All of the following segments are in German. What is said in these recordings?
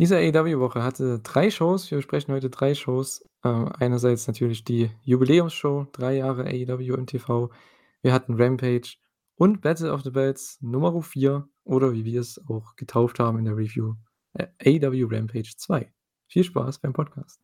Diese AEW-Woche hatte drei Shows. Wir besprechen heute drei Shows. Äh, einerseits natürlich die Jubiläumsshow, drei Jahre AEW im TV. Wir hatten Rampage und Battle of the Belts Nummer 4 oder wie wir es auch getauft haben in der Review, äh, AEW Rampage 2. Viel Spaß beim Podcast.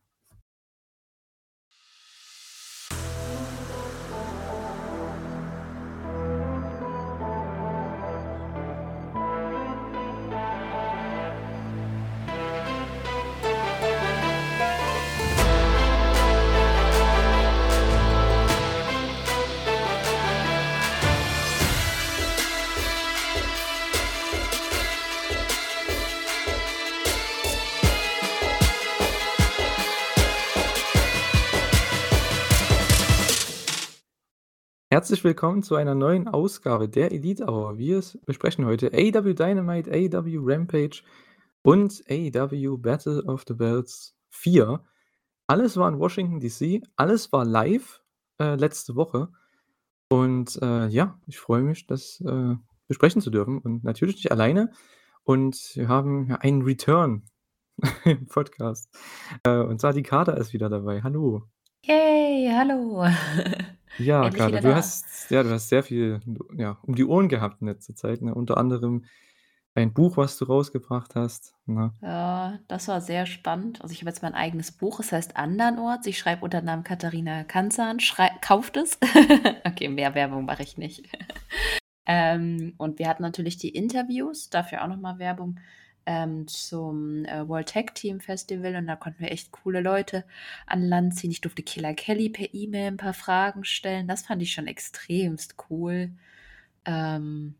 Herzlich willkommen zu einer neuen Ausgabe der Elite Hour. Wir besprechen heute AEW Dynamite, AEW Rampage und AEW Battle of the Belts 4. Alles war in Washington DC, alles war live äh, letzte Woche. Und äh, ja, ich freue mich, das äh, besprechen zu dürfen. Und natürlich nicht alleine. Und wir haben einen Return im Podcast. Äh, und die Kader ist wieder dabei. Hallo. Yay, hallo. Ja, Endlich du hast ja, du hast sehr viel, ja, um die Ohren gehabt in letzter Zeit, ne? Unter anderem ein Buch, was du rausgebracht hast, ne? Ja, das war sehr spannend. Also, ich habe jetzt mein eigenes Buch, es heißt Andernorts. Ich schreibe unter Namen Katharina Kanzan. Kauft es. Okay, mehr Werbung mache ich nicht. Ähm, und wir hatten natürlich die Interviews, dafür auch noch mal Werbung ähm, zum äh, World Tag Team Festival und da konnten wir echt coole Leute an Land ziehen. Ich durfte Killer Kelly per E-Mail ein paar Fragen stellen. Das fand ich schon extremst cool. Ähm,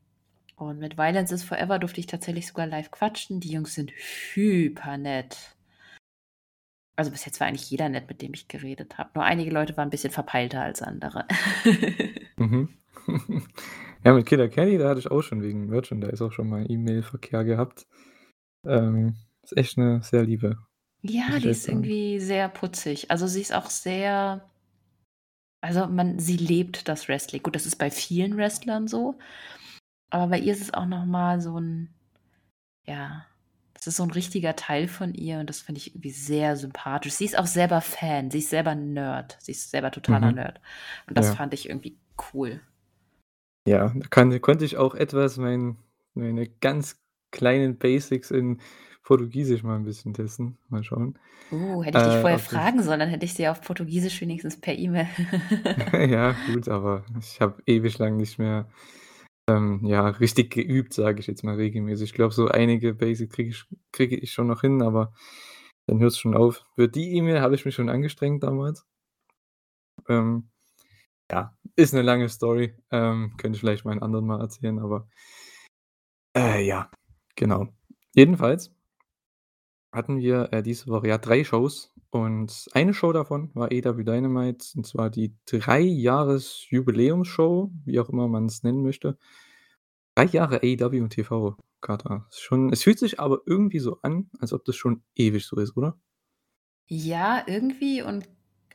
und mit Violence is Forever durfte ich tatsächlich sogar live quatschen. Die Jungs sind hyper nett. Also bis jetzt war eigentlich jeder nett, mit dem ich geredet habe. Nur einige Leute waren ein bisschen verpeilter als andere. mhm. Ja, mit Killer Kelly, da hatte ich auch schon wegen Merchandise auch schon mal E-Mail-Verkehr gehabt. Ähm, ist echt eine sehr liebe. Ja, die ist irgendwie sehr putzig. Also sie ist auch sehr, also man, sie lebt das Wrestling. Gut, das ist bei vielen Wrestlern so, aber bei ihr ist es auch noch mal so ein, ja, das ist so ein richtiger Teil von ihr und das finde ich irgendwie sehr sympathisch. Sie ist auch selber Fan, sie ist selber Nerd, sie ist selber totaler mhm. Nerd und das ja. fand ich irgendwie cool. Ja, da kann, konnte ich auch etwas mein, meine ganz kleinen Basics in Portugiesisch mal ein bisschen testen. Mal schauen. Uh, hätte ich dich äh, vorher fragen sollen, dann hätte ich sie auf Portugiesisch wenigstens per E-Mail. ja, gut, aber ich habe ewig lang nicht mehr ähm, ja, richtig geübt, sage ich jetzt mal regelmäßig. Ich glaube, so einige Basics kriege ich, krieg ich schon noch hin, aber dann hört es schon auf. Für die E-Mail habe ich mich schon angestrengt damals. Ähm, ja, ist eine lange Story. Ähm, könnte ich vielleicht mal einen anderen Mal erzählen, aber äh, ja, Genau. Jedenfalls hatten wir, äh, diese Woche ja drei Shows und eine Show davon war EW Dynamite, und zwar die Drei-Jahres-Jubiläumsshow, wie auch immer man es nennen möchte. Drei Jahre AEW und TV, Kater. schon es fühlt sich aber irgendwie so an, als ob das schon ewig so ist, oder? Ja, irgendwie und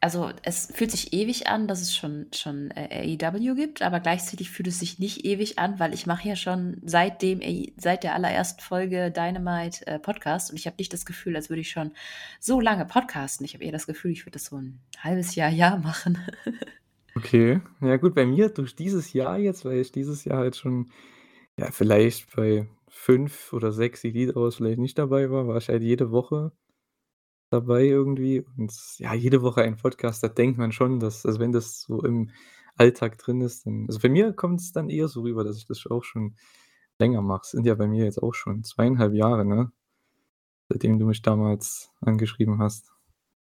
also es fühlt sich ewig an, dass es schon, schon äh, AEW gibt, aber gleichzeitig fühlt es sich nicht ewig an, weil ich mache ja schon seit, dem, seit der allerersten Folge Dynamite äh, Podcast und ich habe nicht das Gefühl, als würde ich schon so lange podcasten. Ich habe eher das Gefühl, ich würde das so ein halbes Jahr, Jahr machen. okay, ja gut, bei mir durch dieses Jahr jetzt, weil ich dieses Jahr halt schon, ja, vielleicht bei fünf oder sechs Elite aus vielleicht nicht dabei war, war ich halt jede Woche dabei irgendwie und ja, jede Woche ein Podcast, da denkt man schon, dass also wenn das so im Alltag drin ist, dann also bei mir kommt es dann eher so rüber, dass ich das auch schon länger mache. Sind ja bei mir jetzt auch schon zweieinhalb Jahre, ne? Seitdem du mich damals angeschrieben hast.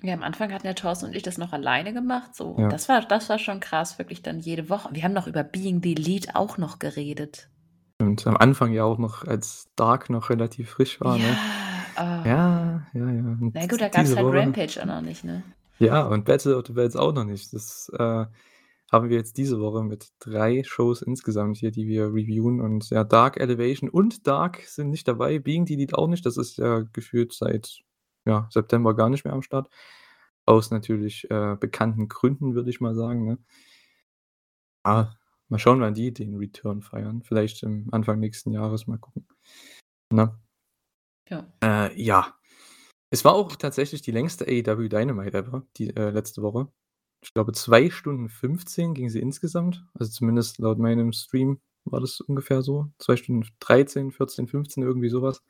Ja, am Anfang hatten der Thorsten und ich das noch alleine gemacht, so. Ja. Das war das war schon krass, wirklich dann jede Woche. Wir haben noch über Being the Elite auch noch geredet. Und am Anfang ja auch noch, als Dark noch relativ frisch war, ne? Oh. Ja, ja, ja. Und Na gut, da gab es halt Woche, Rampage auch noch nicht, ne? Ja, und Battle of the Bells auch noch nicht. Das äh, haben wir jetzt diese Woche mit drei Shows insgesamt hier, die wir reviewen. Und ja, Dark Elevation und Dark sind nicht dabei. Being die Lied auch nicht. Das ist ja gefühlt seit ja, September gar nicht mehr am Start. Aus natürlich äh, bekannten Gründen, würde ich mal sagen. Ne? Ah, mal schauen, wann die den Return feiern. Vielleicht im Anfang nächsten Jahres mal gucken. Na? Ja. Äh, ja. Es war auch tatsächlich die längste AEW Dynamite ever, die, äh, letzte Woche. Ich glaube 2 Stunden 15 ging sie insgesamt. Also, zumindest laut meinem Stream war das ungefähr so. 2 Stunden 13, 14, 15, irgendwie so was.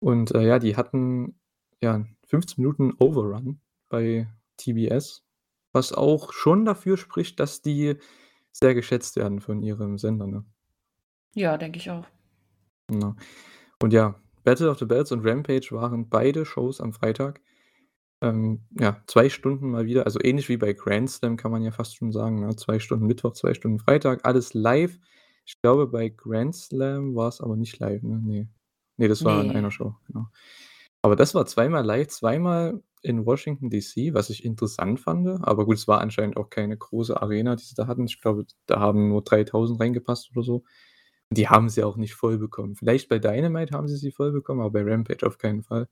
Und, äh, ja, die hatten, ja, 15 Minuten Overrun bei TBS, was auch schon dafür spricht, dass die sehr geschätzt werden von ihrem Sender, ne? Ja, denke ich auch. Genau. Und ja, Battle of the Bells und Rampage waren beide Shows am Freitag. Ähm, ja, 2 Stunden mal wieder, also ähnlich wie bei Grand Slam kann man ja fast schon sagen, ne? 2 Stunden Mittwoch, 2 Stunden Freitag, alles live. Ich glaube, bei Grand Slam war's aber nicht live, ne? Ne. Ne, das war in Ne. einer Show, genau. Aber das war zweimal live, zweimal in Washington DC, was ich interessant fand. Aber gut, es war anscheinend auch keine große Arena, die sie da hatten. Ich glaube, da haben nur 3.000 reingepasst oder so. Und die haben sie auch nicht voll bekommen. Vielleicht bei Dynamite haben sie sie voll bekommen, aber bei Rampage auf keinen Fall.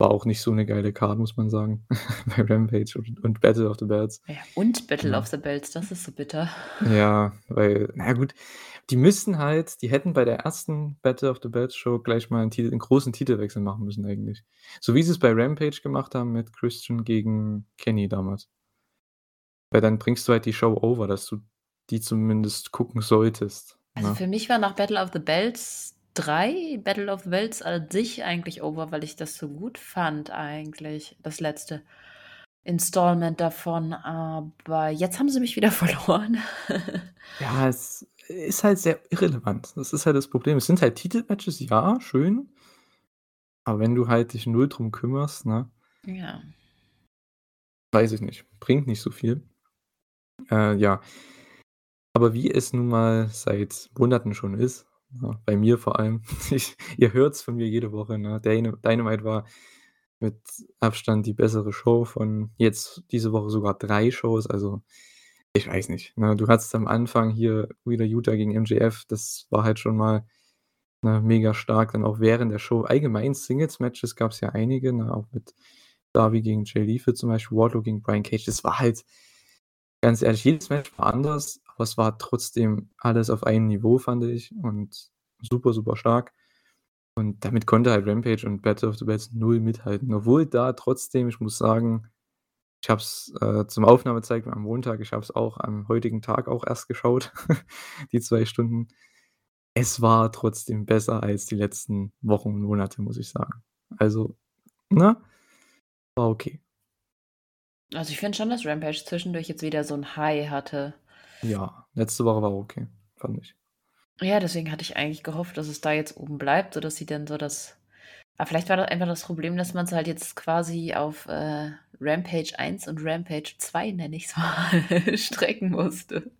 War auch nicht so 'ne geile Card, muss man sagen, bei Rampage und und Battle of the Bells. Ja, und Battle Ja. of the Bells, das ist so bitter. Ja, weil na gut, die müssten halt die hätten bei der ersten Battle of the Bells Show gleich mal 'n Titel 'n großen Titelwechsel machen müssen eigentlich. So wie sie's bei Rampage gemacht haben mit Christian gegen Kenny damals. Weil dann bringst du halt die Show over, dass du die zumindest gucken solltest, Also, ne? für mich war nach Battle of the Bells 3 Battle of the Bells an sich eigentlich over, weil ich das so gut fand eigentlich, das letzte Installment davon. Aber jetzt haben sie mich wieder verloren. Ja, es ist halt sehr irrelevant. Das ist halt das Problem. Es sind halt Titelmatches, ja, schön. Aber wenn du halt dich null drum kümmerst, ne? Ja. Weiß ich nicht. Bringt nicht so viel. Äh, ja. Aber wie es nun mal seit Monaten schon ist, ne, bei mir vor allem, ich ihr hört's von mir jede Woche, ne? Dyna Dynamite war mit Abstand die bessere Show von jetzt diese Woche sogar 3 Shows. Also, ich weiß nicht, ne? Du hattest am Anfang hier Wheeler Yuta gegen MJF, das war halt schon mal, ne, mega stark. Dann auch während der Show allgemein Singles-Matches gab's ja einige, ne, auch mit Darby gegen Jay Lethal zum Beispiel, Wardlow gegen Brian Cage. Das war halt ganz ehrlich, jedes Match war anders, aber es war trotzdem alles auf einem Niveau, fand ich und super, super stark. Und damit konnte halt Rampage und Battle of the Bells null mithalten. Obwohl da trotzdem, ich muss sagen, ich habe es, äh, zum Aufnahmezeitpunkt am Montag ich habe es auch am heutigen Tag auch erst geschaut, die 2 Stunden. Es war trotzdem besser als die letzten Wochen und Monate, muss ich sagen. Also, ne? War okay. Also, ich finde schon, dass Rampage zwischendurch jetzt wieder so 'n High hatte. Ja, letzte Woche war okay, fand ich. Ja, deswegen hatte ich eigentlich gehofft, dass es da jetzt oben bleibt, sodass sie dann so das aber vielleicht war da einfach das Problem, dass man's halt jetzt quasi auf, äh, Rampage 1 und Rampage 2, nenne ich's mal, strecken musste.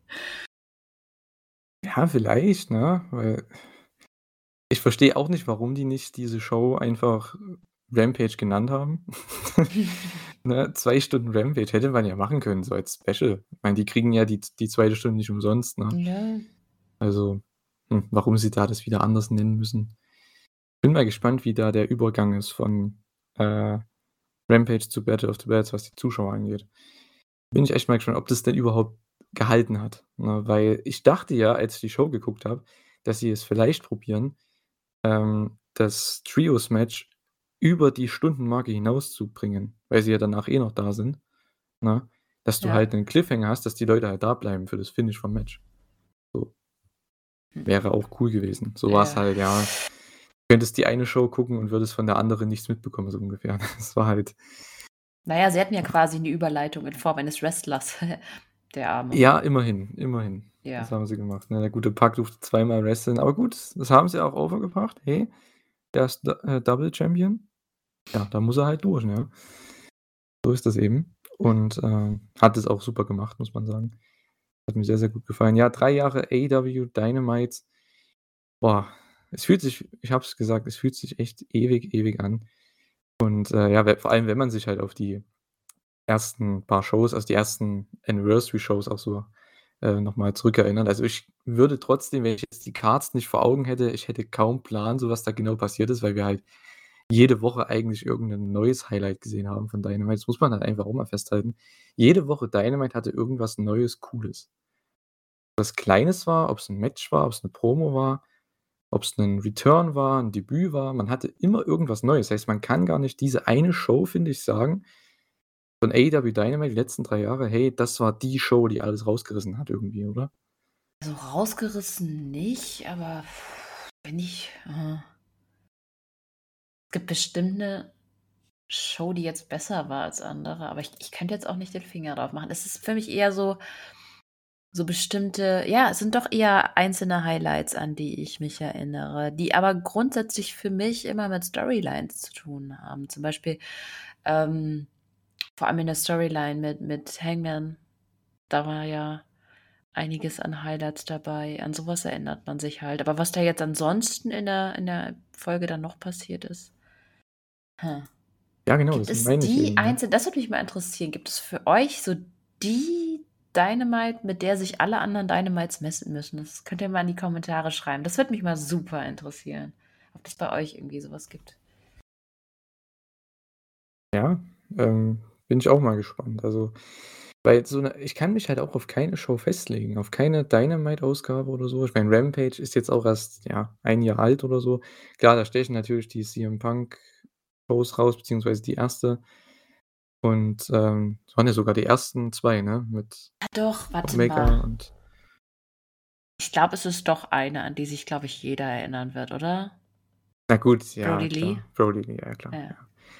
Ja, vielleicht, ne? Weil ich verstehe auch nicht, warum die nicht diese Show einfach Rampage genannt haben. Ne, 2 Stunden Rampage hätte man ja machen können, so als Special. Ich meine, die kriegen ja die die 2. Stunde nicht umsonst, ne? Ja. Also, hm, warum sie da das wieder anders nennen müssen. Bin mal gespannt, wie da der Übergang ist von, äh, Rampage zu Battle of the Bells, was die Zuschauer angeht. Bin ich echt mal gespannt, ob das denn überhaupt gehalten hat, ne? Weil ich dachte ja, als ich die Show geguckt habe, dass sie es vielleicht probieren, ähm, das Trios-Match über die Stundenmarke hinauszubringen, weil sie ja danach eh noch da sind, ne? Dass du Ja. halt 'nen Cliffhanger hast, dass die Leute halt da bleiben für das Finish vom Match. So. Hm. Wäre auch cool gewesen. So Ja. halt, ja könntest die eine Show gucken und würdest von der anderen nichts mitbekommen, so ungefähr. Das war halt Na ja, sie hatten ja quasi 'ne Überleitung in Form eines Wrestlers, der Arme. Ja, immerhin, immerhin. Ja. Das haben sie gemacht, ne? Der gute Pac durfte zweimal wresteln, aber gut, das haben sie auch over gebracht. Hey, der ist äh, Double Champion. Ja, da muss er halt durch, ne? So ist das eben. Und, ähm, hat es auch super gemacht, muss man sagen. Hat mir sehr, sehr gut gefallen. Ja, 3 Jahre AEW Dynamite. Boah, es fühlt sich ich habe es gesagt, es fühlt sich echt ewig, ewig an. Und, äh, ja, vor allem, wenn man sich halt auf die ersten paar Shows, also die ersten Anniversary-Shows auch so, äh, noch mal zurückerinnert. Also, ich würde trotzdem, wenn ich jetzt die Cards nicht vor Augen hätte ich hätte kaum Plan, so was da genau passiert ist, weil wir halt jede Woche eigentlich irgend 'nen neues Highlight gesehen haben von Dynamite. Das muss man halt einfach auch mal festhalten. Jede Woche Dynamite hatte irgendwas Neues, Cooles. Was Kleines war, ob's 'n Match war, ob's 'ne Promo war. ob's 'nen Return war, 'n Debüt war, man hatte immer irgendwas Neues. Heißt, man kann gar nicht diese eine Show, finde ich, sagen von AEW Dynamite die letzten 3 Jahre: „Hey, das war die Show, die alles rausgerissen hat“, irgendwie, oder? Also, rausgerissen nicht, aber wenn ich Es gibt bestimmt 'ne Show, die jetzt besser war als andere, aber ich ich könnte jetzt auch nicht den Finger drauf machen. Es ist für mich eher so so bestimmte ja, es sind doch eher einzelne Highlights, an die ich mich erinnere, die aber grundsätzlich für mich immer mit Storylines zu tun haben. Zum Beispiel, ähm, vor allem in der Storyline mit mit Hangman, da war ja einiges an Highlights dabei. An so was erinnert man sich halt. Aber was da jetzt ansonsten in der in der Folge dann noch passiert ist hm. Ja, genau, Gibt das es die eben, ne? einzel das würde mich mal interessieren. Gibt es für euch so die Dynamite, mit der sich alle anderen Dynamites messen müssen? Das könnt ihr mal in die Kommentare schreiben. Das würde mich mal super interessieren, ob es bei euch irgendwie so was gibt. Ja, ähm, bin ich auch mal gespannt. Also, weil so 'ne ich kann mich halt auch auf keine Show festlegen, auf keine Dynamite-Ausgabe oder so. Ich meine, Rampage ist jetzt auch erst, ja, 1 Jahr alt oder so. Klar, da stechen natürlich die CM Punk-Shows raus, beziehungsweise die 1. Und, ähm, waren ja sogar die ersten 2, ne, mit Ah doch, warte mal. und Ich glaube, es ist doch eine, an die sich, glaube ich, jeder erinnern wird, oder? Na gut, ja, Brodie Lee? Brodie Lee, ja klar, Ja. ja.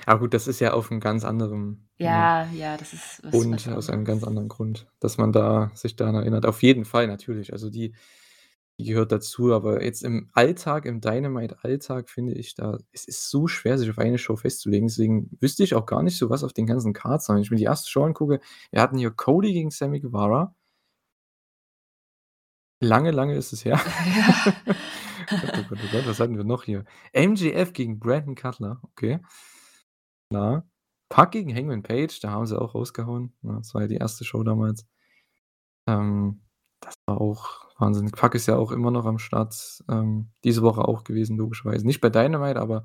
Aber gut, das ist ja auf 'n ganz anderem, ne Ja, ja, das ist was und was aus einem ganz anderen Grund, dass man da sich daran erinnert. Auf jeden Fall, natürlich. Also, die die gehört dazu, aber jetzt im Alltag, im Dynamite-Alltag finde ich da es ist so schwer, sich auf eine Show festzulegen. Deswegen wüsste ich auch gar nicht so, was auf den ganzen Cards war. Wenn ich mir die 1. Show angucke, wir hatten hier Cody gegen Sammy Guevara. Lange, lange ist es her. Ja. Oh Gott, oh Gott, was hatten wir noch hier? MJF gegen Brandon Cutler, okay. Klar. Pac gegen Hangman Page, da haben sie auch rausgehauen? Das war ja die 1. Show damals. Ähm, das war auch Wahnsinn. Pac ist ja auch immer noch am Start, ähm, diese Woche auch gewesen, logischerweise. Nicht bei Dynamite, aber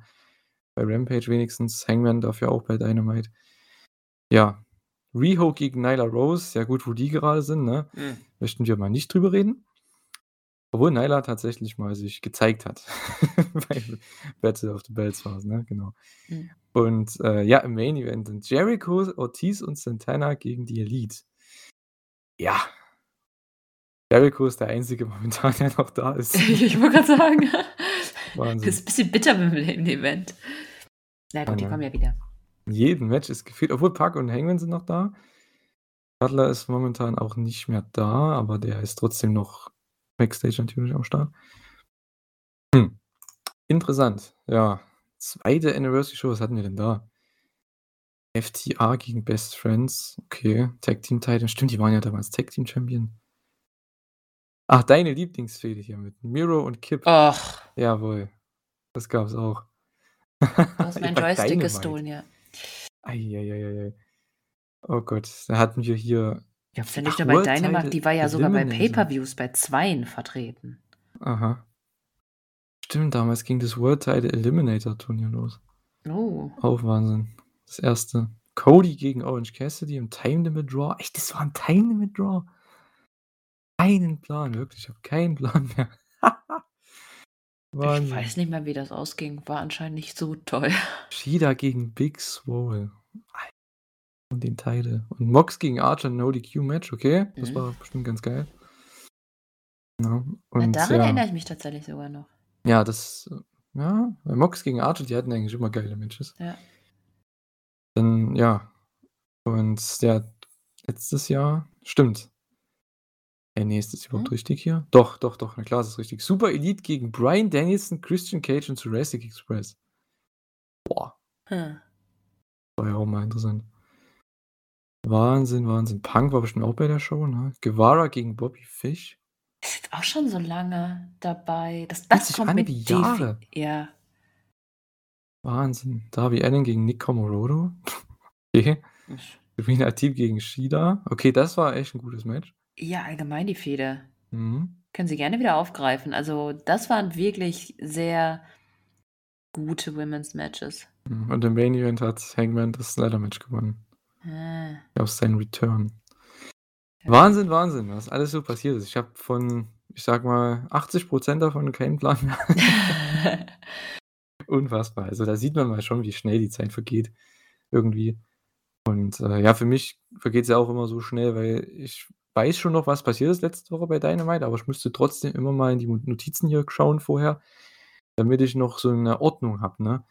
bei Rampage wenigstens. Hangman dafür auch bei Dynamite. Ja, Riho gegen Nyla Rose, ja gut, wo die gerade sind, ne, Mhm. möchten wir mal nicht drüber reden. Obwohl Nyla tatsächlich mal sich gezeigt hat bei Battle of the Belts war's, ne? Genau. Mhm. Und, äh, ja, im Main Event sind Jericho, Ortiz und Santana gegen die Elite. Ja. Jericho ist der Einzige momentan, der noch da ist. Ich wollte grad sagen. Wahnsinn. Ist 'n bisschen bitter mit dem Event. Na gut, die ne? kommen ja wieder. In jedem Match ist gefühlt obwohl Pac und Hangman sind noch da. Cutler ist momentan auch nicht mehr da, aber der ist trotzdem noch Backstage natürlich am Start. Hm, interessant, ja. 2. Anniversary Show, was hatten wir denn da? FTR gegen Best Friends, okay. Tag Team Title, stimmt, die waren ja damals Tag Team Champion. Ach, deine Lieblingsfehde hier mit Miro und Kip. Och. Jawohl, das gab's auch. Du hast meinen bei Joystick gestohlen, ja. Ei, ei, ei, ei, ei. Oh Gott, da hatten wir hier Ja, ist ja nicht ach, nur bei Dynamite, die war ja sogar bei. Pay-per-Views bei zweien vertreten. Aha. Stimmt, damals ging das World Title Eliminator Turnier los. Oh. Auch Wahnsinn. Das 1. Cody gegen Orange Cassidy im Time Limit Draw. Echt, das war 'n Time Limit Draw? Keinen Plan, wirklich, ich habe keinen Plan mehr. Ich weiß nicht mehr, wie das ausging. War anscheinend nicht so toll. Shida gegen Big Swole. Und den Title. Und Mox gegen Archer No DQ Match, okay. Das Mhm. war bestimmt ganz geil. Ja, Na, und daran ja. erinnere ich mich tatsächlich sogar noch. Ja, das ja, weil Mox gegen Archer, die hatten eigentlich immer geile Matches. Ja. Dann ja. Und ja, letztes Jahr stimmt. Äh, ne, ist das überhaupt Mhm. richtig hier? Doch, doch, doch, na klar, ist das richtig. Super Elite gegen Bryan Danielson, Christian Cage und Jurassic Express. Boah. Hm. War ja auch mal interessant. Wahnsinn, Wahnsinn. Punk war bestimmt auch bei der Show, ne? Guevara gegen Bobby Fish. Ist jetzt auch schon so lange dabei. Das das sich kommt an mit wie Jahre. ja. Wahnsinn. Darby Allin gegen Nick Comoroto. Okay. Serena Deeb gegen Shida. Okay, das war echt 'n gutes Match. Ja, allgemein die Fehde. Mhm. Können Sie gerne wieder aufgreifen. Also, das waren wirklich sehr gute Women's Matches. Mhm, und im Main Event hat Hangman das Ladder Match gewonnen. Ah. Auf seinen Return. Ja. Wahnsinn, Wahnsinn, was alles so passiert ist. Ich habe von ich sage mal, 80% davon keinen Plan mehr. Unfassbar. Also, da sieht man mal schon, wie schnell die Zeit vergeht irgendwie. Und, äh, ja, für mich vergeht's ja auch immer so schnell, weil ich weiß schon noch, was passiert ist letzte Woche bei Dynamite, aber ich müsste trotzdem immer mal in die Notizen hier schauen vorher, damit ich noch so 'ne Ordnung habe, ne?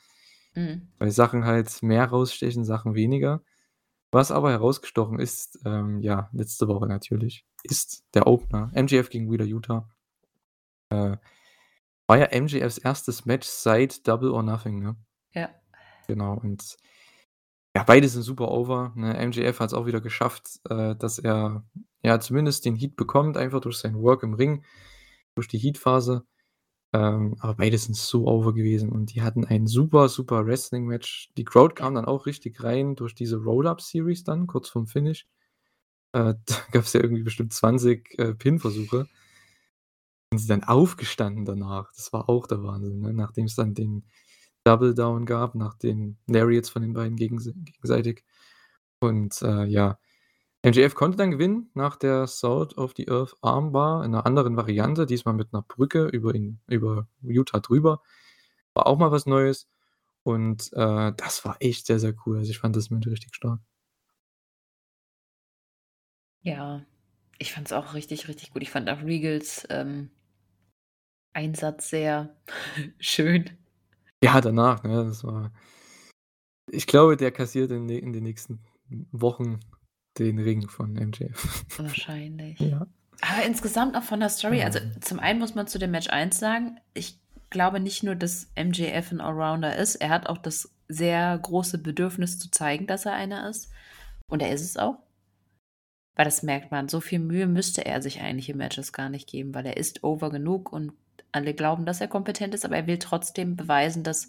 Mhm. Weil Sachen halt mehr rausstechen, Sachen weniger. Was aber herausgestochen ist, ähm, ja, letzte Woche natürlich, ist der Opener. MJF gegen Wheeler Yuta. Äh, war ja MJFs erstes Match seit Double or Nothing, ne? Ja. Genau und ja, beide sind super over, ne? MJF hat's auch wieder geschafft, äh, dass er, ja, zumindest den Heat bekommt, einfach durch sein Work im Ring, durch die Heat-Phase. Ähm, aber beide sind so over gewesen und die hatten ein super, super Wrestling-Match. Die Crowd kam dann auch richtig rein durch diese Roll-Up-Series dann, kurz vorm Finish. Äh, da gab's ja irgendwie bestimmt 20, äh, Pin-Versuche. Sind sie dann aufgestanden danach. Das war auch der Wahnsinn, ne? Nachdem's dann den Double Down gab, nach den Lariats von den beiden gegense gegenseitig. Und, äh, ja, MJF konnte dann gewinnen nach der Sword of the Earth Armbar in 'ner anderen Variante, diesmal mit 'ner Brücke über ihn über Yuta drüber. War auch mal was Neues und, äh, das war echt sehr, sehr cool. Also, ich fand das Match richtig stark. Ja, ich fand's auch richtig, richtig gut. Ich fand auch Regals, ähm Einsatz sehr schön. Ja, danach, ne? Das war ich glaube, der kassiert in in den nächsten Wochen den Ring von MJF. Wahrscheinlich. Ja. Aber insgesamt auch von der Story also, zum einen muss man zu dem Match eins sagen, ich glaube nicht nur, dass MJF 'n Allrounder ist, er hat auch das sehr große Bedürfnis zu zeigen, dass er einer ist. Und er ist es auch. Weil das merkt man. So viel Mühe müsste er sich eigentlich in Matches gar nicht geben, weil er ist over genug und alle glauben, dass er kompetent ist, aber er will trotzdem beweisen, dass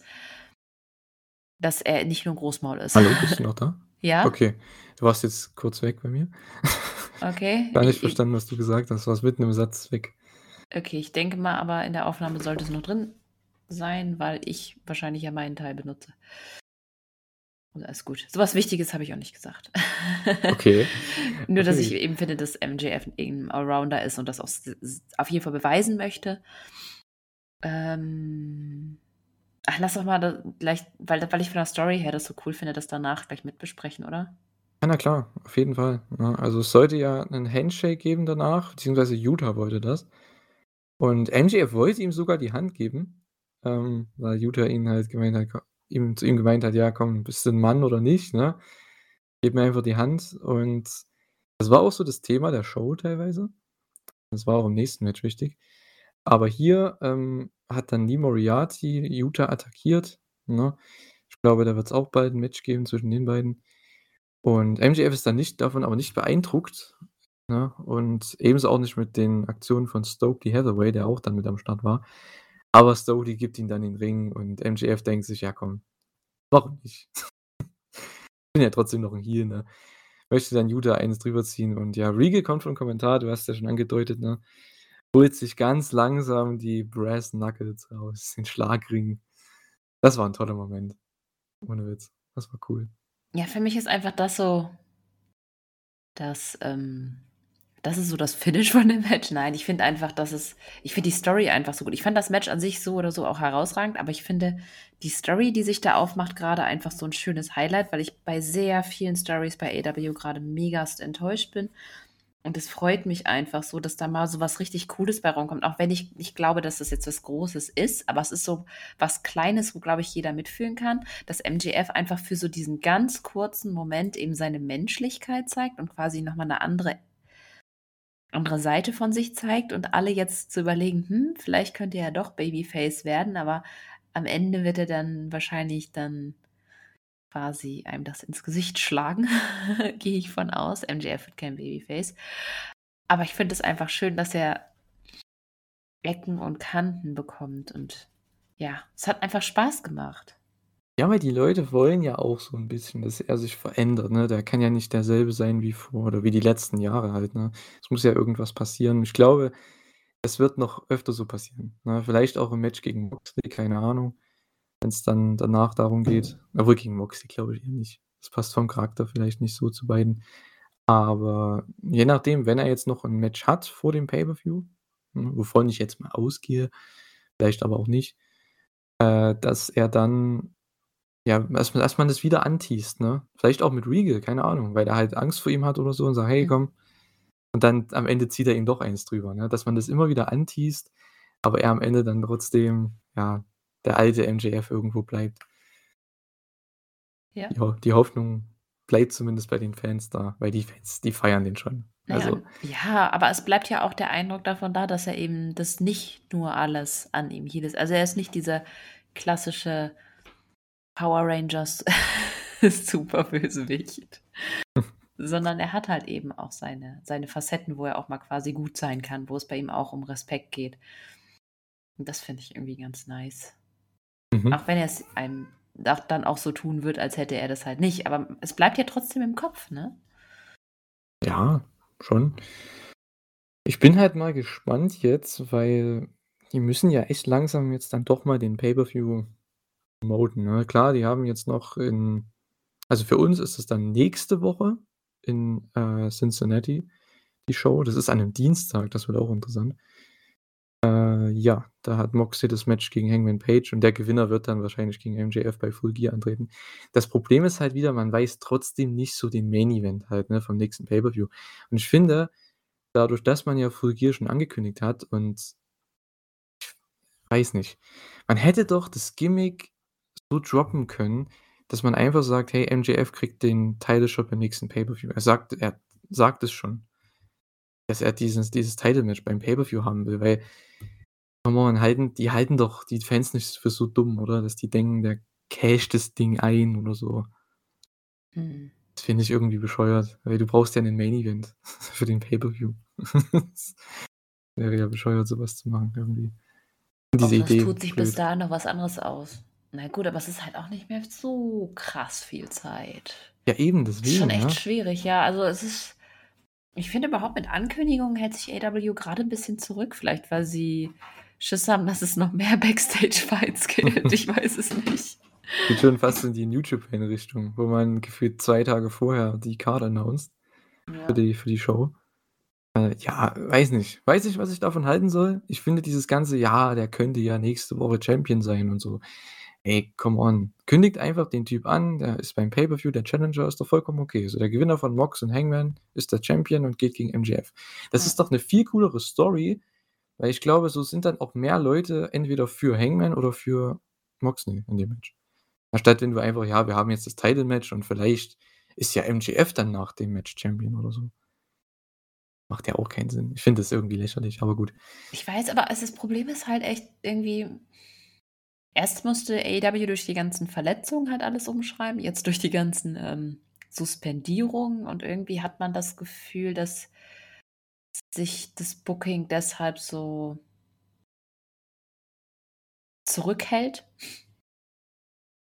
dass er nicht nur 'n Großmaul ist. Hallo, bist du noch da? Ja? Okay, du warst jetzt kurz weg bei mir. Okay, Gar nicht verstanden, was du gesagt hast. Du warst mitten im Satz weg. Okay, ich denke mal aber, in der Aufnahme sollte es noch drin sein, weil ich wahrscheinlich ja meinen Teil benutze. Und alles gut. So was Wichtiges habe ich auch nicht gesagt. Okay. Nur, dass ich Okay. eben finde, dass MJF eben 'n Allrounder ist und das auch auf jeden Fall beweisen möchte. Ähm, ach, lass doch mal da gleich weil weil ich von der Story her das so cool finde, das danach gleich mit besprechen, oder? Ja, na klar, auf jeden Fall? Also, es sollte ja 'nen Handshake geben danach, beziehungsweise Yuta wollte das. Und MJF wollte ihm sogar die Hand geben, ähm, weil Yuta ihn halt gemeint hat ihm zu ihm gemeint hat: „Ja, komm, bist du 'n Mann oder nicht, ne? Gib mir einfach die Hand.“ Und das war auch so das Thema der Show teilweise. Das war auch im nächsten Match wichtig. Aber hier, ähm, hat dann Lee Moriarty Yuta attackiert, ne? Ich glaube, da wird's auch bald 'n Match geben zwischen den beiden. Und MJF ist dann nicht davon aber nicht beeindruckt, ne? Und ebenso auch nicht mit den Aktionen von Stokely Hathaway, der auch dann mit am Start war. Aber Stokely gibt ihm dann den Ring und MJF denkt sich: „Ja komm, warum nicht?“ Bin ja trotzdem noch 'n Heel, ne? Möchte dann Yuta eins drüber ziehen und ja, Regal kommt vom Kommentar, du hast ja schon angedeutet, ne? Holt sich ganz langsam die Brass Knuckles raus, den Schlagring. Das war 'n toller Moment. Ohne Witz. Das war cool. Ja, für mich ist einfach das so das, ähm das ist so das Finish von dem Match. Nein, ich finde einfach, dass es ich finde die Story einfach so gut. Ich fand das Match an sich so oder so auch herausragend, aber ich finde die Story, die sich da aufmacht, grade einfach so 'n schönes Highlight, weil ich bei sehr vielen Stories bei AEW grade megast enttäuscht bin. Und es freut mich einfach so, dass da mal so was richtig Cooles bei rumkommt, auch wenn ich nicht glaube, dass das jetzt was Großes ist, aber es ist so was Kleines, wo, glaube ich, jeder mitfühlen kann, dass MJF einfach für so diesen ganz kurzen Moment eben seine Menschlichkeit zeigt und quasi noch mal 'ne andere andere Seite von sich zeigt und alle jetzt zu überlegen: „Hm, vielleicht könnte er ja doch Babyface werden“, aber am Ende wird er dann wahrscheinlich dann quasi einem das ins Gesicht schlagen, gehe ich von aus. MJF wird kein Babyface. Aber ich finde es einfach schön, dass er Ecken und Kanten bekommt und ja, es hat einfach Spaß gemacht. Ja, weil die Leute wollen ja auch so 'n bisschen, dass er sich verändert, ne? Der kann ja nicht derselbe sein wie vor oder wie die letzten Jahre halt, ne? Es muss ja irgendwas passieren. Ich glaube, es wird noch öfter so passieren, ne? Vielleicht auch im Match gegen Moxley, keine Ahnung, wenn's dann danach darum geht. Obwohl, gegen Moxley glaube ich eher nicht. Das passt vom Charakter vielleicht nicht so zu beiden. Aber je nachdem, wenn er jetzt noch 'n Match hat vor dem Pay-per-View, ne, wovon ich jetzt mal ausgehe, vielleicht aber auch nicht, äh, dass er dann ja, dass man dass man das wieder anteast, ne? Vielleicht auch mit Regal, keine Ahnung, weil er halt Angst vor ihm hat oder so und sagt: „Hey, Mhm. komm“ und dann am Ende zieht er ihm doch eins drüber, ne? Dass man das immer wieder anteast, aber er am Ende dann trotzdem, ja, der alte MJF irgendwo bleibt. Ja. Die Ho die Hoffnung bleibt zumindest bei den Fans da, weil die Fans, die feiern den schon. Na ja, Also ja, aber es bleibt ja auch der Eindruck davon da, dass er eben das nicht nur alles an ihm hielt. Also, er ist nicht dieser klassische Power Rangers Superbösewicht, sondern er hat halt eben auch seine seine Facetten, wo er auch mal quasi gut sein kann, wo es bei ihm auch um Respekt geht. Und das finde ich irgendwie ganz nice. Mhm. Auch wenn er's einem auch dann auch so tun wird, als hätte er das halt nicht, aber es bleibt ja trotzdem im Kopf, ne? Ja, schon. Ich bin halt mal gespannt jetzt, weil die müssen ja echt langsam jetzt dann doch mal den Pay-per-View promoten, ne? Klar, die haben jetzt noch in also, für uns ist es dann nächste Woche in, äh, Cincinnati, die Show. Das ist an 'nem Dienstag, das wird auch interessant. Äh, ja, da hat Moxley das Match gegen Hangman Page und der Gewinner wird dann wahrscheinlich gegen MJF bei Full Gear antreten. Das Problem ist halt wieder, man weiß trotzdem nicht so den Main Event halt, ne, vom nächsten Pay-per-View. Und ich finde, dadurch, dass man ja Full Gear schon angekündigt hat und weiß nicht, man hätte doch das Gimmick so droppen können, dass man einfach sagt: „Hey, MJF kriegt den Title Shot beim nächsten Pay-per-View.“ Er sagt er sagt es schon dass er dieses dieses Title Match beim Pay-per-View haben will, weil on, halten die halten doch die Fans nicht für so dumm, oder? Dass die denken, der casht das Ding ein oder so. Mhm. Das finde ich irgendwie bescheuert, weil du brauchst ja 'nen Main Event für den Pay-per-View. Das wäre ja bescheuert, so was zu machen irgendwie. Diese Außer es Idee tut sich bis blöd. dahin noch was anderes aus. Na gut, aber es ist halt auch nicht mehr so krass viel Zeit. Ja, eben, Ist schon deswegen, echt ja. schwierig, ja. Also, es ist ich finde überhaupt mit Ankündigungen hält sich AEW grade 'n bisschen zurück, vielleicht weil sie Schiss haben, dass es noch mehr Backstage-Fights gibt. Ich weiß es nicht. Geht schon fast in die New Japan Richtung, wo man gefühlt 2 Tage vorher die Card announced für Ja. die für die Show. Äh, ja, weiß nicht. Weiß nicht, was ich davon halten soll. Ich finde dieses ganze: „Ja, der könnte ja nächste Woche Champion sein“ und so. Ey, come on. Kündigt einfach den Typ an, der ist beim Pay-per-View der Challenger, ist doch vollkommen okay. So, der Gewinner von Mox und Hangman ist der Champion und geht gegen MJF. Das Ja. ist doch 'ne viel coolere Story, weil ich glaube, so sind dann auch mehr Leute entweder für Hangman oder für Moxley in dem Match. Anstatt wenn du einfach: „Ja, wir haben jetzt das Title Match und vielleicht ist ja MJF dann nach dem Match Champion“ oder so. Macht ja auch keinen Sinn. Ich finde das irgendwie lächerlich, aber gut. Ich weiß, aber das Problem ist halt echt irgendwie erst musste AEW durch die ganzen Verletzungen halt alles umschreiben, jetzt durch die ganzen, ähm, Suspendierungen und irgendwie hat man das Gefühl, dass sich das Booking deshalb so zurückhält.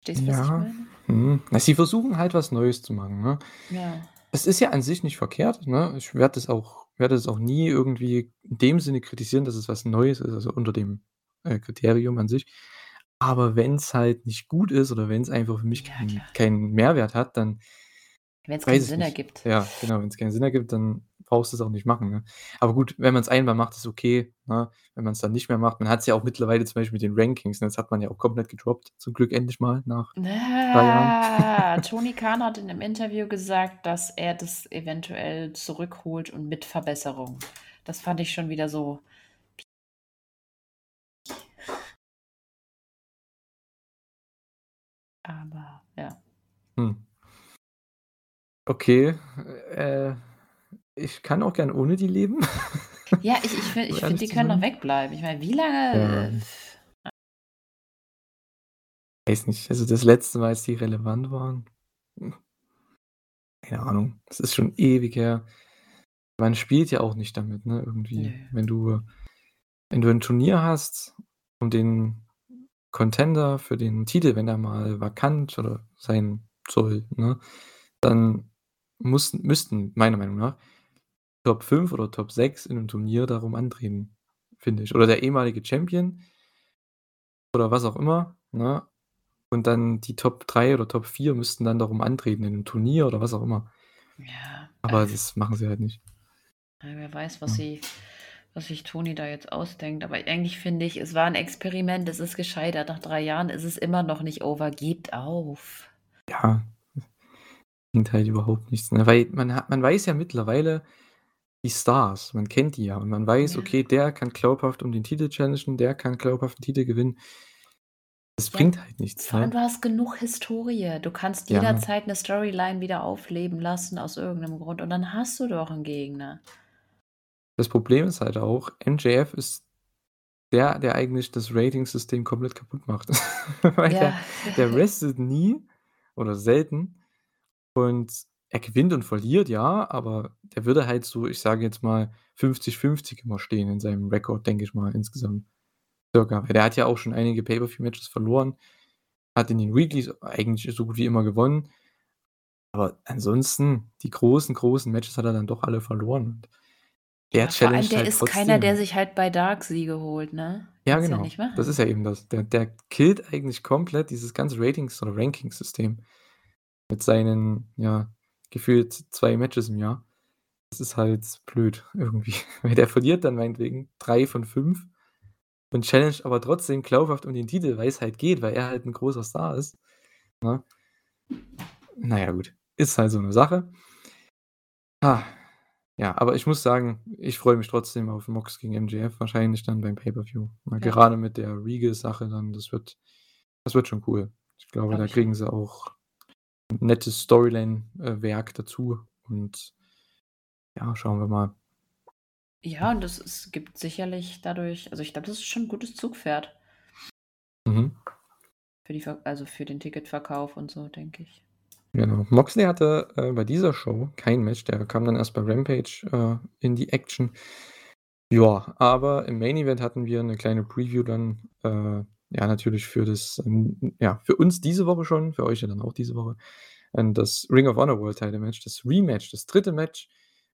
Verstehst du, was ich Ja, meine? Na, sie versuchen halt was Neues zu machen, ne? Ja. Es ist ja an sich nicht verkehrt, ne? Ich werde das auch werde das auch nie irgendwie in dem Sinne kritisieren, dass es was Neues ist, also unter dem, äh, Kriterium an sich. Aber wenn's halt nicht gut ist oder wenn's einfach für mich Ja, keinen klar. keinen Mehrwert hat, dann Wenn's keinen weiß ich Sinn nicht. ergibt. Ja, genau, wenn's keinen Sinn ergibt, dann brauchst du's auch nicht machen, ne? Aber gut, wenn man's einmal macht, ist okay, ne? Wenn man's dann nicht mehr macht man hat's ja auch mittlerweile zum Beispiel mit den Rankings, ne? Das hat man ja auch komplett gedroppt, zum Glück endlich mal nach 3 Jahren. Ah, Tony Khan hat in 'nem Interview gesagt, dass er das eventuell zurückholt und mit Verbesserungen. Das fand ich schon wieder so Aber ja. Hm. Okay, äh, ich kann auch gern ohne die leben. Ja, ich ich finde Um ich ehrlich die können sein. wegbleiben. Ich meine, wie lange, Ja. äh Weiß nicht. Also, das letzte Mal, als die relevant waren. Keine Ahnung. Das ist schon ewig her. Man spielt ja auch nicht damit, ne, irgendwie. Nö. Wenn du wenn du 'n Turnier hast und den Contender für den Titel, wenn der mal vakant oder sein soll, ne, dann muss müssten meiner Meinung nach Top 5 oder Top 6 in 'nem Turnier darum antreten, finde ich. Oder der ehemalige Champion oder was auch immer, ne? Und dann die Top 3 oder Top 4 müssten dann darum antreten in 'nem Turnier oder was auch immer. Ja, Aber äh das machen sie halt nicht. Wer weiß, was Ja. sie was sich Toni da jetzt ausdenkt. Aber eigentlich finde ich, es war ein Experiment, es ist gescheitert. Nach drei Jahren ist es immer noch nicht over. Gebt auf. Ja, bringt halt überhaupt nichts, ne? Weil man hat man weiß ja mittlerweile die Stars, man kennt die ja und man weiß, Ja. okay, der kann glaubhaft um den Titel challengen, der kann glaubhaft 'n Titel gewinnen. Das Ja, bringt halt nichts, vor allem, ne? du hast genug Historie. Du kannst Ja. jederzeit 'ne Storyline wieder aufleben lassen aus irgendeinem Grund und dann hast du doch 'n Gegner. Das Problem ist halt auch, MJF ist der, der eigentlich das Ratingsystem komplett kaputt macht. Weil der Ja. der wrestelt nie oder selten und er gewinnt und verliert, ja, aber der würde halt so, ich sage jetzt mal, 50-50 immer stehen in seinem Rekord, denke ich mal insgesamt circa. Weil der hat ja auch schon einige Pay-per-View-Matches verloren, hat in den Weeklies eigentlich so gut wie immer gewonnen. Aber ansonsten, die großen, großen Matches hat er dann doch alle verloren und der Ja, vor allem, der halt ist keiner, der trotzdem. sich halt bei Dark Siege holt, ne? Ja, Kannst ja genau. machen. Das ist ja eben das. Der der killt eigentlich komplett dieses ganze Ratings oder Rankingsystem mit seinen, ja, gefühlt 2 Matches im Jahr. Das ist halt blöd irgendwie, weil der verliert dann meinetwegen 3 von 5 und challenged aber trotzdem glaubhaft um den Titel, weil's halt geht, weil er halt 'n großer Star ist, ne? Na ja, gut, ist halt so 'ne Sache. Ah, ja, aber ich muss sagen, ich freue mich trotzdem auf Mox gegen MJF, wahrscheinlich dann beim Pay-per-View. Ja. gerade mit der Regal-Sache dann, das wird das wird schon cool. Ich glaube, Glaube da ich kriegen sie auch 'n nettes Storyline äh, dazu und ja, schauen wir mal. Ja, und es es gibt sicherlich dadurch also, ich glaube, das ist schon 'n gutes Zugpferd. Mhm. Für die also, für den Ticketverkauf und so, denke ich. Genau. Moxley hatte, äh, bei dieser Show kein Match, der kam dann erst bei Rampage, äh, in die Action. Ja, aber im Main Event hatten wir 'ne kleine Preview dann, äh, ja, natürlich für das ähm, ja, für uns diese Woche schon, für euch ja dann auch diese Woche, ähm, das Ring of Honor World Title Match, das Rematch, das 3. Match,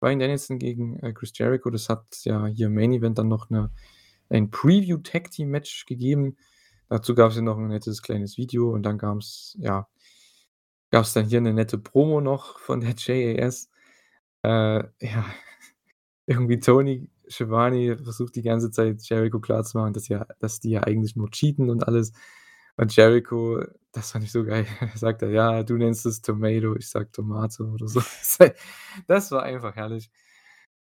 Bryan Danielson gegen, äh, Chris Jericho. Das hat ja hier im Main Event dann noch 'ne ein Preview Tag Team Match gegeben. Dazu gab's ja noch 'n nettes kleines Video und dann gab's ja gab's dann hier 'ne nette Promo noch von der JAS. Äh, ja, irgendwie Tony Schiavone versucht die ganze Zeit Jericho klarzumachen, dass ja dass die ja eigentlich nur cheaten und alles. Und Jericho, das fand ich so geil, sagt er: „Ja, du nennst es Tomato, ich sage Tomate“ oder so. Das war einfach herrlich.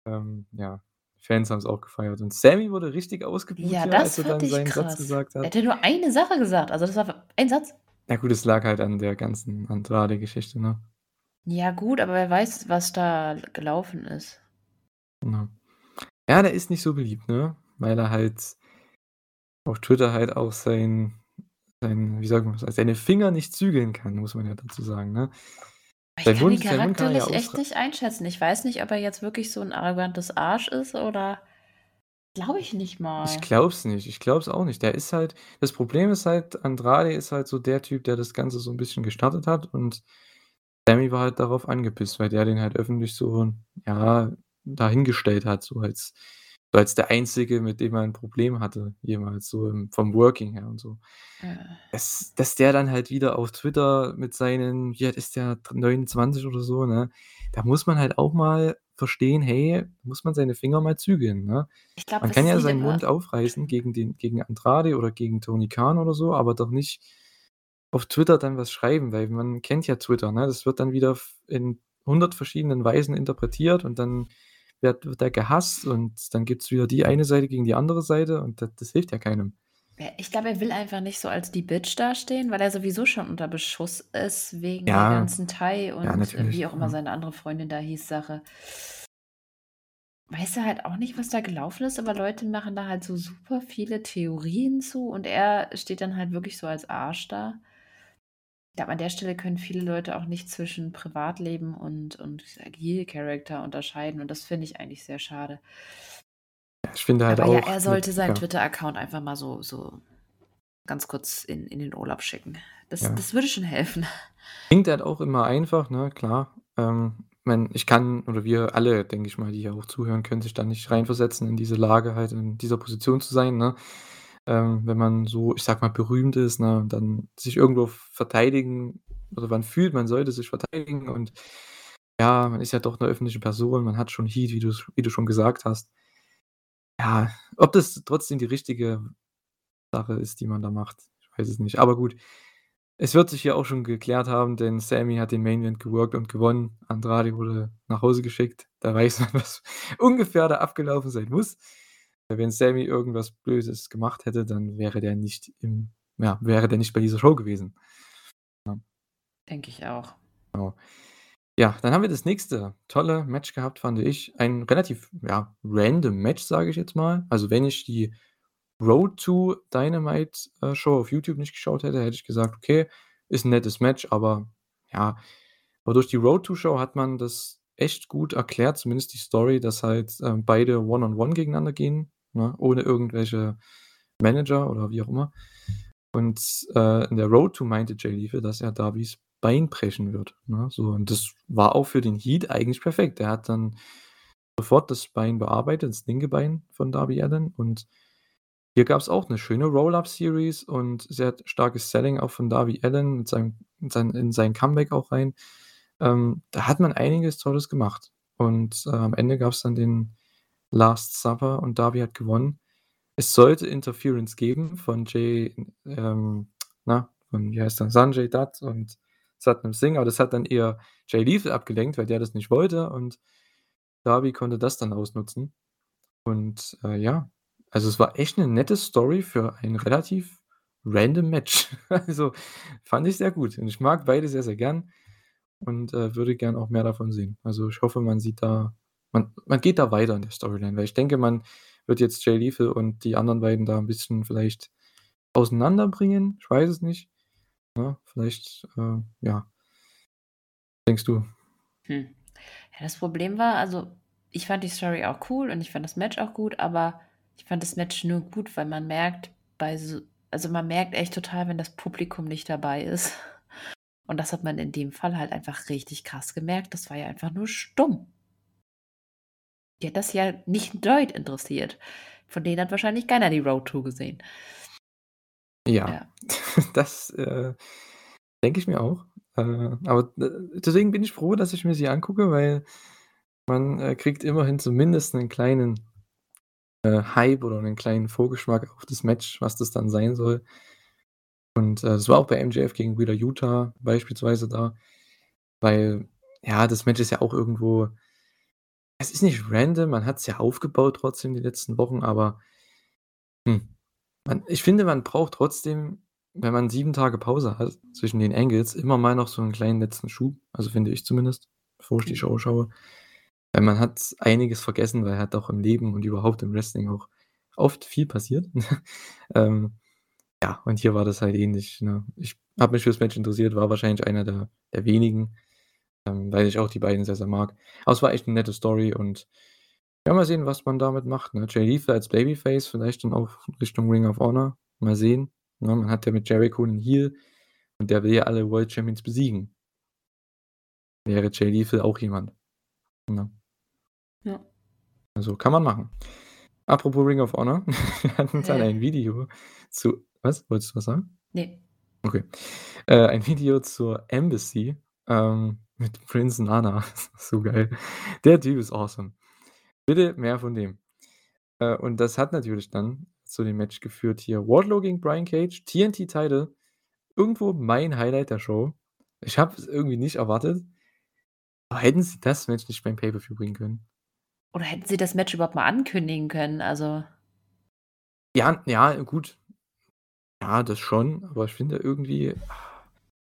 Ähm, ja, Fans haben's auch gefeiert und Sammy wurde richtig ausgebuht Ja, hier, das als er fand dann ich seinen Satz krass. gesagt Er hat. hat ja nur eine Sache gesagt. Also, das war ein Satz. Ja gut, es lag halt an der ganzen Andrade-Geschichte, ne? Ja gut, aber wer weiß, was da gelaufen ist. Genau. Ja, der ist nicht so beliebt, ne? Weil er halt auf Twitter halt auch sein sein wie sagt man das, seine Finger nicht zügeln kann, muss man ja dazu sagen, ne? Ich Sein kann ihn Mund seinen Mund kann ja charakterlich echt nicht einschätzen. Ich weiß nicht, ob er jetzt wirklich so 'n arrogantes Arsch ist oder glaube ich nicht Ich mal. glaube es nicht. Ich glaube es auch nicht. Der ist halt das Problem ist halt, Andrade ist halt so der Typ, der das Ganze so 'n bisschen gestartet hat und Sammy war halt darauf angepisst, weil der den halt öffentlich so, ja, dahingestellt hat, so als so als der Einzige, mit dem er 'n Problem hatte jemals so im vom Working her und so. Ja. Dass dass der dann halt wieder auf Twitter mit seinen wie alt ist der, dr 29 oder so, ne? Da muss man halt auch mal verstehen, hey, muss man seine Finger mal zügeln, ne? Ich glaube, Man das kann ja seinen immer Mund aufreißen gegen den gegen Andrade oder gegen Tony Khan oder so, aber doch nicht auf Twitter dann was schreiben, weil man kennt ja Twitter, ne? Das wird dann wieder in 100 verschiedenen Weisen interpretiert und dann wird wird er gehasst und dann gibt's wieder die eine Seite gegen die andere Seite und da das hilft ja keinem. Ja, ich glaube, er will einfach nicht so als die Bitch dastehen, weil er sowieso schon unter Beschuss ist wegen der Ja. ganzen Thai Ja, und, natürlich, wie auch immer ja. seine andere Freundin da hieß, Sache. Weiß er halt auch nicht, was da gelaufen ist, aber Leute machen da halt so super viele Theorien zu und er steht dann halt wirklich so als Arsch da. Ich glaube, an der Stelle können viele Leute auch nicht zwischen Privatleben und und Heel Character unterscheiden und das finde ich eigentlich sehr schade. Ja, ich finde halt Aber ja, auch er mit sollte seinen ja. Twitter-Account einfach mal so so ganz kurz in in den Urlaub schicken. Das Ja. das würde schon helfen. Klingt halt auch immer einfach, ne, klar. Ähm, meine, ich kann oder wir alle, denke ich mal, die hier auch zuhören, können sich da nicht reinversetzen in diese Lage halt, in dieser Position zu sein, ne? Ähm, wenn man so, ich sage mal, berühmt ist, ne, dann sich irgendwo verteidigen oder man fühlt, man sollte sich verteidigen und ja, man ist ja doch 'ne öffentliche Person, man hat schon Heat, wie du's wie du schon gesagt hast. Ja, ob das trotzdem die richtige Sache ist, die man da macht, ich weiß es nicht. Aber gut, es wird sich hier auch schon geklärt haben, denn Sami hat den Main Event geworkt und gewonnen. Andrade wurde nach Hause geschickt. Da weiß man, was ungefähr da abgelaufen sein muss. Wenn Sami irgendwas Böses gemacht hätte, dann wäre der nicht im ja, wäre der nicht bei dieser Show gewesen. Ja. Denke ich auch. Genau. Ja, dann haben wir das nächste tolle Match gehabt, fand ich. Ein relativ, ja, random Match, sage ich jetzt mal. Also, wenn ich die Road to Dynamite, äh, Show auf YouTube nicht geschaut hätte, hätte ich gesagt: „Okay, ist 'n nettes Match“, aber ja aber durch die Road to Show hat man das echt gut erklärt, zumindest die Story, dass halt, ähm, beide One on One gegeneinander gehen, ne, ohne irgendwelche Manager oder wie auch immer. Und, äh, in der Road to meinte Jay Lethal, dass er Darbys Bein brechen wird, ne, so. Und das war auch für den Heat eigentlich perfekt. Er hat dann sofort das Bein bearbeitet, das linke Bein von Darby Allin und hier gab's auch 'ne schöne Roll-Up-Series und sehr starkes Selling auch von Darby Allin mit seinem in sein in sein Comeback auch rein. Ähm, da hat man einiges Tolles gemacht. Und, äh, am Ende gab's dann den Last Supper und Darby hat gewonnen. Es sollte Interference geben von Jay ähm, na, von wie heißt er? Sanjay Dutt und Satnam Singh, aber das hat dann eher Jay Lethal abgelenkt, weil der das nicht wollte und Darby konnte das dann ausnutzen. Und, äh, ja, also, es war echt 'ne nette Story für ein relativ random Match. Also, fand ich sehr gut und ich mag beide sehr, sehr gern und, äh, würde gern auch mehr davon sehen. Also, ich hoffe, man sieht da man man geht da weiter in der Storyline, weil ich denke, man wird jetzt Jay Lethal und die anderen beiden da 'n bisschen vielleicht auseinanderbringen. Ich weiß es nicht, ne? Vielleicht, äh, ja. Denkst du? Hm. Ja, das Problem war also, ich fand die Story auch cool und ich fand das Match auch gut, aber ich fand das Match nur gut, weil man merkt bei so also, man merkt echt total, wenn das Publikum nicht dabei ist. Und das hat man in dem Fall halt einfach richtig krass gemerkt. Das war ja einfach nur stumm. Die hat das ja nicht Deut interessiert. Von denen hat wahrscheinlich keiner die Road to gesehen. Ja, Ja. das, äh, denke ich mir auch. Äh, aber d deswegen bin ich froh, dass ich mir sie angucke, weil man, äh, kriegt immerhin zumindest 'nen kleinen, äh, Hype oder 'nen kleinen Vorgeschmack auf das Match, was das dann sein soll. Und, äh, das war auch bei MJF gegen Wheeler Yuta beispielsweise da, weil, ja, das Match ist ja auch irgendwo es ist nicht random, man hat's ja aufgebaut trotzdem die letzten Wochen, aber hm, man ich finde, man braucht trotzdem, wenn man 7 Tage Pause hat zwischen den Angles, immer mal noch so 'n kleinen letzten Schub, also, finde ich zumindest, bevor ich die Mhm. Show schaue. Weil man hat einiges vergessen, weil halt auch im Leben und überhaupt im Wrestling auch oft viel passiert. Ähm, ja, und hier war das halt ähnlich, ne? Ich habe mich fürs Match interessiert, war wahrscheinlich einer der der wenigen, ähm, weil ich auch die beiden sehr, sehr mag. Aber es war echt 'ne nette Story und ja, mal sehen, was man damit macht, ne? Jay Lethal als Babyface, vielleicht dann auch Richtung Ring of Honor. Mal sehen, ne? Man hat ja mit Jericho 'nen Heel und der will ja alle World Champions besiegen. Wäre Jay Lethal auch jemand, ne? Ja. Also, kann man machen. Apropos Ring of Honor, wir hatten dann Äh. ein Video zu was? Wolltest du was sagen? Ne. Okay. Äh, ein Video zur Embassy, ähm, mit Prince Nana. So geil. Der Typ ist awesome. Bitte mehr von dem. Äh, und das hat natürlich dann zu dem Match geführt hier Wardlow gegen Brian Cage, TNT Title. Irgendwo mein Highlight der Show. Ich habe es irgendwie nicht erwartet. Aber hätten sie das Match nicht beim Pay-per-View bringen können? Oder hätten sie das Match überhaupt mal ankündigen können, also Ja, ja, gut. Ja, das schon, aber ich finde irgendwie,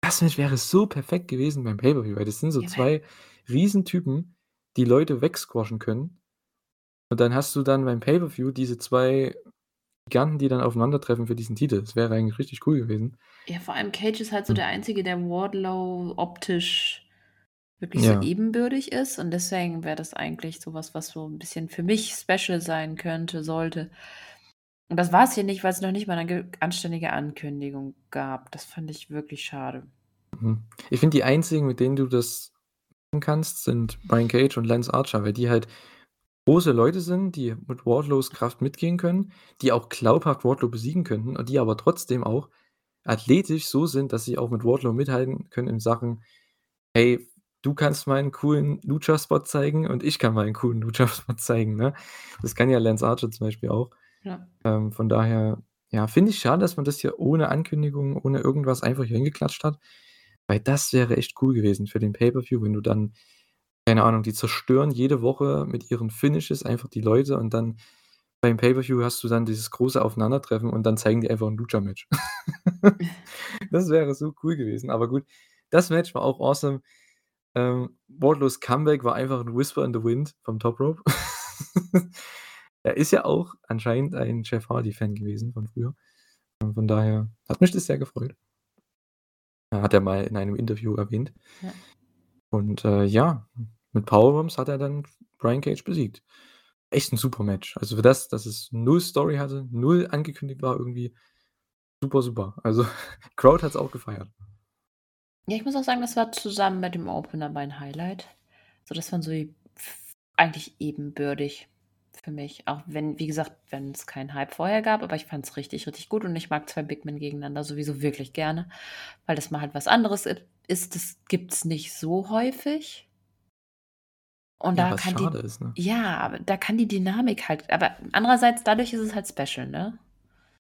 das Match wäre so perfekt gewesen beim Pay-per-View, weil das sind so Ja, 2 Riesentypen, die Leute wegsquashen können. Und dann hast du dann beim Pay-per-View diese 2 Giganten, die dann aufeinandertreffen für diesen Titel. Das wäre eigentlich richtig cool gewesen. Ja, vor allem Cage ist halt so Hm. der Einzige, der Wardlow optisch wirklich so Ja. ebenbürtig ist und deswegen wäre das eigentlich so was, was so 'n bisschen für mich special sein könnte sollte. Und das war's hier nicht, weil's noch nicht mal 'ne ge anständige Ankündigung gab. Das fand ich wirklich schade. Mhm. Ich finde, die einzigen, mit denen du das machen kannst, sind Brian Cage und Lance Archer, weil die halt große Leute sind, die mit Wardlows Kraft mitgehen können, die auch glaubhaft Wardlow besiegen könnten und die aber trotzdem auch athletisch so sind, dass sie auch mit Wardlow mithalten können in Sachen: „Hey, du kannst mal 'n coolen Lucha-Spot zeigen und ich kann mal 'n coolen Lucha-Spot zeigen, ne? Das kann ja Lance Archer zum Beispiel auch. Ja. Ähm, von daher, ja, finde ich schade, dass man das hier ohne Ankündigung, ohne irgendwas einfach hier hingeklatscht hat, weil das wäre echt cool gewesen für den Pay-per-View, wenn du dann keine Ahnung, die zerstören jede Woche mit ihren Finishes einfach die Leute und dann beim Pay-per-View hast du dann dieses große Aufeinandertreffen und dann zeigen die einfach 'n Lucha-Match. Das wäre so cool gewesen, aber gut. Das Match war auch awesome. Ähm, Wardlows Comeback war einfach 'n Whisper in the Wind vom Top Rope. Er ist ja auch anscheinend ein Jeff Hardy-Fan gewesen von früher. Und von daher hat mich das sehr gefreut. Hat er mal in einem Interview erwähnt. Ja. Und, äh, ja, mit Powerbombs hat er dann Brian Cage besiegt. Echt 'n super Match. Also, für das, dass es null Story hatte, null angekündigt war irgendwie. Super, super. Also, Crowd hat's auch gefeiert. Ja, ich muss auch sagen, das war zusammen mit dem Opener mein Highlight. So, das waren so f eigentlich ebenbürtig für mich. Auch wenn, wie gesagt, wenn es keinen Hype vorher gab, aber ich fand's richtig, richtig gut und ich mag 2 Big Men gegeneinander sowieso wirklich gerne, weil das mal halt was anderes ist. Das gibt's nicht so häufig. Und Ja, da kann die ist, ne? ja, aber da kann die Dynamik halt aber andererseits dadurch ist es halt special, ne?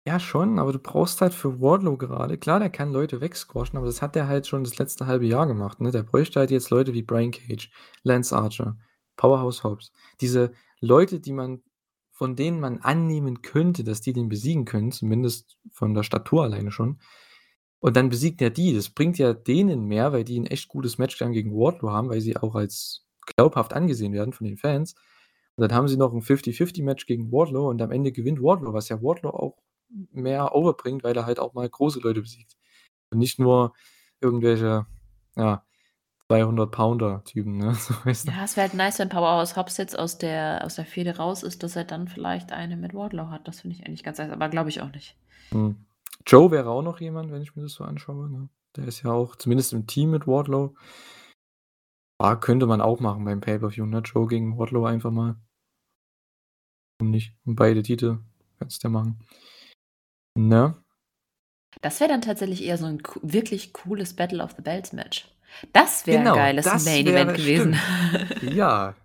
Ja, schon, aber du brauchst halt für Wardlow gerade klar, der kann Leute wegsquashen, aber das hat der halt schon das letzte halbe Jahr gemacht, ne? Der bräuchte halt jetzt Leute wie Brian Cage, Lance Archer, Powerhouse Hobbs. Diese Leute, die man von denen man annehmen könnte, dass die den besiegen können, zumindest von der Statur alleine schon. Und dann besiegt er die. Das bringt ja denen mehr, weil die 'n echt gutes Match dann gegen Wardlow haben, weil sie auch als glaubhaft angesehen werden von den Fans. Und dann haben sie noch 'n 50-50 Match gegen Wardlow und am Ende gewinnt Wardlow, was ja Wardlow auch mehr overbringt, weil er halt auch mal große Leute besiegt. Und nicht nur irgendwelche, ja, 200 Pounder-Typen, ne, so? Ja, es wäre halt nice, wenn Powerhouse Hobbs jetzt aus der aus der Fehde raus ist, dass er dann vielleicht eine mit Wardlow hat. Das finde ich eigentlich ganz nice, aber glaube ich auch nicht. Mhm. Joe wäre auch noch jemand, wenn ich mir das so anschaue, ne? Der ist ja auch zumindest im Team mit Wardlow. Ah, könnte man auch machen beim Pay-per-View, ne? Joe gegen Wardlow einfach mal. Warum nicht? Und beide Titel kannst du ja machen. Ne? Das wäre dann tatsächlich eher so 'n co wirklich cooles Battle of the Belts Match. Das wäre Genau, geiles das Main Event gewesen. stimmt. Ja.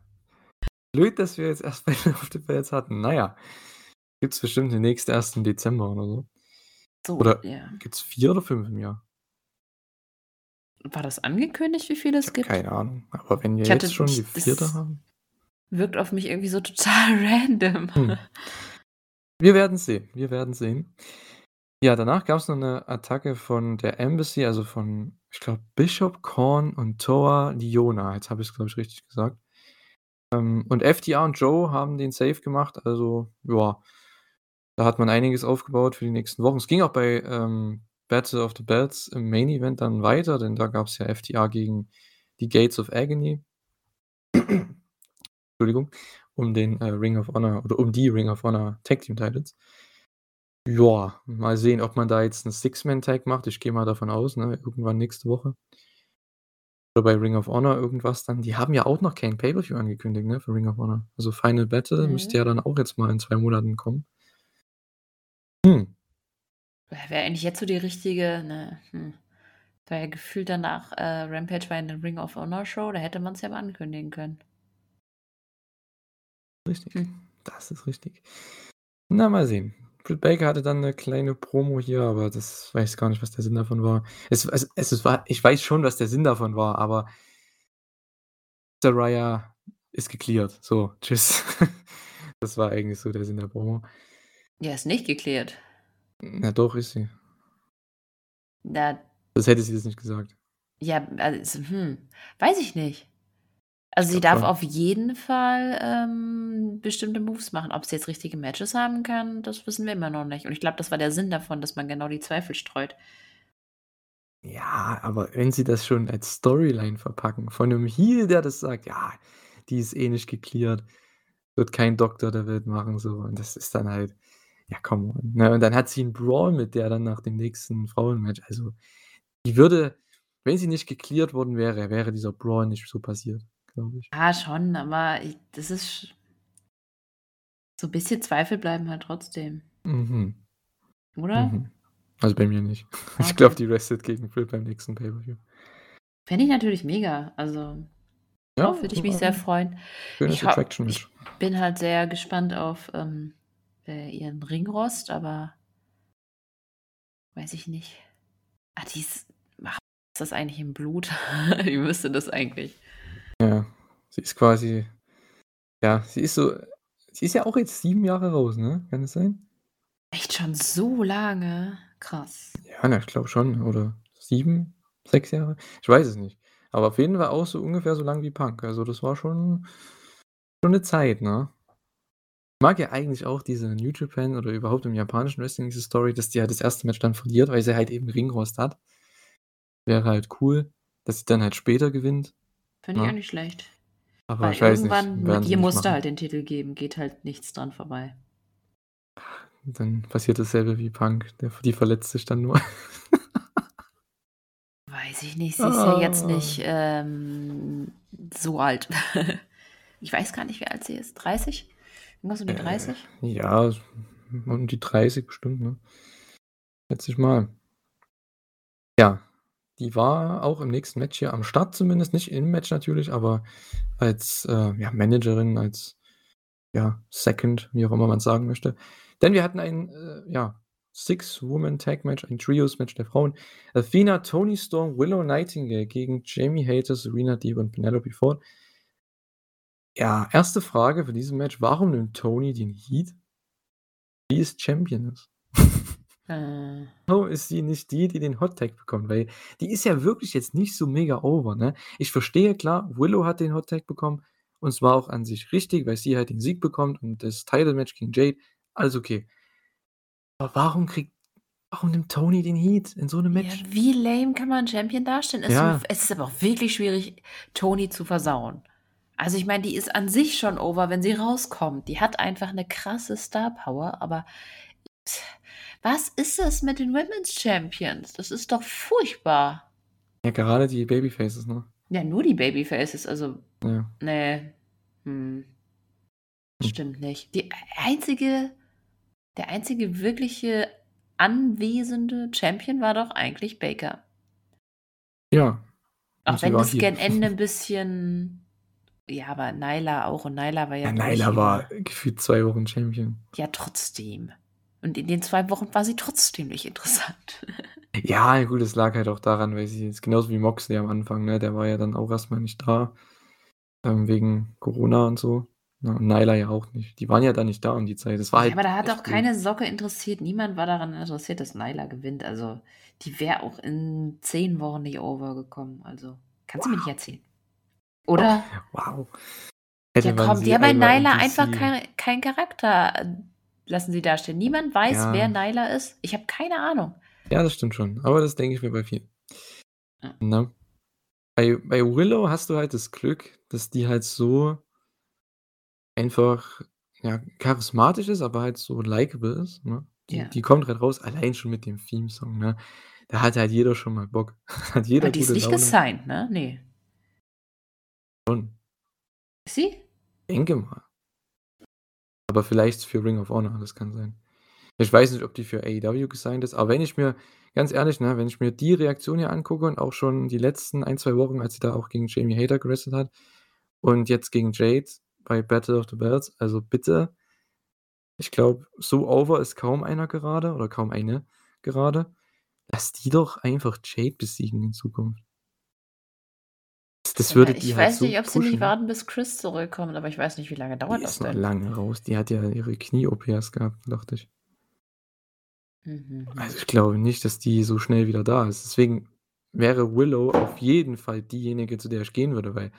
Blöd, dass wir jetzt erst Battle of the Belts hatten. Na ja, gibt's bestimmt demnächst erst im Dezember oder so. So, Oder ja. gibt's 4 oder 5 im Jahr? War das angekündigt, wie viele Ich es gibt? keine Ahnung. Aber wenn wir Ich hatte jetzt schon die 4. haben wirkt auf mich irgendwie so total random. Hm. Wir werden's sehen. Wir werden sehen. Ja, danach gab's noch 'ne Attacke von der Embassy, also von, ich glaube, Bishop, Korn und Toa Liona. Jetzt habe ich's, glaube ich, richtig gesagt. Ähm, und FTR und Joe haben den Save gemacht. Also, ja, da hat man einiges aufgebaut für die nächsten Wochen. Es ging auch bei, ähm, Battle of the Belts im Main Event dann weiter, denn da gab's ja FTR gegen die Gates of Agony. Entschuldigung, um den, äh, Ring of Honor oder um die Ring of Honor Tag Team Titles. Ja, mal sehen, ob man da jetzt 'n Six-Man-Tag macht. Ich gehe mal davon aus, ne, irgendwann nächste Woche. Oder bei Ring of Honor irgendwas dann. Die haben ja auch noch kein Pay-per-View angekündigt, ne, für Ring of Honor. Also, Final Battle müsste Mhm. ja dann auch jetzt mal in 2 Monaten kommen. Hm. Wäre eigentlich jetzt so die richtige ne, hm. War ja gefühlt danach äh, Rampage war ja 'ne Ring of Honor Show, da hätte man's ja mal ankündigen können. Richtig. Hm. Das ist richtig. Na, mal sehen. Britt Baker hatte dann 'ne kleine Promo hier, aber das weiß gar nicht, was der Sinn davon war. Es es es war ich weiß schon, was der Sinn davon war, aber Saraya ist gecleared. So, tschüss. Das war eigentlich so der Sinn der Promo. Ja, ist nicht geklärt. Na doch, ist sie. Na Sonst hätte sie das nicht gesagt. Ja, also, hm, weiß ich nicht. Also, Ich sie darf schon. auf jeden Fall, ähm, bestimmte Moves machen. Ob sie jetzt richtige Matches haben kann, das wissen wir immer noch nicht. Und ich glaube, das war der Sinn davon, dass man genau die Zweifel streut. Ja, aber wenn sie das schon als Storyline verpacken, von 'nem Heel, der das sagt: „Ja, die ist eh nicht gecleared, wird kein Doktor der Welt machen“, so. Und das ist dann halt ja, come on, ne? Und dann hat sie 'n Brawl mit der dann nach dem nächsten Frauenmatch. Also, die würde wenn sie nicht gecleared worden wäre, wäre dieser Brawl nicht so passiert, glaube ich. Ja, schon, aber i das ist so bisschen Zweifel bleiben halt trotzdem. Mhm. Oder? Mhm. Also, bei mir nicht. Ich Okay. glaube, die restet gegen Britt beim nächsten Pay-per-View. Fände ich natürlich mega. Also, Ja, würde ich mich sehr freuen. schönes Ich, ich bin halt sehr gespannt auf ähm, äh, ihren Ringrost, aber weiß ich nicht. Ah, die ist, ach, ist das eigentlich im Blut? Wie müsste das eigentlich? Ja, sie ist quasi, ja, sie ist so, sie ist ja auch jetzt sieben Jahre raus, ne? Kann das sein? Echt schon so lange? Krass. Ja, na, ich glaube schon. Oder sieben, sechs Jahre? Ich weiß es nicht. Aber auf jeden Fall auch so ungefähr so lang wie Punk. Also das war schon, schon eine Zeit, ne? Ich mag ja eigentlich auch diese New Japan oder überhaupt im japanischen Wrestling diese Story, dass die halt das erste Match dann verliert, weil sie halt eben Ringrost hat. Wäre halt cool, dass sie dann halt später gewinnt. Finde ich auch nicht schlecht. Aber Weil ich weiß irgendwann, nicht, mit ihr musste halt den Titel geben, geht halt nichts dran vorbei. Dann passiert dasselbe wie Punk. Der, die verletzt sich dann nur. Weiß ich nicht, sie ist ja jetzt Ah. nicht ähm, so alt. ich weiß gar nicht, wie alt sie ist. 30? Irgendwas um die Äh, 30? ja, um die 30 bestimmt, ne? Schätze ich mal. Ja, die war auch im nächsten Match hier am Start zumindest, nicht im Match natürlich, aber als äh, ja, Managerin, als ja, Second, wie auch immer man sagen möchte. Denn wir hatten ein äh, ja, Six-Woman-Tag-Match, ein Trios-Match der Frauen. Athena, Tony Storm, Willow Nightingale gegen Jamie Hater, Serena Deeb und Penelope Ford. Ja, erste Frage für dieses Match: Warum nimmt Tony den Heat? Die ist Champion ist. Äh, Warum ist sie nicht die, die den Hot Tag bekommt? Weil die ist ja wirklich jetzt nicht so mega over, ne? Ich verstehe, klar, Willow hat den Hot Tag bekommen und es war auch an sich richtig, weil sie halt den Sieg bekommt und das Title Match gegen Jade, alles okay. Aber warum kriegt warum nimmt Tony den Heat in so einem ja, Match? wie lame kann man einen Champion darstellen? Es, Ja. es ist aber auch wirklich schwierig, Toni zu versauen. Also ich meine, die ist an sich schon over, wenn sie rauskommt. Die hat einfach eine krasse Star Power, aber was ist das mit den Women's Champions? Das ist doch furchtbar. Ja, gerade die Babyfaces, ne? Ja, nur die Babyfaces, also Ja. nee. Hm. Hm. Stimmt nicht. Die einzige, der einzige wirkliche anwesende Champion war doch eigentlich Baker. Ja. Auch wenn das gen Ende ein bisschen. Ja, aber Nyla auch. Und Nyla war ja. Ja, hier. war gefühlt zwei Wochen Champion. Ja, trotzdem. Und in den zwei Wochen war sie trotzdem nicht interessant. Ja, gut, es lag halt auch daran, weil sie ist genauso wie Moxley am Anfang, ne? Der war ja dann auch erstmal nicht da. Ähm, wegen Corona und so. Ja, und Nyla ja auch nicht. Die waren ja da nicht da um die Zeit. Das war Ja, halt. aber da hat auch keine Socke interessiert. Niemand war daran interessiert, dass Nyla gewinnt. Also, die wäre auch in zehn Wochen nicht overgekommen. Also, kannst du mir nicht erzählen. Oder? Wow. Ja, Hätte man komm, die haben bei Nyla einfach keinen kein Charakter, äh, lassen sie darstellen. Niemand weiß, Ja. wer Nyla ist. Ich habe keine Ahnung. Ja, das stimmt schon. Aber das denke ich mir bei vielen. Ja. Ne? Bei, bei Willow hast du halt das Glück, dass die halt so einfach ja, charismatisch ist, aber halt so likable ist. Ne? Die, Ja. die kommt halt raus, allein schon mit dem Theme-Song. Ne? Da hat halt jeder schon mal Bock. hat jeder Aber die ist nicht Laune. gesigned, ne? Nee. Schon. Sie? Denke mal. Aber vielleicht für Ring of Honor, das kann sein. Ich weiß nicht, ob die für AEW gesigned ist, aber wenn ich mir, ganz ehrlich, ne, wenn ich mir die Reaktion hier angucke und auch schon die letzten ein, zwei Wochen, als sie da auch gegen Jamie Hater gewrestelt hat und jetzt gegen Jade bei Battle of the Belts, also bitte, ich glaube, so over ist kaum einer gerade oder kaum eine gerade. Lass die doch einfach Jade besiegen in Zukunft. Das, würde ich die halt weiß so nicht, ob sie nicht pushen. warten, bis Chris zurückkommt, aber ich weiß nicht, wie lange dauert Die das ist noch denn? lange raus. Die hat ja ihre Knie-OPs gehabt, dachte ich. Mhm. Also ich glaube nicht, dass die so schnell wieder da ist. Deswegen wäre Willow auf jeden Fall diejenige, zu der ich gehen würde, weil.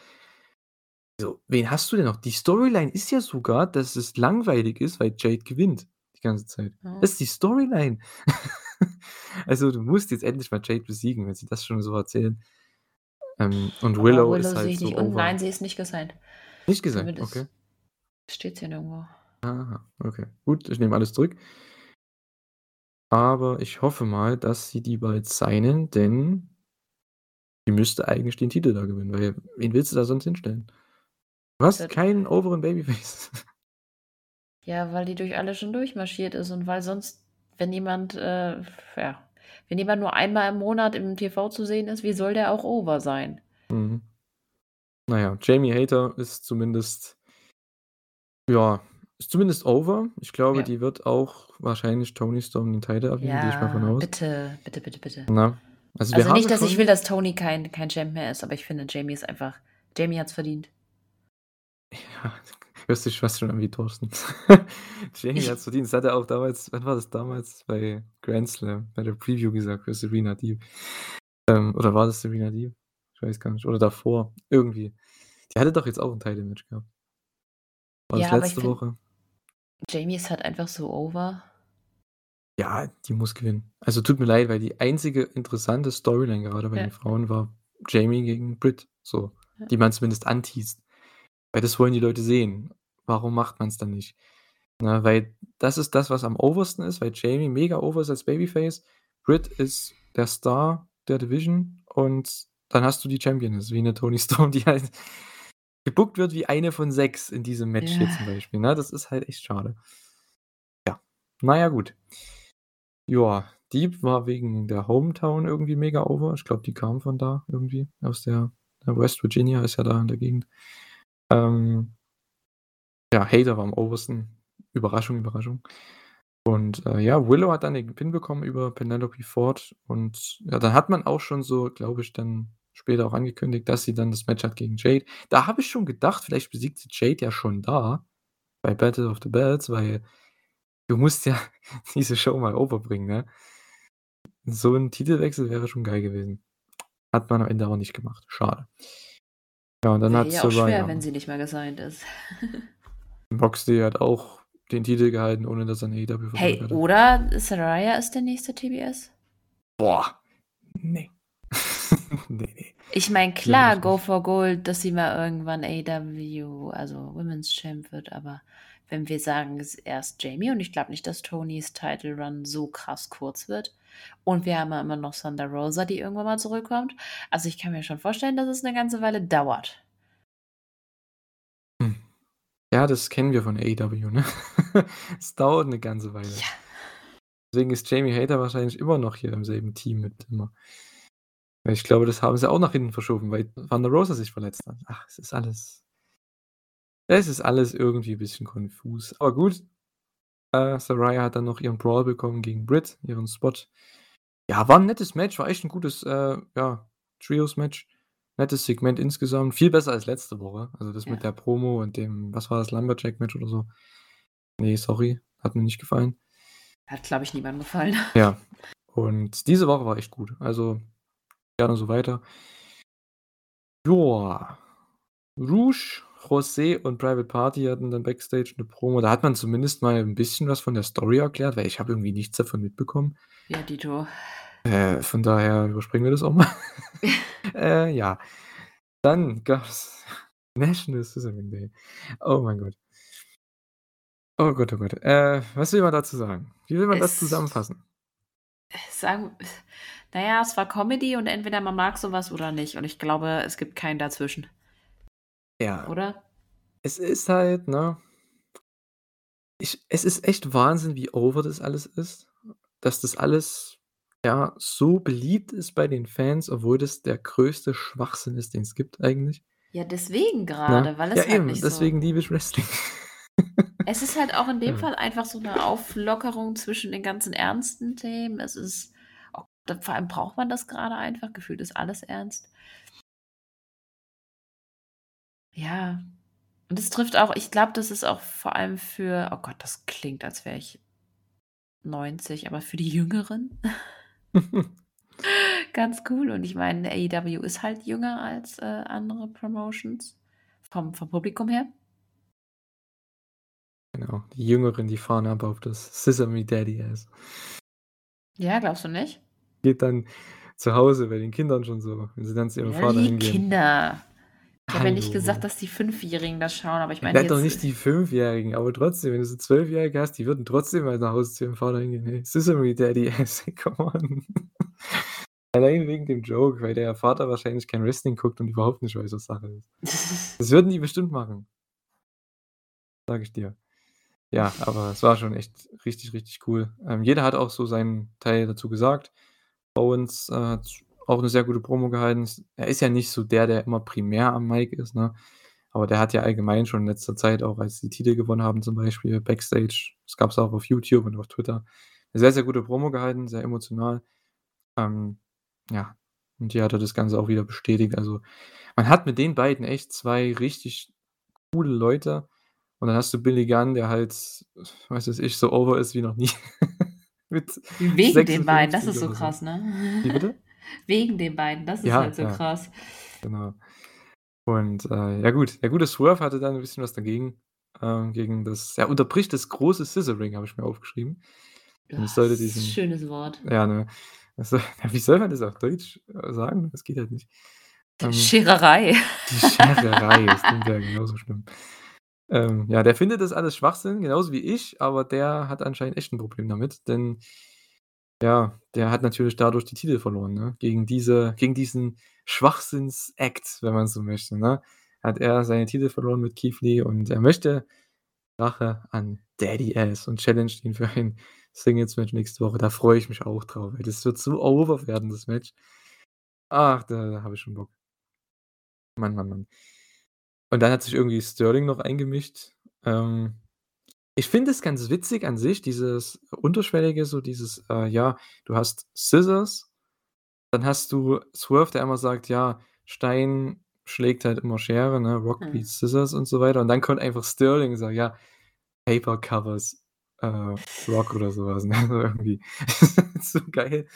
So, wen hast du denn noch? Die Storyline ist ja sogar, dass es langweilig ist, weil Jade gewinnt die ganze Zeit. Ja. Das ist die Storyline. also du musst jetzt endlich mal Jade besiegen, wenn sie das schon so erzählen. Ähm, und Aber Willow, Willow ist halt ich so nicht. Und over. nein, sie ist nicht gesigned. Nicht Zumindest okay. steht hier nirgendwo. Aha, okay. Gut, ich nehme alles zurück. Aber ich hoffe mal, dass sie die bald signen, denn die müsste eigentlich den Titel da gewinnen, weil wen willst du da sonst hinstellen? Du hast Das- keinen oberen Babyface. Ja, weil die durch alle schon durchmarschiert ist und weil sonst, wenn jemand, äh, ja, wenn jemand nur einmal im Monat im TV zu sehen ist, wie soll der auch over sein? Mhm. Na ja, Jamie Hayter ist zumindest ja, ist zumindest over. Ich glaube, Ja. die wird auch wahrscheinlich Toni Storm den Title abnehmen, gehe ich mal von Ja, aus. bitte, bitte, bitte, bitte. Na, also wir Also haben nicht, dass ich will, dass Tony kein kein Champ mehr ist, aber ich finde, Jamie ist einfach Jamie hat's verdient. Ja, hörst dich fast schon an wie Thorsten. Jamie hat's verdient. Das hat er auch damals wann war das damals? Bei Grand Slam, bei der Preview gesagt für Serena Deeb. Ähm, oder war das Serena Deeb? Ich weiß gar nicht. Oder davor, irgendwie. Die hatte doch jetzt auch 'n Title-Match gehabt. War das Ja, aber ich letzte finde Woche? Jamie ist halt einfach so over. Ja, die muss gewinnen. Also, tut mir leid, weil die einzige interessante Storyline gerade bei Ja. den Frauen war Jamie gegen Britt, so, Ja. die man zumindest anteast. Weil das wollen die Leute sehen. Warum macht man's dann nicht? Ne, weil das ist das, was am oversten ist, weil Jamie mega over ist als Babyface. Britt ist der Star der Division und dann hast du die Championess, wie 'ne Toni Storm, die halt gebookt wird wie eine von 6 in diesem Match hier zum Ja. Beispiel, ne? Das ist halt echt schade. Ja, na ja, gut. Ja, Deeb war wegen der Hometown irgendwie mega over. Ich glaube, die kam von da irgendwie aus der der West Virginia ist ja da in der Gegend. Ähm ja, Hayter war am oversten. Überraschung, Überraschung. Und, äh, ja, Willow hat dann den Pin bekommen über Penelope Ford und ja, dann hat man auch schon so, glaube ich, dann später auch angekündigt, dass sie dann das Match hat gegen Jade. Da habe ich schon gedacht, vielleicht besiegt sie Jade ja schon da bei Battle of the Belts, weil du musst ja diese Show mal overbringen, ne? So 'n Titelwechsel wäre schon geil gewesen. Hat man am Ende aber nicht gemacht. Schade. Ja, und dann hat ja auch schwer, wenn sie nicht mehr gesigned ist. Moxley hat auch den Titel gehalten, ohne dass er 'n AEW-Vertrag Hey, hatte. oder Saraya ist der nächste TBS? Boah, ne. Ne, ne. Ich meine, klar, ich Go for Gold, dass sie mal irgendwann AEW, also Women's Champ wird, aber wenn wir sagen, es ist erst Jamie und ich glaube nicht, dass Tonys Title Run so krass kurz wird und wir haben ja immer noch Thunder Rosa, die irgendwann mal zurückkommt. Also, ich kann mir schon vorstellen, dass es 'ne ganze Weile dauert. Hm. Ja, das kennen wir von AEW, ne? Es dauert 'ne ganze Weile. Ja. Deswegen ist Jamie Hayter wahrscheinlich immer noch hier im selben Team mit immer. Ich glaube, das haben sie auch nach hinten verschoben, weil Thunder Rosa sich verletzt hat. Ach, es ist alles es ist alles irgendwie bisschen konfus. Aber gut, äh, Saraya hat dann noch ihren Brawl bekommen gegen Britt, ihren Spot. Ja, war 'n nettes Match, war echt 'n gutes, äh, ja, Trios-Match. Nettes Segment insgesamt, viel besser als letzte Woche. Also, das mit Ja. der Promo und dem was war das, Lumberjack-Match oder so? Ne, sorry, hat mir nicht gefallen. Hat, glaube ich, niemandem gefallen. Ja, und diese Woche war echt gut. Also, gerne so weiter. Joa. Rouge, José und Private Party hatten dann Backstage 'ne Promo. Da hat man zumindest mal 'n bisschen was von der Story erklärt, weil ich habe irgendwie nichts davon mitbekommen. Ja, dito. Äh, von daher überspringen wir das auch mal. Äh, ja. Dann gab's National Scissoring Day. Oh mein Gott. Oh Gott, oh Gott. Äh, was will man dazu sagen? Wie will man das Es zusammenfassen? sagen na ja, es war Comedy und entweder man mag so was oder nicht und ich glaube, es gibt kein Dazwischen. Ja. Oder? Es ist halt, ne ich es ist echt Wahnsinn, wie over das alles ist, dass das alles, ja, so beliebt ist bei den Fans, obwohl das der größte Schwachsinn ist, den's gibt eigentlich. Ja, deswegen Ne? grade, weil es Ja, halt eben, nicht so deswegen liebe ich Wrestling. Es ist halt auch in dem Ja. Fall einfach so 'ne Auflockerung zwischen den ganzen ernsten Themen. Es ist auch da vor allem braucht man das grade einfach. Gefühlt ist alles ernst. Ja. Und es trifft auch ich glaube, das ist auch vor allem für oh Gott, das klingt, als wäre ich 90, aber für die Jüngeren ganz cool. Und ich meine, AEW ist halt jünger als, äh, andere Promotions vom vom Publikum her. Genau, die Jüngeren, die fahren ab auf das Sesame Daddy Ass. Ja, glaubst du nicht? Geht dann zu Hause bei den Kindern schon so, wenn sie dann zu ihrem Ja, Vater die hingehen. Kinder. Ich habe ja nicht gesagt, dass die Fünfjährigen das schauen, aber ich meine Ja, doch nicht die Fünfjährigen, aber trotzdem, wenn du so Zwölfjährige hast, die würden trotzdem mal nach Hause zu ihrem Vater hingehen: „Hey, Sesame Daddy come on.“ Allein wegen dem Joke, weil der Vater wahrscheinlich kein Wrestling guckt und überhaupt nicht weiß, was Sache ist. Das würden die bestimmt machen. Sage ich dir. Ja, aber es war schon echt richtig, richtig cool. Ähm, jeder hat auch so seinen Teil dazu gesagt. Owens, äh, hat auch 'ne sehr gute Promo gehalten. Er ist ja nicht so der, der immer primär am Mic ist, ne? Aber der hat ja allgemein schon in letzter Zeit auch, als die Titel gewonnen haben zum Beispiel Backstage das gab's auch auf YouTube und auf Twitter, 'ne sehr, sehr gute Promo gehalten, sehr emotional. Ähm, ja, und hier hat er das Ganze auch wieder bestätigt. Also, man hat mit den beiden echt 2 richtig coole Leute und dann hast du Billy Gunn, der halt, weiß ich, so over ist wie noch nie mit Wegen den beiden, das 56 ist so. krass, ne? Wie bitte? Wegen den beiden, das ist Ja, halt so ja, krass. genau. Und, äh, ja gut, der gute Swerve hatte da 'n bisschen was dagegen, ähm, gegen das er unterbricht das große Scissoring, habe ich mir aufgeschrieben. Und es Ja, sollte s diesen schönes Wort. ja, ne? Also, ja, wie soll man das auf Deutsch, äh, sagen? Das geht halt nicht. Ähm Schererei. Die Schererei, das klingt ja genauso schlimm. Ähm, ja, der findet das alles Schwachsinn, genauso wie ich, aber der hat anscheinend echt 'n Problem damit, denn ja, der hat natürlich dadurch die Titel verloren, ne? Gegen diese gegen diesen Schwachsinns-Act, wenn man so möchte, ne? Hat er seine Titel verloren mit Keith Lee und er möchte Rache an Daddy Ass und challenged ihn für ein Singles-Match nächste Woche. Da freue ich mich auch drauf, ey. Das wird so over werden, das Match. Ach, da da habe ich schon Bock. Mann, Mann, Mann. Und dann hat sich irgendwie Sterling noch eingemischt. Ähm, ich finde es ganz witzig an sich, dieses Unterschwellige, so dieses, äh, ja, du hast Scissors, dann hast du Swerve, der immer sagt: „Ja, Stein schlägt halt immer Schere, ne? Rock Mhm. beats Scissors“ und so weiter. Und dann kommt einfach Sterling und sagt: „Ja, Paper covers, äh, Rock“ oder so was, ne? So irgendwie. So geil.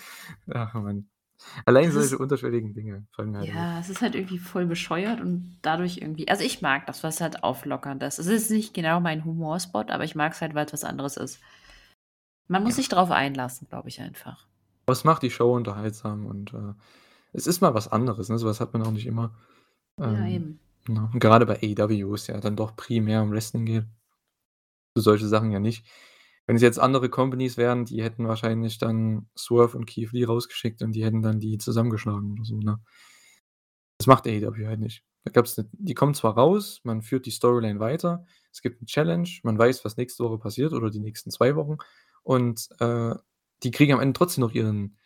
Ach Mann. Allein solche ist unterschwelligen Dinge fallen mir halt. Ja, es ist halt irgendwie voll bescheuert und dadurch irgendwie also, ich mag das, was halt Auflockerndes. Es ist nicht genau mein Humorspot, aber ich mag's halt, weil's was anderes ist. Man muss Ja. sich drauf einlassen, glaube ich einfach. Aber es macht die Show unterhaltsam und, äh, es ist mal was anderes, ne? So was hat man auch nicht immer. Ja, Ähm, eben. ne? Und grade bei AEW, wo's ja dann doch primär um Wrestling geht du solche Sachen ja nicht. Wenn es jetzt andere Companies wären, die hätten wahrscheinlich dann Swerve und Keith Lee rausgeschickt und die hätten dann die zusammengeschlagen oder so, ne? Das macht AEW halt nicht. Da gab's 'ne die kommen zwar raus, man führt die Storyline weiter, es gibt 'ne Challenge, man weiß, was nächste Woche passiert oder die nächsten 2 Wochen und, äh, die kriegen am Ende trotzdem noch ihren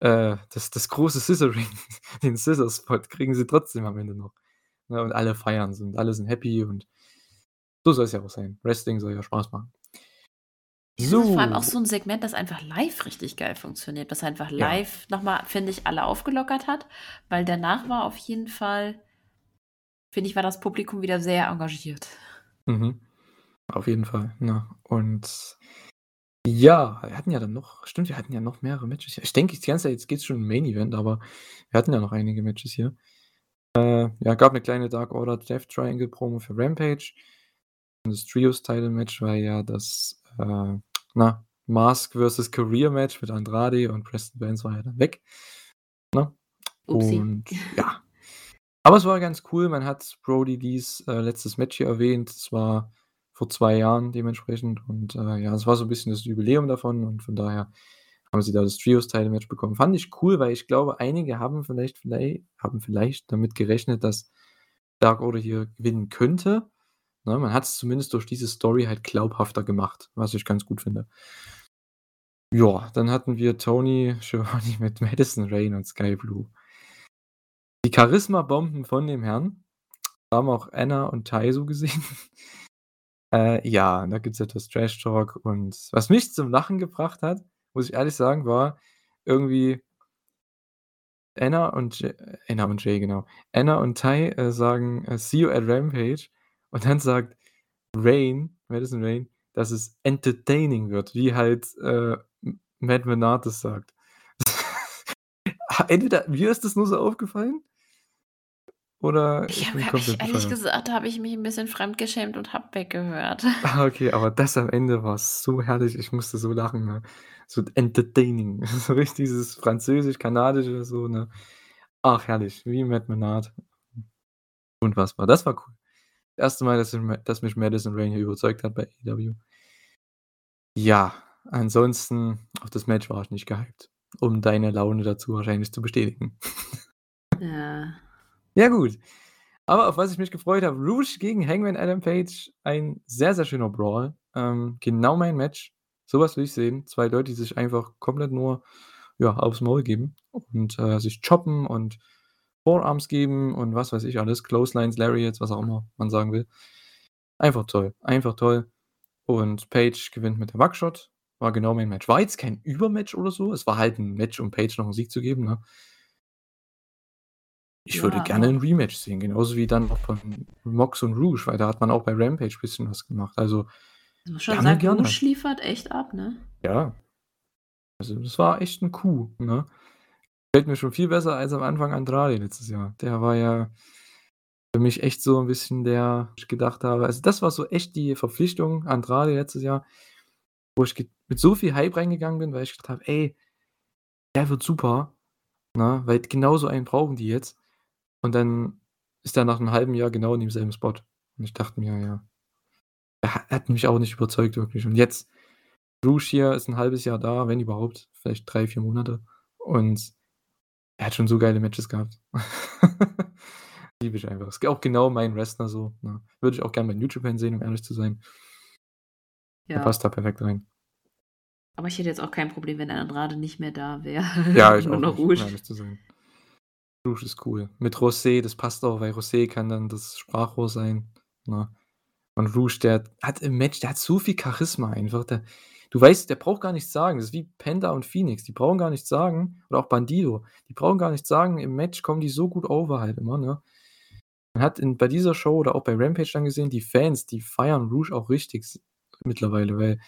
äh, das das große Scissoring, den Scissor-Spot kriegen sie trotzdem am Ende noch, ne? Und alle feiern's und alle sind happy und so soll's ja auch sein. Wrestling soll ja Spaß machen. Ja, das ist vor allem auch So. so 'n Segment, das einfach live richtig geil funktioniert, das einfach Ja. live noch mal, finde ich, alle aufgelockert hat, weil danach war auf jeden Fall finde ich, war das Publikum wieder sehr engagiert. Mhm. Auf jeden Fall, ne? Und ja, wir hatten ja dann noch stimmt, wir hatten ja noch mehrere Matches hier. Ich denke die ganze Zeit, jetzt geht's schon um Main Event, aber wir hatten ja noch einige Matches hier. Äh, ja, gab 'ne kleine Dark Order Death Triangle Promo für Rampage. Und das Trios Title Match war ja das, äh, na, Mask vs. Career Match mit Andrade und Preston Vance war ja dann weg, ne? Upsi. Und ja. Aber es war ganz cool. Man hat Brodie Lees, äh, letztes Match hier erwähnt. Das war vor 2 Jahren dementsprechend und, äh, ja, das war so 'n bisschen das Jubiläum davon und von daher haben sie da das Trios Title Match bekommen. Fand ich cool, weil ich glaube, einige haben vielleicht viellei haben vielleicht damit gerechnet, dass Dark Order hier gewinnen könnte, ne? Man hat's zumindest durch diese Story halt glaubhafter gemacht, was ich ganz gut finde. Ja, dann hatten wir Tony Schiavone mit Madison Rayne und Skye Blue. Die Charisma-Bomben von dem Herrn. Haben auch Anna und Ty so gesehen. Äh, ja, da gibt's etwas Trash Talk und was mich zum Lachen gebracht hat, muss ich ehrlich sagen, war irgendwie Anna und J Anna und Jay, genau. Anna und Ty, äh, sagen, äh: „See you at Rampage“ und dann sagt Rayne, Madison Rayne, dass es entertaining wird, wie halt, äh, Matt Menard das sagt. Entweder mir ist das nur so aufgefallen oder Ich ich habe komplett mich ehrlich gesagt habe ich mich 'n bisschen fremdgeschämt und habe weggehört. Ah, okay, aber das am Ende war so herrlich. Ich musste so lachen, ne? So entertaining. So richtig dieses Französisch-Kanadische so, ne? Ach, herrlich, wie Matt Menard. Unfassbar, das war cool. Erste Mal, dass ich dass mich Madison Rayne hier überzeugt hat bei AEW. Ja, ansonsten auf das Match war ich nicht gehypt, um deine Laune dazu wahrscheinlich zu bestätigen. Ja. Ja gut. Aber auf was ich mich gefreut habe, Rush gegen Hangman Adam Page, ein sehr, sehr schöner Brawl. Ähm, genau mein Match. So was will ich sehen. 2 Leute, die sich einfach komplett nur, ja, aufs Maul geben und, äh, sich choppen und Forearms geben und was weiß ich alles, Clotheslines, Lariats, was auch immer man sagen will. Einfach toll, einfach toll. Und Page gewinnt mit der Mugshot. War genau mein Match. War jetzt kein Übermatch oder so. Es war halt 'n Match, um Page noch 'n Sieg zu geben, ne? Ich würde Ja, gerne aber 'n Rematch sehen, genauso wie dann auch von Mox und Rouge, weil da hat man auch bei Rampage bisschen was gemacht. Also, Ich muss schon gerne, sagen, gerne. Rouge liefert echt ab, ne? Ja. Also, das war echt 'n Coup, ne? Gefällt mir schon viel besser als am Anfang Andrade letztes Jahr. Der war ja für mich echt so 'n bisschen der ich gedacht habe also, das war so echt die Verpflichtung Andrade letztes Jahr, wo ich mit so viel Hype reingegangen bin, weil ich gedacht habe: „Ey, der wird super“, ne? Weil genau so einen brauchen die jetzt. Und dann ist der nach 'nem halben Jahr genau in demselben Spot. Und ich dachte mir: „Ja“ er ha hat mich auch nicht überzeugt wirklich. Und jetzt Rouge hier ist 'n halbes Jahr da, wenn überhaupt, vielleicht 3, 4 Monate. Und er hat schon so geile Matches gehabt. Liebe ich einfach. Ist auch genau mein Wrestler so, ne? Würde ich auch gern bei New Japan sehen, um ehrlich zu sein. Der Ja. passt da perfekt rein. Aber ich hätte jetzt auch kein Problem, wenn Andrade nicht mehr da wäre. Ja, ich Nur auch noch nicht, um ehrlich zu sein. Rouge ist cool. Mit Rosé, das passt auch, weil Rosé kann dann das Sprachrohr sein, ne? Und Rouge, der hat im Match der hat so viel Charisma einfach. Der du weißt, der braucht gar nichts sagen. Das ist wie Penta und Phoenix. Die brauchen gar nichts sagen oder auch Bandido. Die brauchen gar nichts sagen. Im Match kommen die so gut over halt immer, ne? Man hat in bei dieser Show oder auch bei Rampage dann gesehen, die Fans, die feiern Rouge auch richtig mittlerweile, weil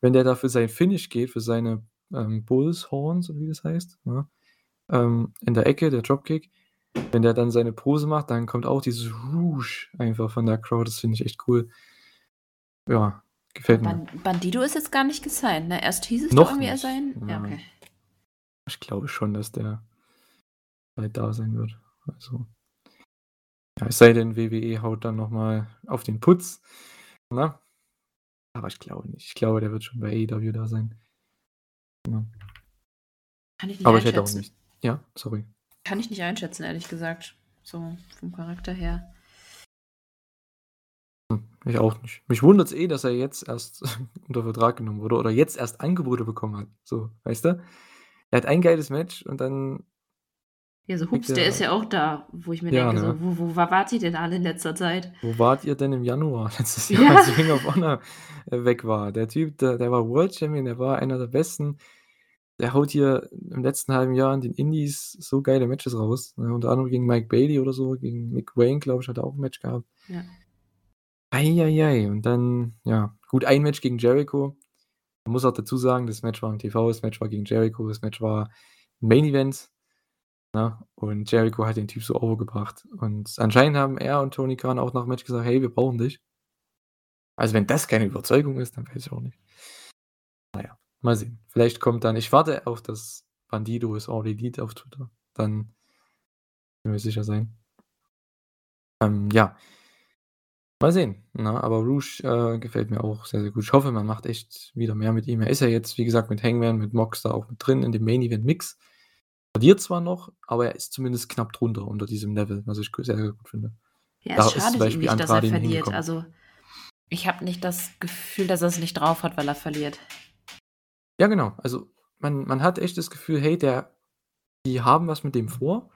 wenn der da für sein Finish geht, für seine, ähm, Bulls Horns oder wie das heißt, ne, ähm, in der Ecke, der Dropkick, wenn der dann seine Pose macht, dann kommt auch dieses Rouge einfach von der Crowd. Das finde ich echt cool. Ja, gefällt mir. Ban Bandido ist jetzt gar nicht gesigned, ne? Erst hieß es Noch irgendwie, er nicht. sei 'n ja, okay. Ich glaube schon, dass der bald da sein wird. Also ja, es sei denn, WWE haut dann noch mal auf den Putz, ne? Aber ich glaube nicht. Ich glaube, der wird schon bei AEW da sein. Ja. Kann ich nicht Aber ich hätte auch nicht ja, sorry. Kann ich nicht einschätzen, ehrlich gesagt. So vom Charakter her. Hm, ich auch nicht. Mich wundert's eh, dass er jetzt erst unter Vertrag genommen wurde oder jetzt erst Angebote bekommen hat, so, weißt du? Er hat ein geiles Match und dann Ja, so Hoops, der ist ja auch da, wo ich mir Ja, denke, so, ne? wo wo wa wart ihr denn alle in letzter Zeit? Wo wart ihr denn im Januar letztes Jahr, Ja. als Ring of Honor, äh, weg war? Der Typ, der der war World Champion, der war einer der Besten. Der haut hier im letzten halben Jahr in den Indies so geile Matches raus, ne? Unter anderem gegen Mike Bailey oder so, gegen Nick Wayne, glaube ich, hat er auch 'n Match gehabt. Ja. Ei, ei, ei. Und dann, ja, gut, ein Match gegen Jericho. Man muss auch dazu sagen, das Match war im TV, das Match war gegen Jericho, das Match war Main Event, ne? Und Jericho hat den Typ so overgebracht. Und anscheinend haben er und Tony Khan auch nach dem Match gesagt: „Hey, wir brauchen dich.“ Also, wenn das keine Überzeugung ist, dann weiß ich auch nicht. Na ja, mal sehen. Vielleicht kommt dann ich warte auf das Bandido is all elite auf Twitter. Dann können wir sicher sein. Ähm, ja. Mal sehen, ne? Aber Rouge, äh, gefällt mir auch sehr, sehr gut. Ich hoffe, man macht echt wieder mehr mit ihm. Er ist ja jetzt, wie gesagt, mit Hangman, mit Mox da auch mit drin in dem Main Event Mix. Verliert zwar noch, aber er ist zumindest knapp drunter unter diesem Level, was ich sehr, sehr gut finde. Ja, Da es ist zum schadet ihm nicht, dass er verliert. hingekommen. Also, ich habe nicht das Gefühl, dass er's nicht drauf hat, weil er verliert. Ja, genau. Also, man man hat echt das Gefühl, hey, der die haben was mit dem vor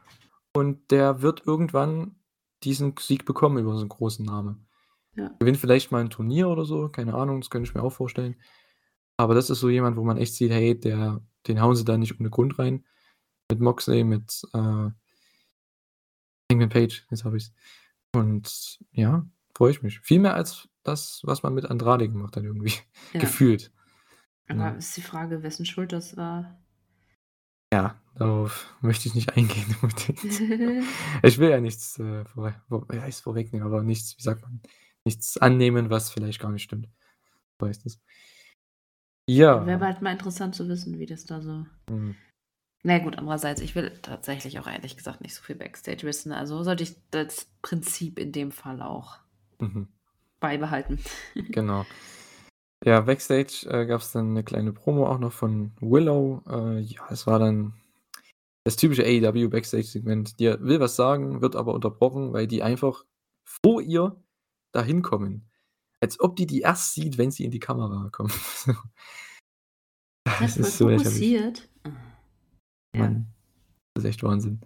und der wird irgendwann diesen Sieg bekommen über so 'n großen Namen. Ja. Gewinnt vielleicht mal 'n Turnier oder so, keine Ahnung, das könnte ich mir auch vorstellen. Aber das ist so jemand, wo man echt sieht, hey, der den hauen sie da nicht ohne Grund rein. Mit Moxley, mit, äh Hangman Page, jetzt habe ich's. Und ja, freue ich mich. Viel mehr als das, was man mit Andrade gemacht hat irgendwie, Ja. gefühlt. Aber Ne? ist die Frage, wessen Schuld das war. Ja, darauf möchte ich nicht eingehen. Ich will ja nichts, äh, vorweg vor ja, vorwegnehmen, aber nichts, wie sagt man, nichts annehmen, was vielleicht gar nicht stimmt. So es. Wäre Ja. halt mal interessant zu wissen, wie das da so Mhm. Na ja gut, andererseits, ich will tatsächlich auch ehrlich gesagt nicht so viel Backstage wissen. Also, sollte ich das Prinzip in dem Fall auch Mhm. beibehalten. Genau. Ja, Backstage, äh, gab's dann 'ne kleine Promo auch noch von Willow. Äh, ja, es war dann das typische AEW Backstage-Segment. Die will was sagen, wird aber unterbrochen, weil die einfach vor ihr da hinkommen. Als ob die die erst sieht, wenn sie in die Kamera kommt. Das Das ist so fokussiert. Ah. Ja. Mann, das ist echt Wahnsinn.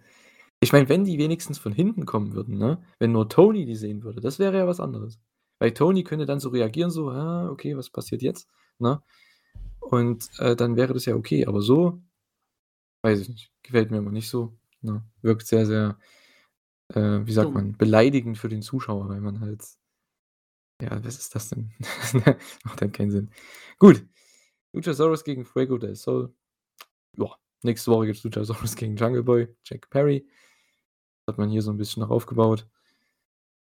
Ich meine, wenn die wenigstens von hinten kommen würden, ne? Wenn nur Tony die sehen würde, das wäre ja was anderes. Weil Tony könnte dann so reagieren, so: „Ah, okay, was passiert jetzt?“, ne? Und, äh, dann wäre das ja okay, aber so weiß ich nicht, gefällt mir immer nicht so, ne? Wirkt sehr, sehr, äh, wie sagt Dumm. man, beleidigend für den Zuschauer, weil man halt ja, was ist das denn? Macht halt keinen Sinn. Gut, Luchasaurus gegen Fuego del Sol. Ja, nächste Woche gibt's Luchasaurus gegen Jungle Boy, Jack Perry. Hat man hier so 'n bisschen noch aufgebaut.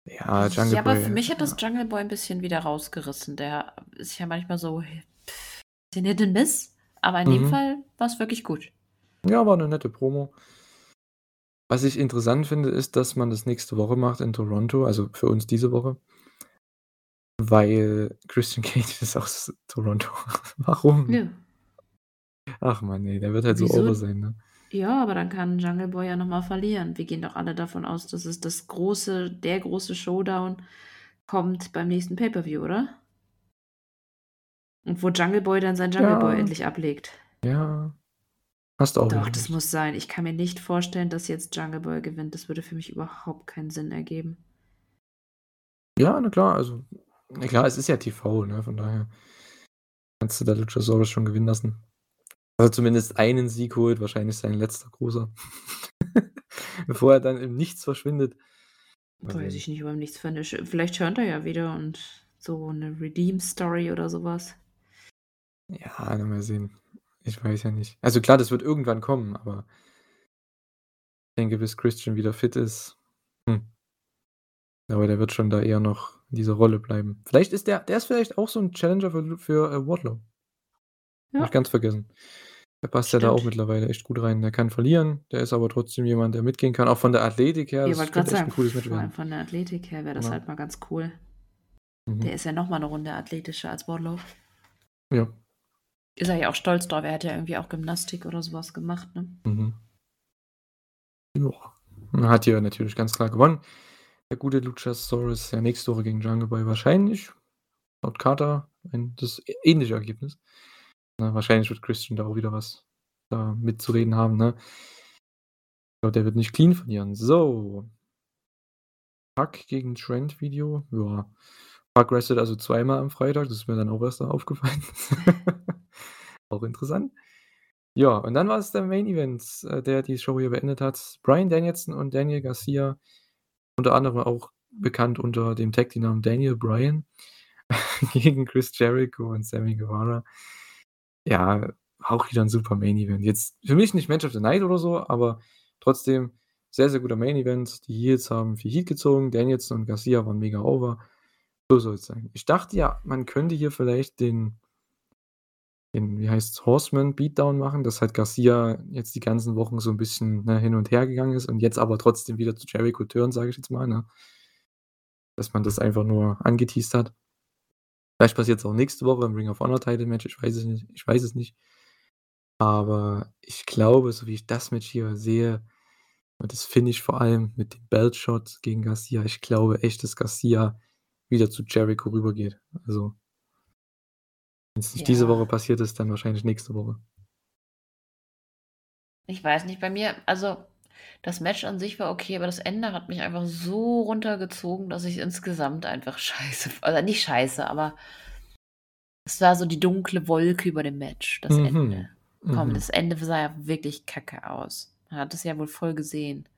Ja, Jungle Ja, aber Boy, für mich hat das ja. Jungle Boy 'n bisschen wieder rausgerissen. Der ist ja manchmal so bisschen Hit and Miss, aber in dem Mhm. Fall war's wirklich gut. Ja, war 'ne nette Promo. Was ich interessant finde, ist, dass man das nächste Woche macht in Toronto, also für uns diese Woche. Weil Christian Cage ist aus Toronto. Warum? Ja. Ach Mann, ey, der wird halt so Wieso? over sein, ne? Ja, aber dann kann Jungle Boy ja noch mal verlieren. Wir gehen doch alle davon aus, dass es das große der große Showdown kommt beim nächsten Pay-per-View, oder? Und wo Jungle Boy dann sein Jungle Boy Ja. endlich ablegt. Ja. Hast du auch Doch, wieder das muss sein. Ich kann mir nicht vorstellen, dass jetzt Jungle Boy gewinnt. Das würde für mich überhaupt keinen Sinn ergeben. Ja, na klar, also na klar, es ist ja TV, ne, von daher kannst du da Luchasaurus schon gewinnen lassen. Also zumindest einen Sieg holt, wahrscheinlich sein letzter großer. Bevor er dann im Nichts verschwindet. Weiß ich nicht, ob ihm nichts fände. Sch vielleicht turnt er ja wieder und so 'ne Redeem-Story oder so was. Ja, mal sehen. Ich weiß ja nicht. Also klar, das wird irgendwann kommen, aber ich denke, bis Christian wieder fit ist, hm. Aber der wird schon da eher noch in dieser Rolle bleiben. Vielleicht ist der der ist vielleicht auch so 'n Challenger für für, äh, Wardlow. Ich Ja. ganz vergessen. Der passt ja da auch Stimmt. mittlerweile echt gut rein. Der kann verlieren, der ist aber trotzdem jemand, der mitgehen kann, auch von der Athletik her. Ja, Das wollte echt sagen, 'n cooles Match vor allem werden. von der Athletik her wäre das Ja. halt mal ganz cool. Mhm. Der ist ja noch mal 'ne Runde athletischer als Wardlow. Ja. Ist er ja auch stolz drauf. Er hat ja irgendwie auch Gymnastik oder so was gemacht, ne? Mhm. Ja. Hat hier natürlich ganz klar gewonnen. Der gute Luchasaurus, ja nächste Woche gegen Jungle Boy wahrscheinlich laut Carter ein das ähnliche Ergebnis. Ne, wahrscheinlich wird Christian da auch wieder was da mitzureden haben, ne? Ich glaube, der wird nicht clean verlieren. So. Pac gegen Trent Video, ja. Pac wrestelt also zweimal am Freitag, das ist mir dann auch erst aufgefallen. Auch interessant. Ja, und dann war es der Main Event, äh, der die Show hier beendet hat. Bryan Danielson und Daniel Garcia, unter anderem auch bekannt unter dem Tag-Team-Namen Daniel Bryan, gegen Chris Jericho und Sammy Guevara. Ja, auch wieder 'n super Main Event. Jetzt für mich nicht Match of the Night oder so, aber trotzdem sehr, sehr guter Main Event. Die Heels haben viel Heat gezogen. Danielson und Garcia waren mega over. So soll's sein. Ich dachte ja, man könnte hier vielleicht den den, wie heißt's, Horseman Beatdown machen, dass halt Garcia jetzt die ganzen Wochen so 'n bisschen, ne, hin und her gegangen ist und jetzt aber trotzdem wieder zu Jericho turnt, sage ich jetzt mal, ne? Dass man das einfach nur angeteased hat. Vielleicht passiert's auch nächste Woche im Ring of Honor Title Match, ich weiß es nicht ich weiß es nicht. Aber ich glaube, so wie ich das Match hier sehe und das Finish vor allem mit dem Belt Shot gegen Garcia, ich glaube echt, dass Garcia wieder zu Jericho rübergeht. Also wenn's nicht diese Woche Ja. passiert ist, dann wahrscheinlich nächste Woche. Ich weiß nicht, bei mir also, das Match an sich war okay, aber das Ende hat mich einfach so runtergezogen, dass ich insgesamt einfach scheiße also nicht scheiße, aber es war so die dunkle Wolke über dem Match, das Mhm. Ende. Komm, Mhm. das Ende sah ja wirklich kacke aus. Man hat es ja wohl voll gesehen.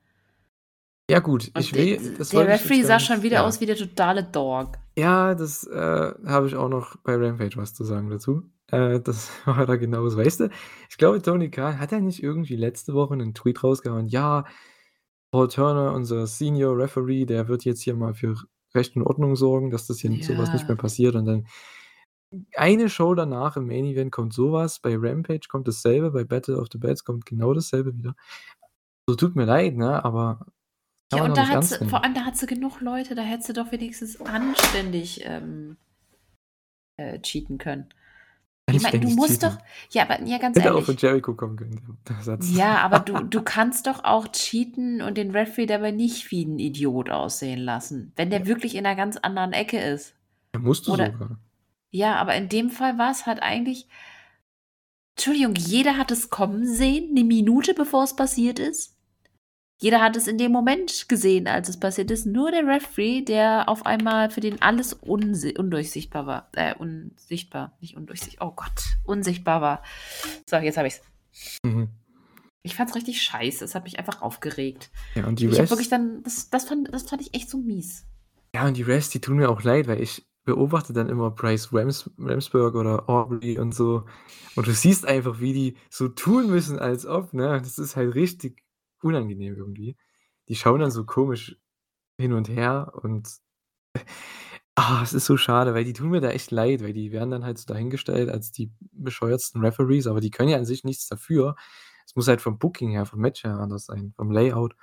Ja gut, Und ich will das der Referee sah schon wieder ja. aus wie der totale Dog. Ja, das, äh, habe ich auch noch bei Rampage was zu sagen dazu. Äh, das war da genauso. Weißt du, ich glaube, Tony Khan hat er nicht irgendwie letzte Woche 'nen Tweet rausgehauen: „Ja, Paul Turner, unser Senior Referee, der wird jetzt hier mal für Recht und Ordnung sorgen, dass das hier so was nicht mehr Ja. passiert.“ Und dann eine Show danach im Main Event kommt so was, bei Rampage kommt dasselbe, bei Battle of the Belts kommt genau dasselbe wieder. So, tut mir leid, ne, aber Ja, und da hat sie vor allem, da hat sie genug Leute, da hätte sie doch wenigstens anständig, ähm, äh, cheaten können. Ich meine, du musst cheaten. doch ja, aber ja, ganz Hätte auch von ehrlich. Jericho kommen können, der Satz. Ja, aber du du kannst doch auch cheaten und den Referee dabei nicht wie 'n Idiot aussehen lassen, wenn der Ja. wirklich in 'ner ganz anderen Ecke ist. Ja, musst du Oder sogar. ja, aber in dem Fall war's halt eigentlich Entschuldigung, jeder hat es kommen sehen, 'ne Minute bevor es passiert ist? Jeder hat es in dem Moment gesehen, als es passiert ist. Nur der Referee, der auf einmal für den alles undurchsichtbar war. Äh, unsichtbar, nicht undurchsichtbar. Oh Gott, unsichtbar war. So, jetzt habe ich's. Mhm. Ich fand's richtig scheiße. Es hat mich einfach aufgeregt. Ja, und die Ich Refs wirklich dann das das fand das fand ich echt so mies. ja, und die Refs, die tun mir auch leid, weil ich beobachte dann immer Bryce Rams Ramsburg oder Aubrey und so. Und du siehst einfach, wie die so tun müssen, als ob, ne? Das ist halt richtig unangenehm irgendwie. Die schauen dann so komisch hin und her und ah, es ist so schade, weil die tun mir da echt leid, weil die werden dann halt so dahingestellt als die bescheuertsten Referees, aber die können ja an sich nichts dafür. Es muss halt vom Booking her, vom Match her anders sein, vom Layout.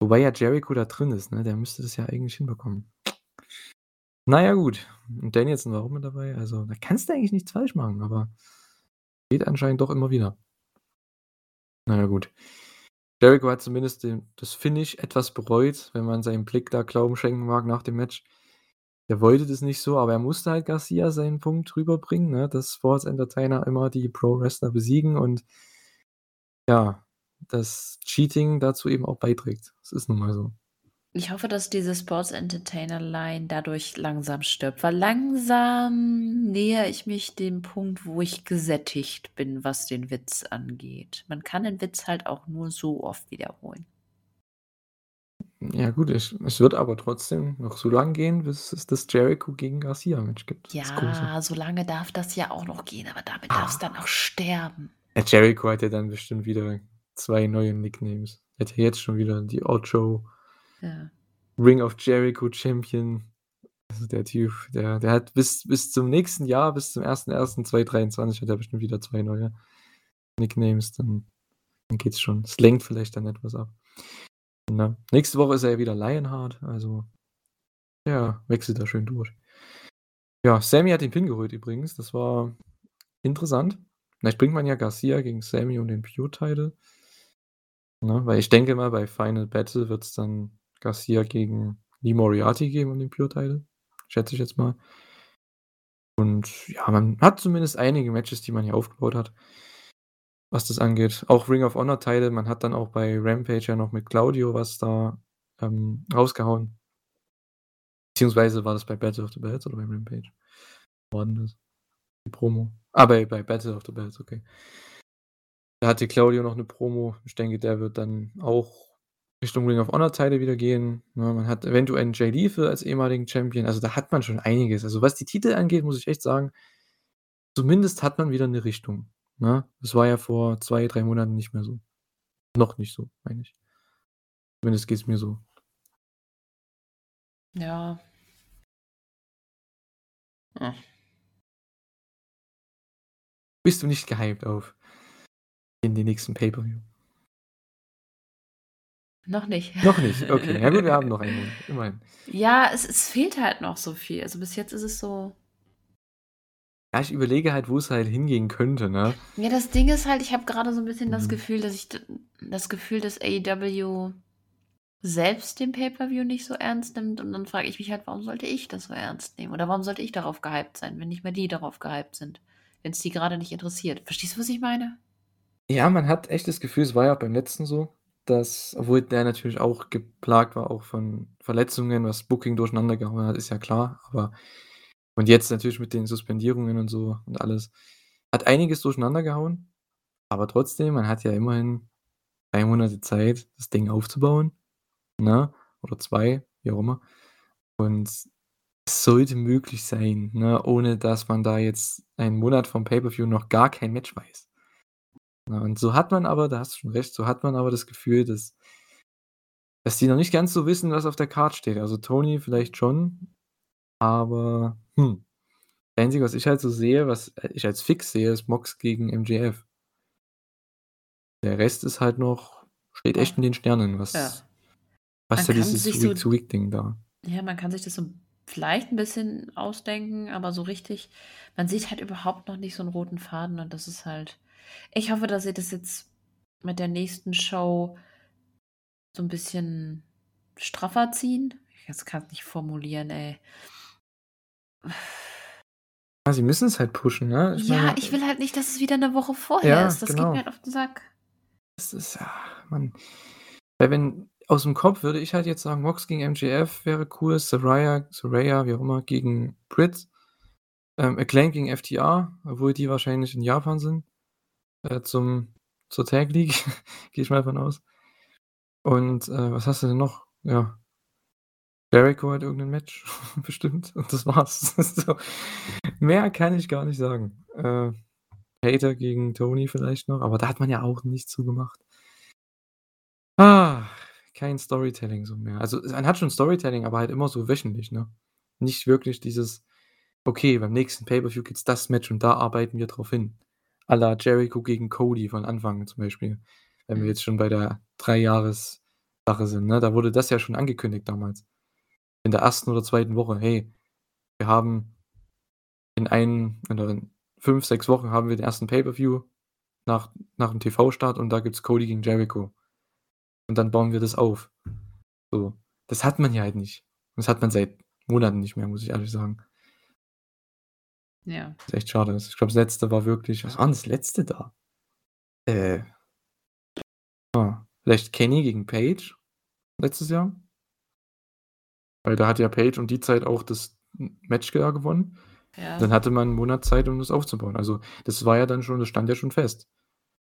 Wobei ja Jericho da drin ist, ne? Der müsste das ja eigentlich hinbekommen. Na ja, gut. Und Danielson war auch mit dabei. Also, da kannst du eigentlich nichts falsch machen, aber geht anscheinend doch immer wieder. Na ja, gut. Jericho hat zumindest den das Finish etwas bereut, wenn man seinem Blick da Glauben schenken mag nach dem Match. Er wollte das nicht so, aber er musste halt Garcia seinen Punkt rüberbringen, ne, dass Sports Entertainer immer die Pro-Wrestler besiegen und ja, dass Cheating dazu eben auch beiträgt. Das ist nun mal so. Ich hoffe, dass diese Sports Entertainer Line dadurch langsam stirbt, weil langsam nähere ich mich dem Punkt, wo ich gesättigt bin, was den Witz angeht. Man kann den Witz halt auch nur so oft wiederholen. Ja gut, es es wird aber trotzdem noch so lang gehen, bis es das Jericho gegen Garcia-Match gibt. Ja, so lange darf das ja auch noch gehen, aber damit Ah. darf's dann auch sterben. Ja, Jericho hat ja dann bestimmt wieder 2 neue Nicknames. Er hat ja jetzt schon wieder die Ocho Ja. Ring of Jericho Champion. Also der Typ, der der hat bis bis zum nächsten Jahr, bis zum 01.01.2023 hat er bestimmt wieder 2 neue Nicknames, dann dann geht's schon. Es lenkt vielleicht dann etwas ab. Ne? Nächste Woche ist er ja wieder Lionheart, also der wechselt da schön durch. Ja, Sammy hat den Pin geholt übrigens, das war interessant. Vielleicht bringt man ja Garcia gegen Sammy um den Pure-Title. Weil ich denke mal, bei Final Battle wird's dann Garcia gegen Lee Moriarty geben um den Pure-Title, schätze ich jetzt mal. Und ja, man hat zumindest einige Matches, die man hier aufgebaut hat, was das angeht. Auch Ring of Honor-Title, man hat dann auch bei Rampage ja noch mit Claudio was da, ähm, rausgehauen. Beziehungsweise war das bei Battle of the Belts oder bei Rampage? Wo war denn das? Die Promo? Ah, bei bei Battle of the Belts, okay. Da hatte Claudio noch 'ne Promo. Ich denke, der wird dann auch Richtung Ring of Honor-Title wieder gehen, ne? Man hat eventuell 'n Jay Lethal als ehemaligen Champion. Also, da hat man schon einiges. Also, was die Titel angeht, muss ich echt sagen zumindest hat man wieder 'ne Richtung, ne? Das war ja vor 2, 3 Monaten nicht mehr so. Noch nicht so, meine ich. Zumindest geht's mir so. Ja. Hm. Bist du nicht gehypt auf in den nächsten Pay-per-View? Noch nicht. Noch nicht, okay. Ja gut, wir haben noch einen Monat, immerhin. Ja, es es fehlt halt noch so viel. Also, bis jetzt ist es so Ja, ich überlege halt, wo's halt hingehen könnte, ne? Ja, das Ding ist halt, ich habe grade so 'n bisschen das Mhm. Gefühl, dass ich das Gefühl, dass AEW selbst den Pay-per-View nicht so ernst nimmt und dann frage ich mich halt, warum sollte ich das so ernst nehmen? Oder warum sollte ich darauf gehypt sein, wenn nicht mehr die darauf gehypt sind, wenn's die grade nicht interessiert. Verstehst du, was ich meine? Ja, man hat echt das Gefühl, es war ja auch beim letzten so, dass obwohl der natürlich auch geplagt war auch von Verletzungen, was Booking durcheinander gehauen hat, ist ja klar, aber und jetzt natürlich mit den Suspendierungen und so und alles. Hat einiges durcheinander gehauen, aber trotzdem, man hat ja immerhin 3 Monate Zeit, das Ding aufzubauen, ne? Oder 2, wie auch immer. Und es sollte möglich sein, ne, ohne dass man da jetzt einen Monat vorm Pay-per-View noch gar kein Match weiß. Ja, und so hat man aber da hast du schon recht, so hat man aber das Gefühl, dass dass die noch nicht ganz so wissen, was auf der Card steht. Also, Tony vielleicht schon, aber, hm. Das Einzige, was ich halt so sehe, was, äh, ich als fix sehe, ist Mox gegen MJF. Der Rest ist halt noch steht echt in den Sternen, was Ja. was ja dieses sich so Week-to-Week-Ding da. Ja, man kann sich das so vielleicht 'n bisschen ausdenken, aber so richtig man sieht halt überhaupt noch nicht so 'n roten Faden und das ist halt ich hoffe, dass sie das jetzt mit der nächsten Show so 'n bisschen straffer ziehen. Ich jetzt kann's nicht formulieren, ey. Ja, sie müssen es halt pushen, ne? Ich ja, meine, ich will halt nicht, dass es wieder eine Woche vorher ja, ist. Das genau. geht mir halt auf den Sack. Das ist, ja, Mann. Weil wenn, aus dem Kopf würde ich halt jetzt sagen, Mox gegen MJF wäre cool, Saraya, Saraya, wie auch immer, gegen Britt, ähm, Acclaim gegen FTR, obwohl die wahrscheinlich in Japan sind, äh, zum, zur Tag League, gehe ich mal von aus. Und äh, was hast du denn noch? Ja, Jericho hat irgendein Match, bestimmt. Und das war's. so. Mehr kann ich gar nicht sagen. Äh, Hater gegen Tony vielleicht noch, aber da hat man ja auch nichts zugemacht. Ah, kein Storytelling so mehr. Also, man hat schon Storytelling, aber halt immer so wöchentlich, ne? Nicht wirklich dieses, okay, beim nächsten Pay-Per-View gibt's das Match und da arbeiten wir drauf hin. A la Jericho gegen Cody von Anfang zum Beispiel. Wenn wir mhm. jetzt schon bei der Drei-Jahres-Sache sind, ne? Da wurde das ja schon angekündigt damals in der ersten oder zweiten Woche, hey, wir haben in ein oder in 5, 6 Wochen haben wir den ersten Pay-Per-View nach, nach dem TV-Start und da gibt es Cody gegen Jericho. Und dann bauen wir das auf. So. Das hat man ja halt nicht. Das hat man seit Monaten nicht mehr, muss ich ehrlich sagen. Ja. Das ist echt schade. Ich glaube, das letzte war wirklich. Was war denn das letzte da? Äh. Ah, vielleicht Kenny gegen Page letztes Jahr. Weil da hat ja Page um die Zeit auch das Match gewonnen. Ja. Dann hatte man einen Monat Zeit, um das aufzubauen. Also, das war ja dann schon, das stand ja schon fest.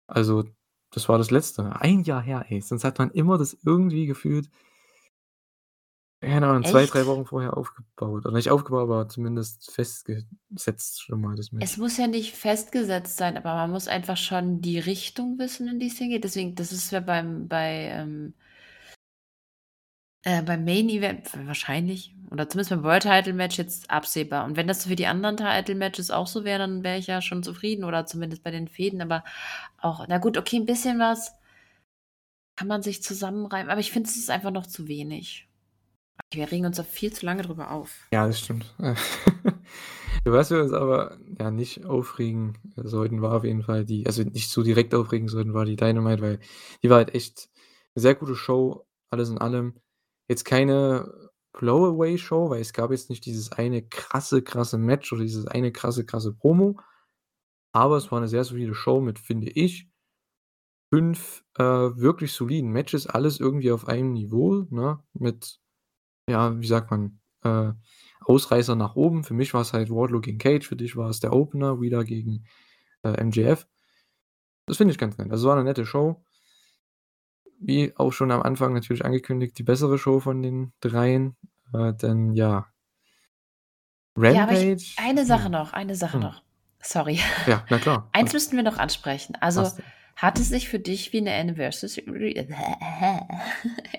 Also, das war das Letzte. Ein Jahr her, ey. Sonst hat man immer das irgendwie gefühlt, keine Ahnung, zwei, drei Wochen vorher aufgebaut. Oder nicht aufgebaut, aber zumindest festgesetzt schon mal das Match. Es muss ja nicht festgesetzt sein, aber man muss einfach schon die Richtung wissen, in die es hingeht. Deswegen, das ist ja beim, bei ähm, äh, beim Main Event wahrscheinlich oder zumindest beim World Title Match jetzt absehbar. Und wenn das für die anderen Title Matches auch so wäre, dann wäre ich ja schon zufrieden oder zumindest bei den Fäden. Aber auch, na gut, okay, ein bisschen was kann man sich zusammenreimen. Aber ich finde, es ist einfach noch zu wenig. Wir regen uns da viel zu lange drüber auf. Ja, das stimmt. weißt, wir uns aber ja nicht aufregen sollten, war auf jeden Fall die, also nicht so direkt aufregen sollten, war die Dynamite, weil die war halt echt eine sehr gute Show, alles in allem. Jetzt keine Blow-Away-Show, weil es gab jetzt nicht dieses eine krasse, krasse Match oder dieses eine krasse, krasse Promo. Aber es war eine sehr solide Show mit, finde ich, fünf äh, wirklich soliden Matches, alles irgendwie auf einem Niveau, ne? Mit, ja, wie sagt man, äh, Ausreißer nach oben. Für mich war es halt Wardlow gegen Cage, für dich war es der Opener, wieder gegen äh, MJF. Das finde ich ganz nett. Also es war eine nette Show wie auch schon am Anfang natürlich angekündigt, die bessere Show von den dreien. Äh, denn ja. Rampage. Ja, ich, eine Sache hm. noch, eine Sache hm. noch. Sorry. Ja, na klar. Eins müssten wir noch ansprechen. Also, hat es sich für dich wie eine Anniversary,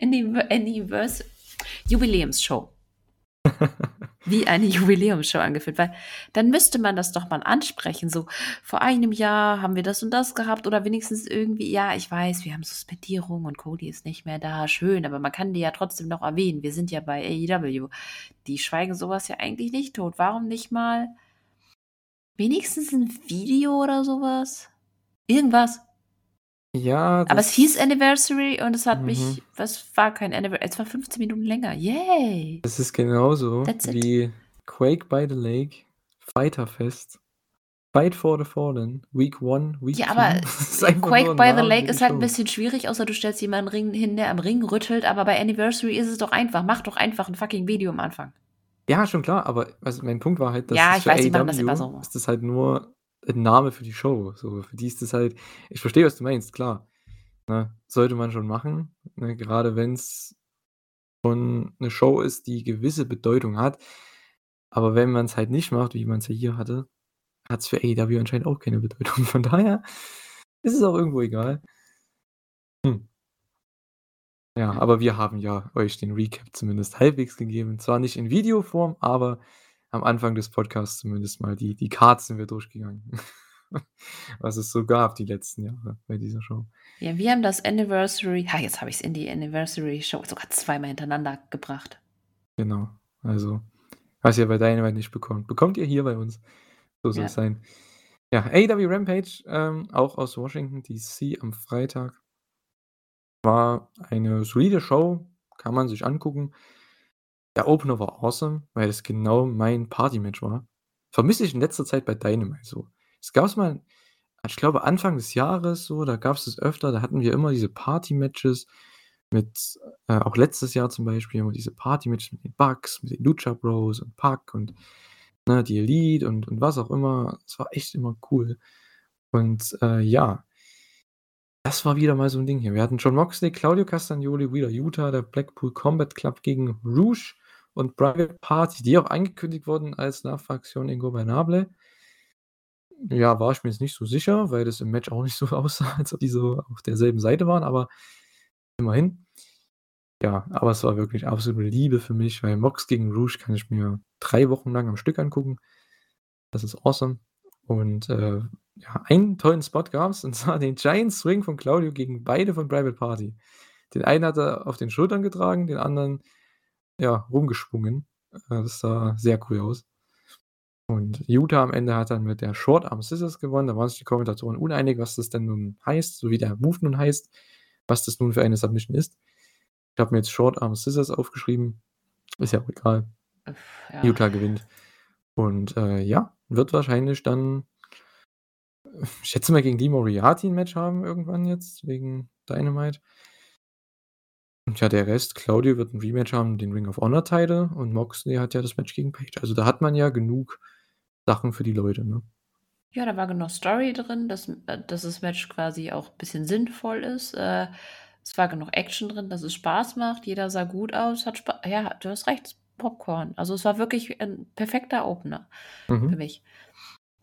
Anniversary Jubiläumsshow wie eine Jubiläumsshow angeführt, weil dann müsste man das doch mal ansprechen. So, vor einem Jahr haben wir das und das gehabt oder wenigstens irgendwie, ja, ich weiß, wir haben Suspendierung und Cody ist nicht mehr da, schön, aber man kann die ja trotzdem noch erwähnen. Wir sind ja bei AEW. Die schweigen sowas ja eigentlich nicht tot. Warum nicht mal wenigstens ein Video oder sowas? Irgendwas. Ja, Aber es hieß Anniversary und es hat mich, mhm. was war kein Anniversary, es war 15 Minuten länger. Yay! Das ist genauso wie Quake by the Lake, Fighterfest, Fight for the Fallen, Week 1, Week 2. Ja, aber Quake by the Lake ist halt ein bisschen schwierig, außer du stellst jemanden hin, der am Ring rüttelt, aber bei Anniversary ist es doch einfach. Mach doch einfach ein fucking Video am Anfang. Ja, schon klar, aber also mein Punkt war halt, dass ja, ich weiß, machen das immer so. ist das halt nur ein Name für die Show. So, für die ist das halt, ich verstehe, was du meinst, klar. Ne, sollte man schon machen, ne, gerade wenn es schon eine Show ist, die gewisse Bedeutung hat. Aber wenn man es halt nicht macht, wie man es ja hier hatte, hat es für AEW anscheinend auch keine Bedeutung. Von daher ist es auch irgendwo egal. Hm. Ja, aber wir haben ja euch den Recap zumindest halbwegs gegeben. Zwar nicht in Videoform, aber am Anfang des Podcasts zumindest mal die, die Cards sind wir durchgegangen. Was es so gab die letzten Jahre bei dieser Show. Ja, wir haben das Anniversary, ha, jetzt habe ich es in die Anniversary Show sogar zweimal hintereinander gebracht. Genau, also, was ihr bei Dynamite nicht bekommt, bekommt ihr hier bei uns. So soll ja. es sein. Ja, AW Rampage, ähm, auch aus Washington DC am Freitag. War eine solide Show, kann man sich angucken. Der Opener war awesome, weil es genau mein Party-Match war. vermisse ich in letzter Zeit bei Dynamite so. Es gab's mal ich glaube, Anfang des Jahres so, da gab's das öfter, da hatten wir immer diese Party-Matches mit äh, auch letztes Jahr zum Beispiel immer diese Party-Matches mit den Bucks, mit den Lucha Bros und Pac und, ne, die Elite und und was auch immer. Es war echt immer cool. Und, äh, ja das war wieder mal so 'n Ding hier. Wir hatten Jon Moxley, Claudio Castagnoli, Wheeler Yuta, der Blackpool Combat Club gegen Rouge und Private Party, die auch angekündigt wurden als Nachfraktion Ingobernable. Ja, war ich mir jetzt nicht so sicher, weil das im Match auch nicht so aussah, als ob die so auf derselben Seite waren, aber immerhin. Ja, aber es war wirklich absolute Liebe für mich, weil Mox gegen Rouge kann ich mir 3 Wochen lang am Stück angucken. Das ist awesome. Und, äh, ja, einen tollen Spot gab's, und zwar den Giant Swing von Claudio gegen beide von Private Party. Den einen hat er auf den Schultern getragen, den anderen, ja, rumgeschwungen. Äh, das sah sehr cool aus. Und Yuta am Ende hat dann mit der Short Arm Scissors gewonnen. Da waren sich die Kommentatoren uneinig, was das denn nun heißt, so wie der Move nun heißt, was das nun für eine Submission ist. Ich habe mir jetzt Short Arm Scissors aufgeschrieben. Ist ja auch egal. Ja. Yuta gewinnt. Und, äh, ja, wird wahrscheinlich dann ich schätze mal, gegen Lee Moriarty 'n Match haben irgendwann jetzt wegen Dynamite. Und ja, der Rest, Claudio wird 'n Rematch haben, den Ring of Honor Title und Moxley hat ja das Match gegen Page. Also, da hat man ja genug Sachen für die Leute, ne? Ja, da war genug Story drin, dass äh, dass das Match quasi auch bisschen sinnvoll ist. Äh, es war genug Action drin, dass es Spaß macht. Jeder sah gut aus, hat Spa ja, du hast recht, Popcorn. Also, es war wirklich 'n perfekter Opener für Mhm. mich.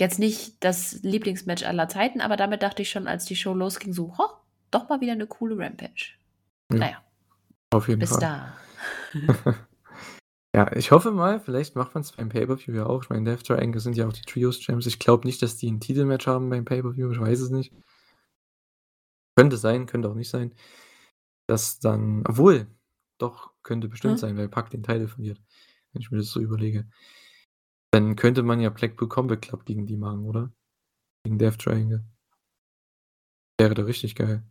Jetzt nicht das Lieblingsmatch aller Zeiten, aber damit dachte ich schon, als die Show losging, so: „Ha, doch mal wieder 'ne coole Rampage.“ Ja. Na ja. Auf jeden Bis Fall. da. Ja, ich hoffe mal, vielleicht macht man's beim Pay-per-View ja auch. Ich meine, Death Triangle sind ja auch die Trios Champs. Ich glaube nicht, dass die 'n Titelmatch haben beim Pay-per-View, ich weiß es nicht. Könnte sein, könnte auch nicht sein. Dass dann obwohl, doch, könnte bestimmt Mhm. sein, weil Pac den Title verliert, wenn ich mir das so überlege. Dann könnte man ja Blackpool Combat Club gegen die machen, oder? Gegen Death Triangle. Wäre doch richtig geil.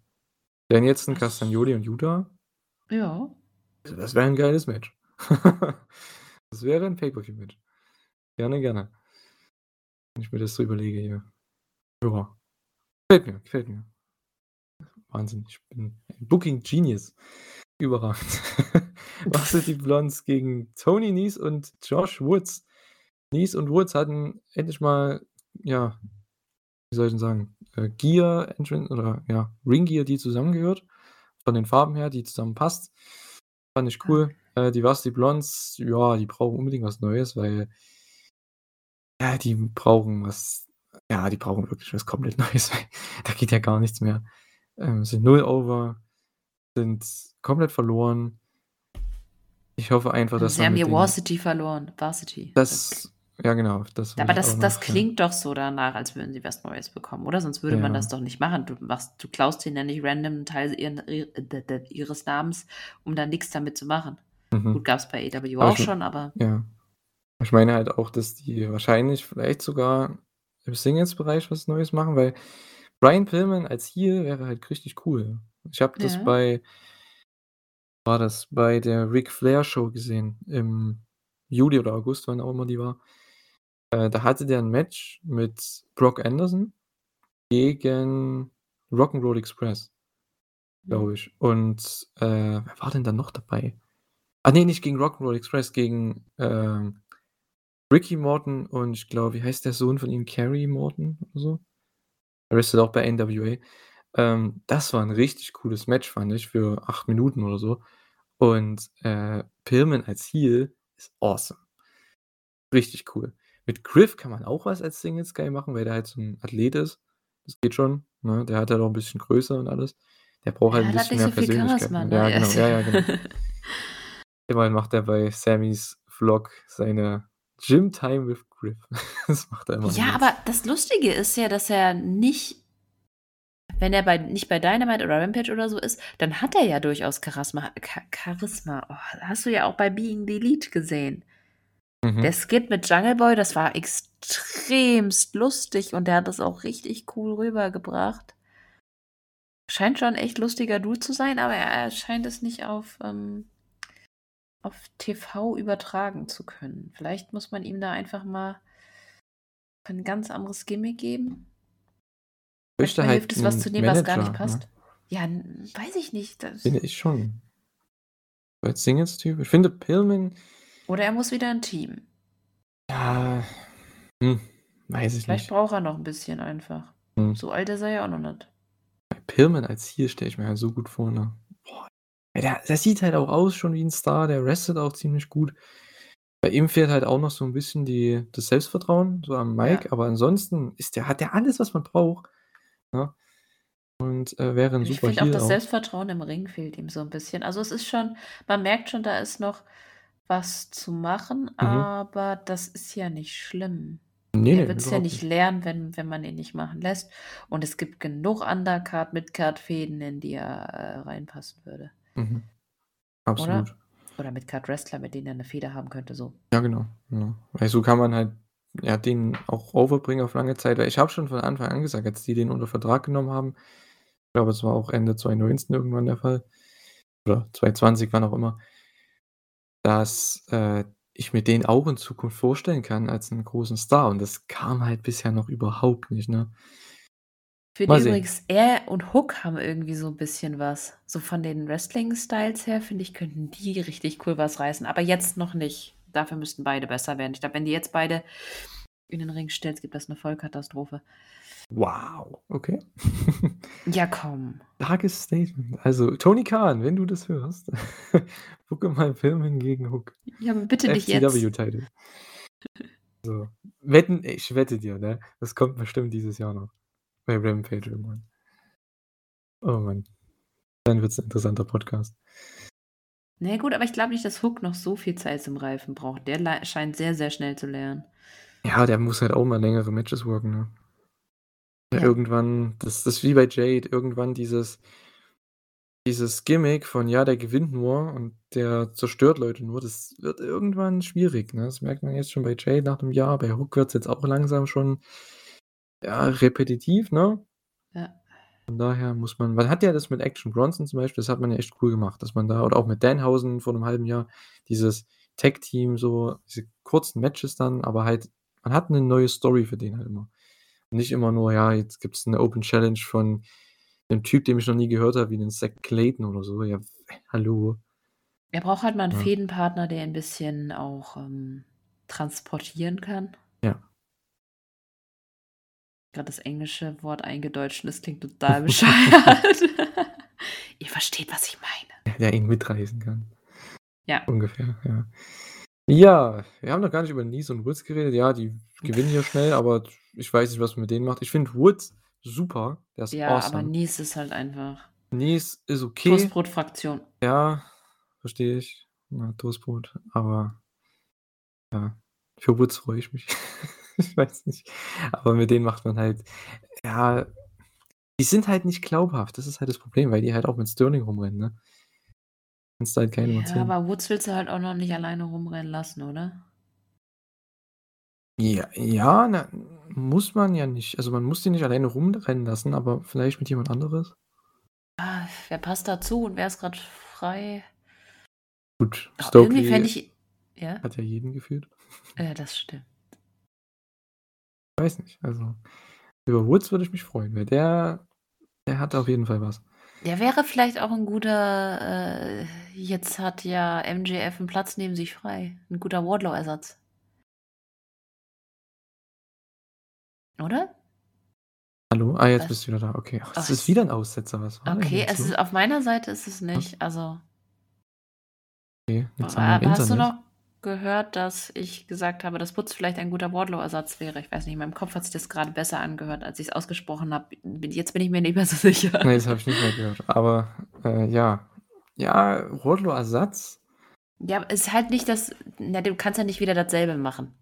Wären jetzt Das Castagnoli und Yuta Ja. also, das wäre 'n geiles Match. Das wäre 'n Pay-per-View-Match. Gerne, gerne. Wenn ich mir das so überlege hier. Ja. Gefällt mir, gefällt mir. Wahnsinn, ich bin ein Booking Genius. Überragend. Varsity Blondes gegen Tony Nese und Josh Woods. Nese und Woods hatten endlich mal, ja, wie soll ich denn sagen, äh, Gear Entrance oder ja, Ring Gear, die zusammengehört. Von den Farben her, die zusammenpasst. Fand ich cool. Äh, die Varsity Blondes, ja, die brauchen unbedingt was Neues, weil ja, die brauchen was ja, die brauchen wirklich was komplett Neues, weil da geht ja gar nichts mehr. Ähm, sind null over, sind komplett verloren. Ich hoffe einfach, dass Sie haben denen Varsity verloren. Varsity. Das ja genau, das Aber das das ja. klingt doch so danach, als würden sie was Neues bekommen, oder? Sonst würde man das Ja. doch nicht machen. Du machst du klaust denen ja nicht random 'n Teil d ihres Namens, um dann nix damit zu machen. Mhm. Gut, gab's bei AEW Aber auch schon, aber ja. Ich meine halt auch, dass die wahrscheinlich vielleicht sogar im Singles-Bereich was Neues machen, weil Brian Pillman als Heel wäre halt richtig cool. Ich habe das Ja. bei war das bei der Ric Flair Show gesehen im Juli oder August, wann auch immer die war. Äh, da hatte der 'n Match mit Brock Anderson gegen Rock'n'Roll Express, Mhm. glaube ich. Und, äh, wer war denn da noch dabei? Ah ne, nicht gegen Rock'n'Roll Express, gegen, ähm, Ricky Morton und ich glaube, wie heißt der Sohn von ihm? Kerry Morton oder so? Der wrestelt auch bei NWA. Ähm, das war 'n richtig cooles Match, fand ich, für 8 Minuten oder so. Und, äh, Pillman als Heel ist awesome. Richtig cool. Mit Griff kann man auch was als Singles Guy machen, weil der halt so 'n Athlet ist. Das geht schon, ne? Der hat halt auch 'n bisschen Größe und alles. Der braucht halt 'n hat halt bisschen mehr so Persönlichkeit, ne? ne? Ja, Er genau. Ja, ja, genau. Immerhin macht er bei Sammys Vlog seine Gym Time with Griff. Das macht er immer Ja, aber das Lustige ist ja, dass er nicht wenn er bei nicht bei Dynamite oder Rampage oder so ist, dann hat er ja durchaus Charisma Cha Charisma. Oh, hast du ja auch bei Being the Elite gesehen. Der Mhm. Skit mit Jungle Boy, das war extremst lustig und der hat das auch richtig cool rübergebracht. Scheint schon echt lustiger Dude zu sein, aber er scheint es nicht auf, ähm auf TV übertragen zu können. Vielleicht muss man ihm da einfach mal Kann 'n ganz anderes Gimmick geben. Manchmal halt hilft es, was zu nehmen, was gar nicht Manager, ne? passt. Ja, weiß ich nicht, das Finde ich schon. Als Singles-Typ ich finde Pillman Oder er muss wieder 'n Team. Ja, hm, weiß ich Vielleicht nicht. braucht er noch 'n bisschen einfach. Mhm. So alt ist er ja auch noch nicht. Bei Pillman als Heel stelle ich mir halt so gut vor, ne? Boah, der der sieht halt auch aus schon wie 'n Star, der wrestelt auch ziemlich gut. Bei ihm fehlt halt auch noch so 'n bisschen die das Selbstvertrauen so am Mic, Ja. aber ansonsten ist der hat der alles, was man braucht, ne? Und, äh, wäre 'n Ich super finde auch, das auch. Selbstvertrauen im Ring fehlt ihm so 'n bisschen. Also, es ist schon man merkt schon, da ist noch was zu machen, Mhm. aber das ist ja nicht schlimm. Ne, Er ne, wird's ja nicht lernen, wenn wenn man ihn nicht machen lässt. Und es gibt genug Undercard, Midcard-Fäden, in die er, äh, reinpassen würde. Mhm. Oder? Absolut. Oder Midcard-Wrestler, mit denen er 'ne Fehde haben könnte, so. Ja, genau, genau. Weil so kann man halt, ja, den auch overbringen auf lange Zeit, weil ich habe schon von Anfang an gesagt, als die den unter Vertrag genommen haben ich glaube, es war auch Ende 2019 irgendwann der Fall oder 2020, wann auch immer dass, äh, ich mir den auch in Zukunft vorstellen kann als 'n großen Star und das kam halt bisher noch überhaupt nicht, ne? Finde Mal sehen. übrigens, er und Hook haben irgendwie so 'n bisschen was. So von den Wrestling-Styles her, finde ich, könnten die richtig cool was reißen, aber jetzt noch nicht. Dafür müssten beide besser werden. Ich glaube, wenn die jetzt beide in den Ring stellst, gibt das 'ne Vollkatastrophe. Wow, okay. Ja, komm. Starkes Statement. Also, Tony Khan, wenn du das hörst, booke mal Pillman gegen Hook. Ja, aber bitte nicht jetzt. FCW-Title. So, wetten ich wette dir, ne, das kommt bestimmt dieses Jahr noch bei Rampage irgendwann. Oh Mann. Dann wird's 'n interessanter Podcast. Na ja, gut, aber ich glaube nicht, dass Hook noch so viel Zeit zum Reifen braucht. Der scheint sehr, sehr schnell zu lernen. Ja, der muss halt auch mal längere Matches worken, ne? Ja. Irgendwann das das ist wie bei Jade, irgendwann dieses dieses Gimmick von, ja, der gewinnt nur und der zerstört Leute nur, das wird irgendwann schwierig, ne? Das merkt man jetzt schon bei Jade nach 'nem Jahr. Bei Hook wird's jetzt auch langsam schon, ja, repetitiv, ne? Ja. Von daher muss man man hat ja das mit Action Bronson zum Beispiel, das hat man ja echt cool gemacht, dass man da oder auch mit Danhausen vor 'nem halben Jahr dieses Tag-Team so, diese kurzen Matches dann, aber halt man hat 'ne neue Story für den halt immer. Nicht immer nur, ja, jetzt gibt's 'ne Open Challenge von 'nem Typ, den ich noch nie gehört habe, wie 'nen Zack Clayton oder so. Ja, hallo? Er braucht halt mal 'n Ja. Fädenpartner, der ein bisschen auch, ähm, transportieren kann. Ja. Grad das englische Wort eingedeutscht das klingt total bescheuert. Ihr versteht, was ich meine. Der ihn mitreißen kann. Ja. Ungefähr, ja. Ja, wir haben noch gar nicht über Nice und Woods geredet. Ja, die gewinnen hier schnell, aber ich weiß nicht, was man mit denen macht. Ich finde Woods super, der ist Ja, aber awesome. Nice ist halt einfach Nice ist okay. Toastbrot-Fraktion. Ja, verstehe ich. Ja, Toastbrot, aber ja, für Woods freue ich mich. Ich weiß nicht, aber mit denen macht man halt ja, die sind halt nicht glaubhaft. Das ist halt das Problem, weil die halt auch mit Sterling rumrennen, ne? Kannst du halt keinem Ja, erzählen. aber Woods willst du halt auch noch nicht alleine rumrennen lassen, oder? Ja, ja, na, muss man ja nicht. Also, man muss die nicht alleine rumrennen lassen, aber vielleicht mit jemand anderes? Ah, wer passt dazu und wer ist grad frei? Gut, Ah, irgendwie fände Stokely ich ja? hat ja jeden gefühlt. Ja, das stimmt. Weiß nicht, also, über Woods würde ich mich freuen, weil der der hat auf jeden Fall was. Der wäre vielleicht auch 'n guter äh, jetzt hat ja MJF 'n Platz neben sich frei. 'N guter Wardlow-Ersatz. Oder? Hallo? Ah, jetzt Was? bist du wieder da. Okay. Ach, das ist es wieder 'n Aussetzer. Was war Okay, jetzt es ist auf meiner Seite ist es nicht. Also Okay, an Aber meinem hast du Internet? noch gehört, dass ich gesagt habe, dass Woods vielleicht ein guter Wardlow-Ersatz wäre? Ich weiß nicht, in meinem Kopf hat sich das grade besser angehört, als ich's ausgesprochen habe. Jetzt bin ich mir nicht mehr so sicher. Ne, das habe ich nicht mehr gehört. Aber, äh, ja. Ja, Wardlow-Ersatz? Ja, aber ist halt nicht das na, du kannst ja nicht wieder dasselbe machen.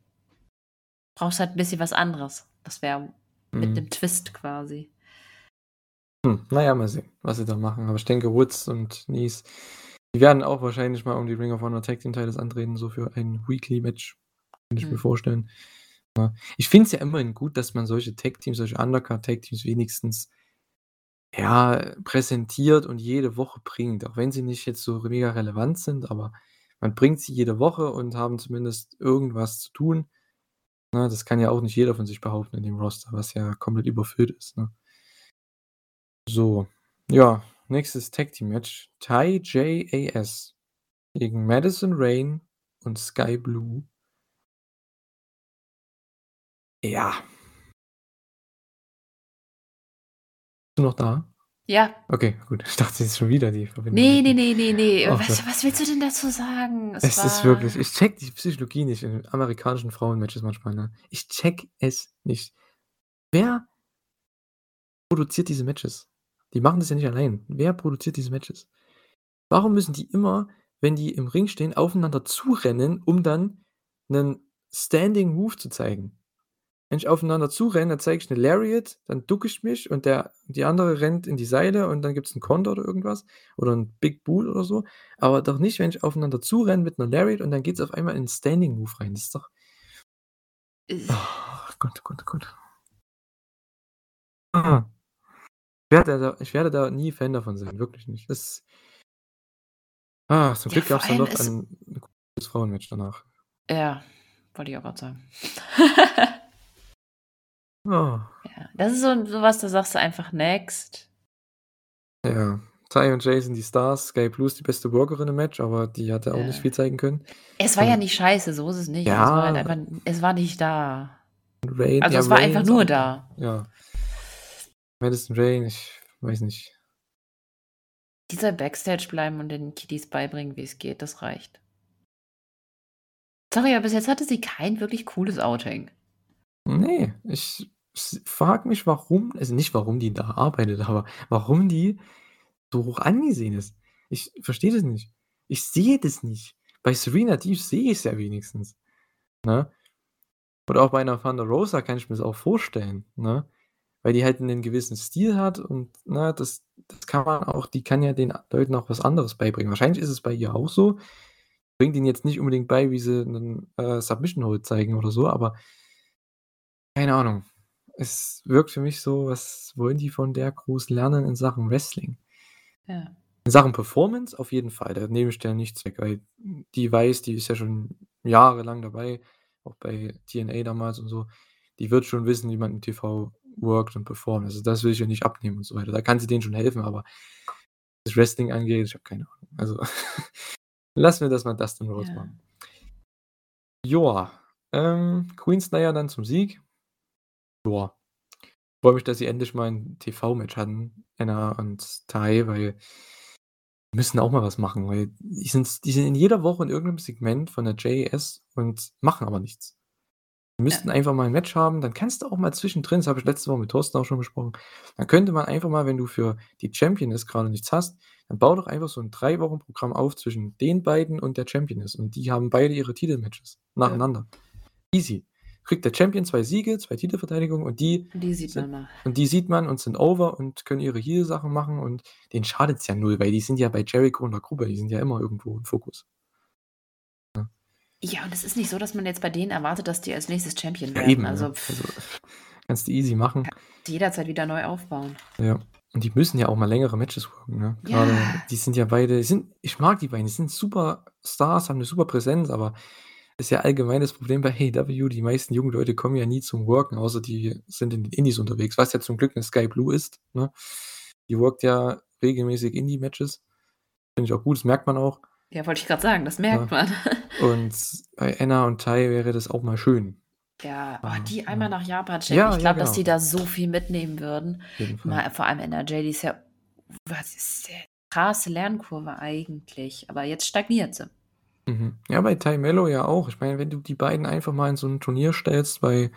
Brauchst halt 'n bisschen was anderes. Das wäre mit Mhm. 'nem Twist quasi. Hm, na ja, mal sehen, was sie da machen. Aber ich denke, Woods und Nice, die werden auch wahrscheinlich mal um die Ring of Honor Tag Team Titles antreten, so für ein Weekly-Match, könnte ich mir Mhm. vorstellen. Ja. Ich finde es ja immerhin gut, dass man solche Tag Teams, solche Undercard Tag Teams wenigstens, ja, präsentiert und jede Woche bringt, auch wenn sie nicht jetzt so mega relevant sind, aber man bringt sie jede Woche und haben zumindest irgendwas zu tun. Ne, das kann ja auch nicht jeder von sich behaupten in dem Roster, was ja komplett überfüllt ist, ne? So, ja, nächstes Tag Team Match. Ty JAS gegen Madison Rain und Sky Blue. Ja. Bist du noch da? Ja. Okay, gut. Ich dachte, es ist schon wieder die Verbindung. Nee, nee, nee, nee, nee. Oh was, was willst du denn dazu sagen? Es ist wirklich ich check die Psychologie nicht in amerikanischen Frauenmatches manchmal, ne? Ich check es nicht. Wer produziert diese Matches? Die machen das ja nicht allein. Wer produziert diese Matches? Warum müssen die immer, wenn die im Ring stehen, aufeinander zurennen, um dann 'nen Standing Move zu zeigen? Wenn ich aufeinander zurenne, dann zeige ich 'ne Lariat, dann ducke ich mich und der die andere rennt in die Seile und dann gibt's 'n Konter oder irgendwas oder 'n Big Boot oder so. Aber doch nicht, wenn ich aufeinander zurenne mit 'ner Lariat und dann geht's auf einmal in 'n Standing Move rein. Das ist doch. Oh Gott, Gott, oh Gott. Ah. Ich werde da ich werde da nie Fan davon sein, wirklich nicht. Das Ah, zum Ja, Glück vor gab's dann noch es ein 'n cooles Frauenmatch danach. Ja, wollte ich auch grad sagen. Oh. Ja, das ist so so was, da sagst du einfach next. Ja, Ty und Jay sind die Stars, Sky Blue ist die beste Workerin im Match, aber die hat ja auch nicht Ja. viel zeigen können. Es war ja Und nicht scheiße, so ist es nicht. Es war halt Ja. einfach es war nicht da. Rain Also, ja, es war Rain einfach nur da. Ja. Madison Rain, ich weiß nicht. Die soll Backstage bleiben und den Kiddies beibringen, wie's geht, das reicht. Sorry, aber bis jetzt hatte sie kein wirklich cooles Outing. Ne, ich frage mich, warum also nicht, warum die da arbeitet, aber warum die so hoch angesehen ist. Ich verstehe das nicht. Ich sehe das nicht. Bei Serena Deeb sehe ich's ja wenigstens, ne? Oder auch bei 'ner Thunder Rosa kann ich mir's auch vorstellen, ne? Weil die halt 'nen gewissen Stil hat und, ne, das das kann man auch die kann ja den Leuten auch was anderes beibringen. Wahrscheinlich ist es bei ihr auch so. Bringt ihnen jetzt nicht unbedingt bei, wie sie 'nen, äh, Submission Hold zeigen oder so, aber keine Ahnung. Es wirkt für mich so, was wollen die von der groß lernen in Sachen Wrestling? Ja. In Sachen Performance auf jeden Fall, da nehme ich der nichts weg, weil die weiß, die ist ja schon jahrelang dabei, auch bei TNA damals und so. Die wird schon wissen, wie man im TV workt und performt. Also, das will ich ihr nicht abnehmen und so weiter. Da kann sie denen schon helfen, aber was Wrestling angeht, ich habe keine Ahnung. Also, lassen wir das mal Dustin Rhodes Ja. machen. Joa, ähm, Queen Slayer dann zum Sieg. Joa. Freue mich, dass sie endlich mal 'n TV-Match hatten, Anna und Ty, weil die müssen auch mal was machen, weil die sind die sind in jeder Woche in irgend 'nem Segment von der JAS und machen aber nichts. Die müssten Ja. einfach mal 'n Match haben, dann kannst du auch mal zwischendrin das habe ich letzte Woche mit Thorsten auch schon besprochen, dann könnte man einfach mal, wenn du für die Championess grade nichts hast, dann bau doch einfach so 'n 3-Wochen-Programm auf zwischen den beiden und der Championess und die haben beide ihre Titelmatches Ja. nacheinander. Easy. Kriegt der Champion 2 Siege, 2 Titelverteidigungen und die Die sieht man sind mal. und die sieht man und sind over und können ihre Heel-Sachen machen und denen schadet's ja null, weil die sind ja bei Jericho in der Gruppe, die sind ja immer irgendwo im Fokus. Ja. Ja, und es ist nicht so, dass man jetzt bei denen erwartet, dass die als nächstes Champion Ja, werden. eben, Also, ne? Also, kannst du easy machen. jederzeit wieder neu aufbauen. Ja. Und die müssen ja auch mal längere Matches worken, ne? Grade Ja. die sind ja beide sind ich mag die beiden, die sind super Stars, haben 'ne super Präsenz, aber ist ja allgemein das Problem bei AEW, die meisten jungen Leute kommen ja nie zum Worken, außer die sind in den Indies unterwegs, was ja zum Glück 'ne Sky Blue ist, ne? Die workt ja regelmäßig Indie-Matches. Finde ich auch gut, das merkt man auch. Ja, wollte ich grad sagen, das Ja. merkt man. Und bei Anna und Ty wäre das auch mal schön. Ja, oh, Ah, die ja. einmal nach Japan schicken. Ja, Ich ja, glaube, dass genau. die da so viel mitnehmen würden. Mal vor allem NRJ, die ist ja was ist der krasse Lernkurve eigentlich, aber jetzt stagniert sie. Mhm. Ja, bei Ty Mello ja auch. Ich meine, wenn du die beiden einfach mal in so 'n Turnier stellst bei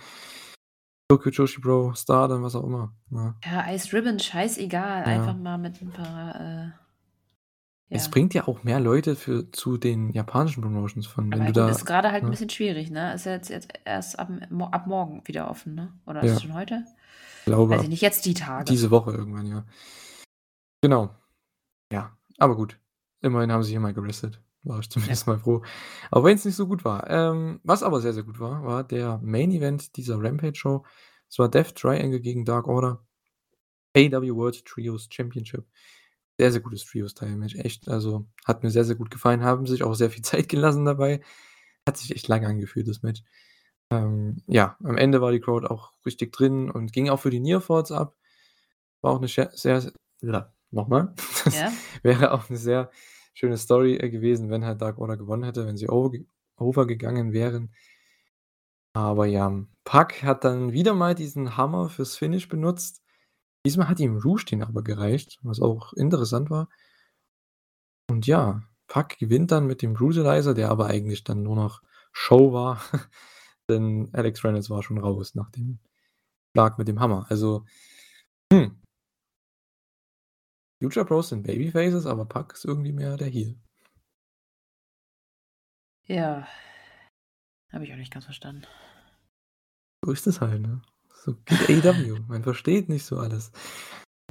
Tokyo Joshi Pro, Stardom, was auch immer, ne? Ja, Ice Ribbon, scheißegal. Ja. Einfach mal mit 'n paar, äh Es ja. bringt ja auch mehr Leute für zu den japanischen Promotions von, wenn Aber du gut, da ist grade halt 'n ne? bisschen schwierig, ne? Ist ja jetzt jetzt erst ab mo ab morgen wieder offen, ne? Oder ist Ja. es schon heute? Glaube Weiß ab ich nicht, jetzt die Tage. diese Woche irgendwann, ja. Genau. Ja, aber gut. Immerhin haben sie hier mal gerestet. War ich Ja. zumindest mal froh. Auch wenn's nicht so gut war. Ähm, was aber sehr, sehr gut war, war der Main Event dieser Rampage-Show. Es war Death Triangle gegen Dark Order. AEW World Trios Championship. Sehr, sehr gutes Trios-Title-Match, echt. Also, hat mir sehr, sehr gut gefallen, haben sich auch sehr viel Zeit gelassen dabei. Hat sich echt lange angefühlt, das Match. Ähm, ja, am Ende war die Crowd auch richtig drin und ging auch für die Near Falls ab. War auch 'ne sche sehr ja, noch mal. Das Ja. wäre auch 'ne sehr schöne Story, äh, gewesen, wenn halt Dark Order gewonnen hätte, wenn sie over over gegangen wären. Aber ja, Pac hat dann wieder mal diesen Hammer fürs Finish benutzt. Diesmal hat ihm Rouge den aber gereicht, was auch interessant war. Und ja, Pac gewinnt dann mit dem Brutalizer, der aber eigentlich dann nur noch Show war, denn Alex Reynolds war schon raus nach dem Schlag mit dem Hammer. Also, hm. Lucha Bros sind Babyfaces, aber Pac ist irgendwie mehr der Heel. Ja. Habe ich auch nicht ganz verstanden. So ist es halt, ne? So geht AEW. Man versteht nicht so alles.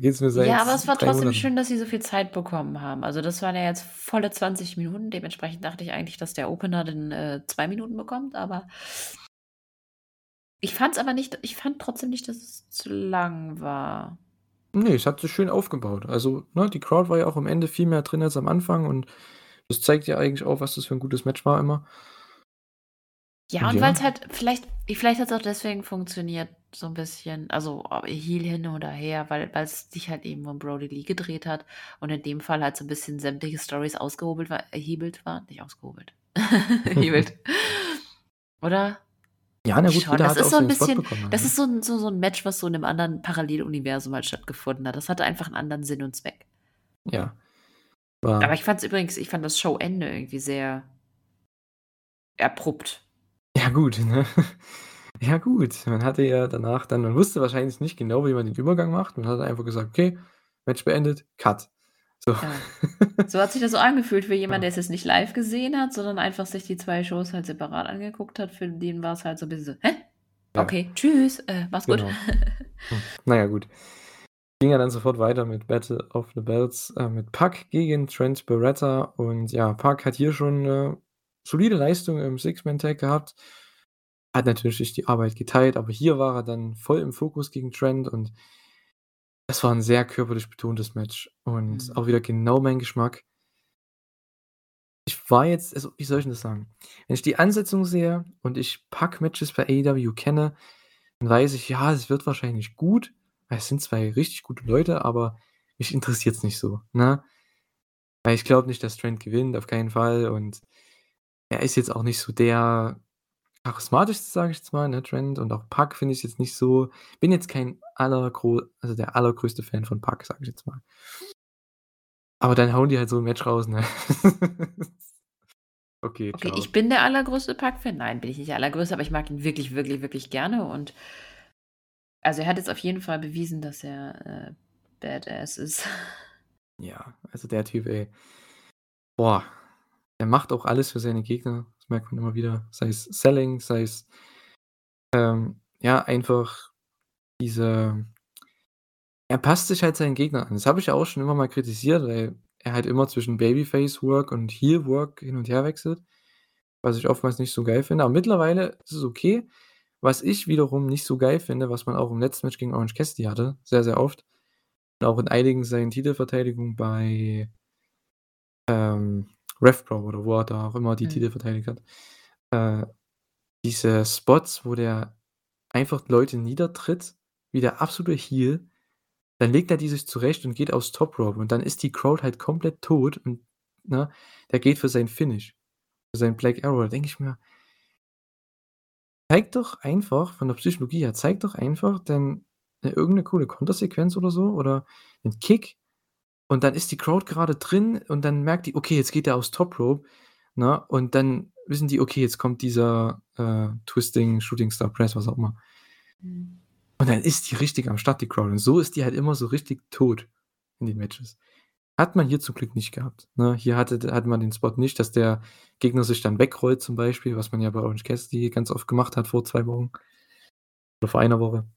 Geht's mir seit Ja, aber es war 3 trotzdem Monaten. schön, dass sie so viel Zeit bekommen haben. Also, das waren ja jetzt volle 20 Minuten. Dementsprechend dachte ich eigentlich, dass der Opener dann, äh, 2 Minuten bekommt, aber ich fand's aber nicht ich fand trotzdem nicht, dass es zu lang war. Ne, es hat sich schön aufgebaut. Also, ne, die Crowd war ja auch am Ende viel mehr drin als am Anfang und das zeigt ja eigentlich auch, was das für 'n gutes Match war immer. Ja, Und ja. weil's halt vielleicht vielleicht hat's auch deswegen funktioniert, so 'n bisschen also, Heel hin oder her, weil weil's sich halt eben um Brodie Lee gedreht hat und in dem Fall halt so 'n bisschen sämtliche Storys ausgehobelt war erhebelt waren, nicht ausgehobelt, erhebelt. Oder? Ja, na gut, Schon, das hat ist so 'n seinen Spot bisschen das ist so 'n so so 'n Match, was so in 'nem anderen Paralleluniversum halt stattgefunden hat. Das hatte einfach 'n anderen Sinn und Zweck. Ja. Aber War ich fand's übrigens ich fand das Showende irgendwie sehr abrupt. Ja gut, ne? Ja gut, man hatte ja danach dann man wusste wahrscheinlich nicht genau, wie man den Übergang macht. Man hat einfach gesagt: „Okay, Match beendet, Cut.“ So. Ja. So hat sich das so angefühlt für jemanden, Ja. der es jetzt nicht live gesehen hat, sondern einfach sich die 2 Shows halt separat angeguckt hat. Für den war's halt so 'n bisschen so: „Hä? Ja. Okay, tschüss, äh, mach's gut.“ Genau. Hm, na ja, gut. Ging ja dann sofort weiter mit Battle of the Belts, äh, mit Pac gegen Trent Beretta und ja, Pac hat hier schon 'ne solide Leistung im Six-Man-Tag gehabt. Hat natürlich sich die Arbeit geteilt, aber hier war er dann voll im Fokus gegen Trent und das war 'n sehr körperlich betontes Match und Mhm. auch wieder genau mein Geschmack. Ich war jetzt also, wie soll ich 'n das sagen? Wenn ich die Ansetzung sehe und ich Pac-Matches bei AEW kenne, dann weiß ich, ja, es wird wahrscheinlich gut, es sind 2 richtig gute Leute, aber mich interessiert's nicht so, ne? Weil ich glaube nicht, dass Trent gewinnt, auf keinen Fall und er ist jetzt auch nicht so der charismatischste, sage ich jetzt mal, ne, Trent und auch Pac finde ich jetzt nicht so bin jetzt kein allergro also, der allergrößte Fan von Pac, sage ich jetzt mal. Aber dann hauen die halt so 'n Match raus, ne? Okay, Okay, ich bin der allergrößte Pac-Fan. Nein, bin ich nicht der allergrößte, aber ich mag ihn wirklich, wirklich, wirklich gerne und also, er hat jetzt auf jeden Fall bewiesen, dass er, äh, Badass ist. Ja, also, der Typ, ey. Boah, der macht auch alles für seine Gegner. Das merkt man immer wieder. Sei es Selling, sei es, ähm, ja, einfach diese er passt sich halt seinen Gegnern an. Das habe ich ja auch schon immer mal kritisiert, weil er halt immer zwischen Babyface-Work und Heel-Work hin und her wechselt, was ich oftmals nicht so geil finde. Aber mittlerweile ist es okay. Was ich wiederum nicht so geil finde, was man auch im letzten Match gegen Orange Cassidy hatte, sehr, sehr oft und auch in einigen seinen Titelverteidigungen bei ähm, RevPro oder wo er da auch immer die Mhm. Titel verteidigt hat. Äh, diese Spots, wo der einfach Leute niedertritt, wie der absolute Heel, dann legt er die sich zurecht und geht aufs Top Rope und dann ist die Crowd halt komplett tot und, ne, der geht für sein Finish, für sein Black Arrow. Da denke ich mir zeig doch einfach von der Psychologie her, zeig doch einfach dann 'ne irgend 'ne coole Kontersequenz oder so oder 'n Kick und dann ist die Crowd grade drin und dann merkt die: „Okay, jetzt geht der aufs Top Rope“, ne? Und dann wissen die: „Okay, jetzt kommt dieser, äh, Twisting Shooting Star Press“, was auch immer. Mhm. Und dann ist die richtig am Start, die Crowd. Und so ist die halt immer so richtig tot in den Matches. Hat man hier zum Glück nicht gehabt, ne? Hier hatte hatte man den Spot nicht, dass der Gegner sich dann wegrollt zum Beispiel, was man ja bei Orange Cassidy ganz oft gemacht hat vor 2 Wochen oder vor 1 Woche.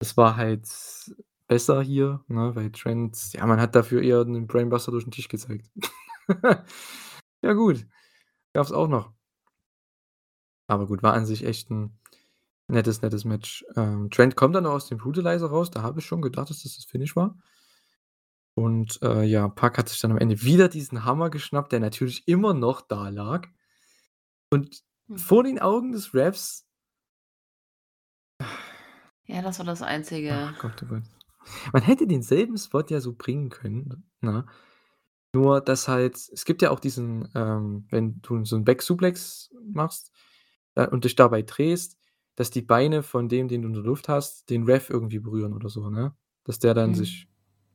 Das war halt besser hier, ne, weil Trent ja, man hat dafür eher 'nen Brainbuster durch 'n Tisch gezeigt. Ja gut, gab's auch noch. Aber gut, war an sich echt 'n nettes, nettes Match. Ähm, Trent kommt dann noch aus dem Brutalizer raus, da habe ich schon gedacht, dass das das Finish war. Und, äh, ja, Pac hat sich dann am Ende wieder diesen Hammer geschnappt, der natürlich immer noch da lag. Und Hm. vor den Augen des Refs Ja, das war das Einzige. Ach Gott, oh Gott. Man hätte denselben Spot ja so bringen können, ne? Nur, dass halt es gibt ja auch diesen, ähm wenn du so 'n Back Suplex machst, äh, und dich dabei drehst, dass die Beine von dem, den du in der Luft hast, den Ref irgendwie berühren oder so, ne? Dass der dann Mhm. sich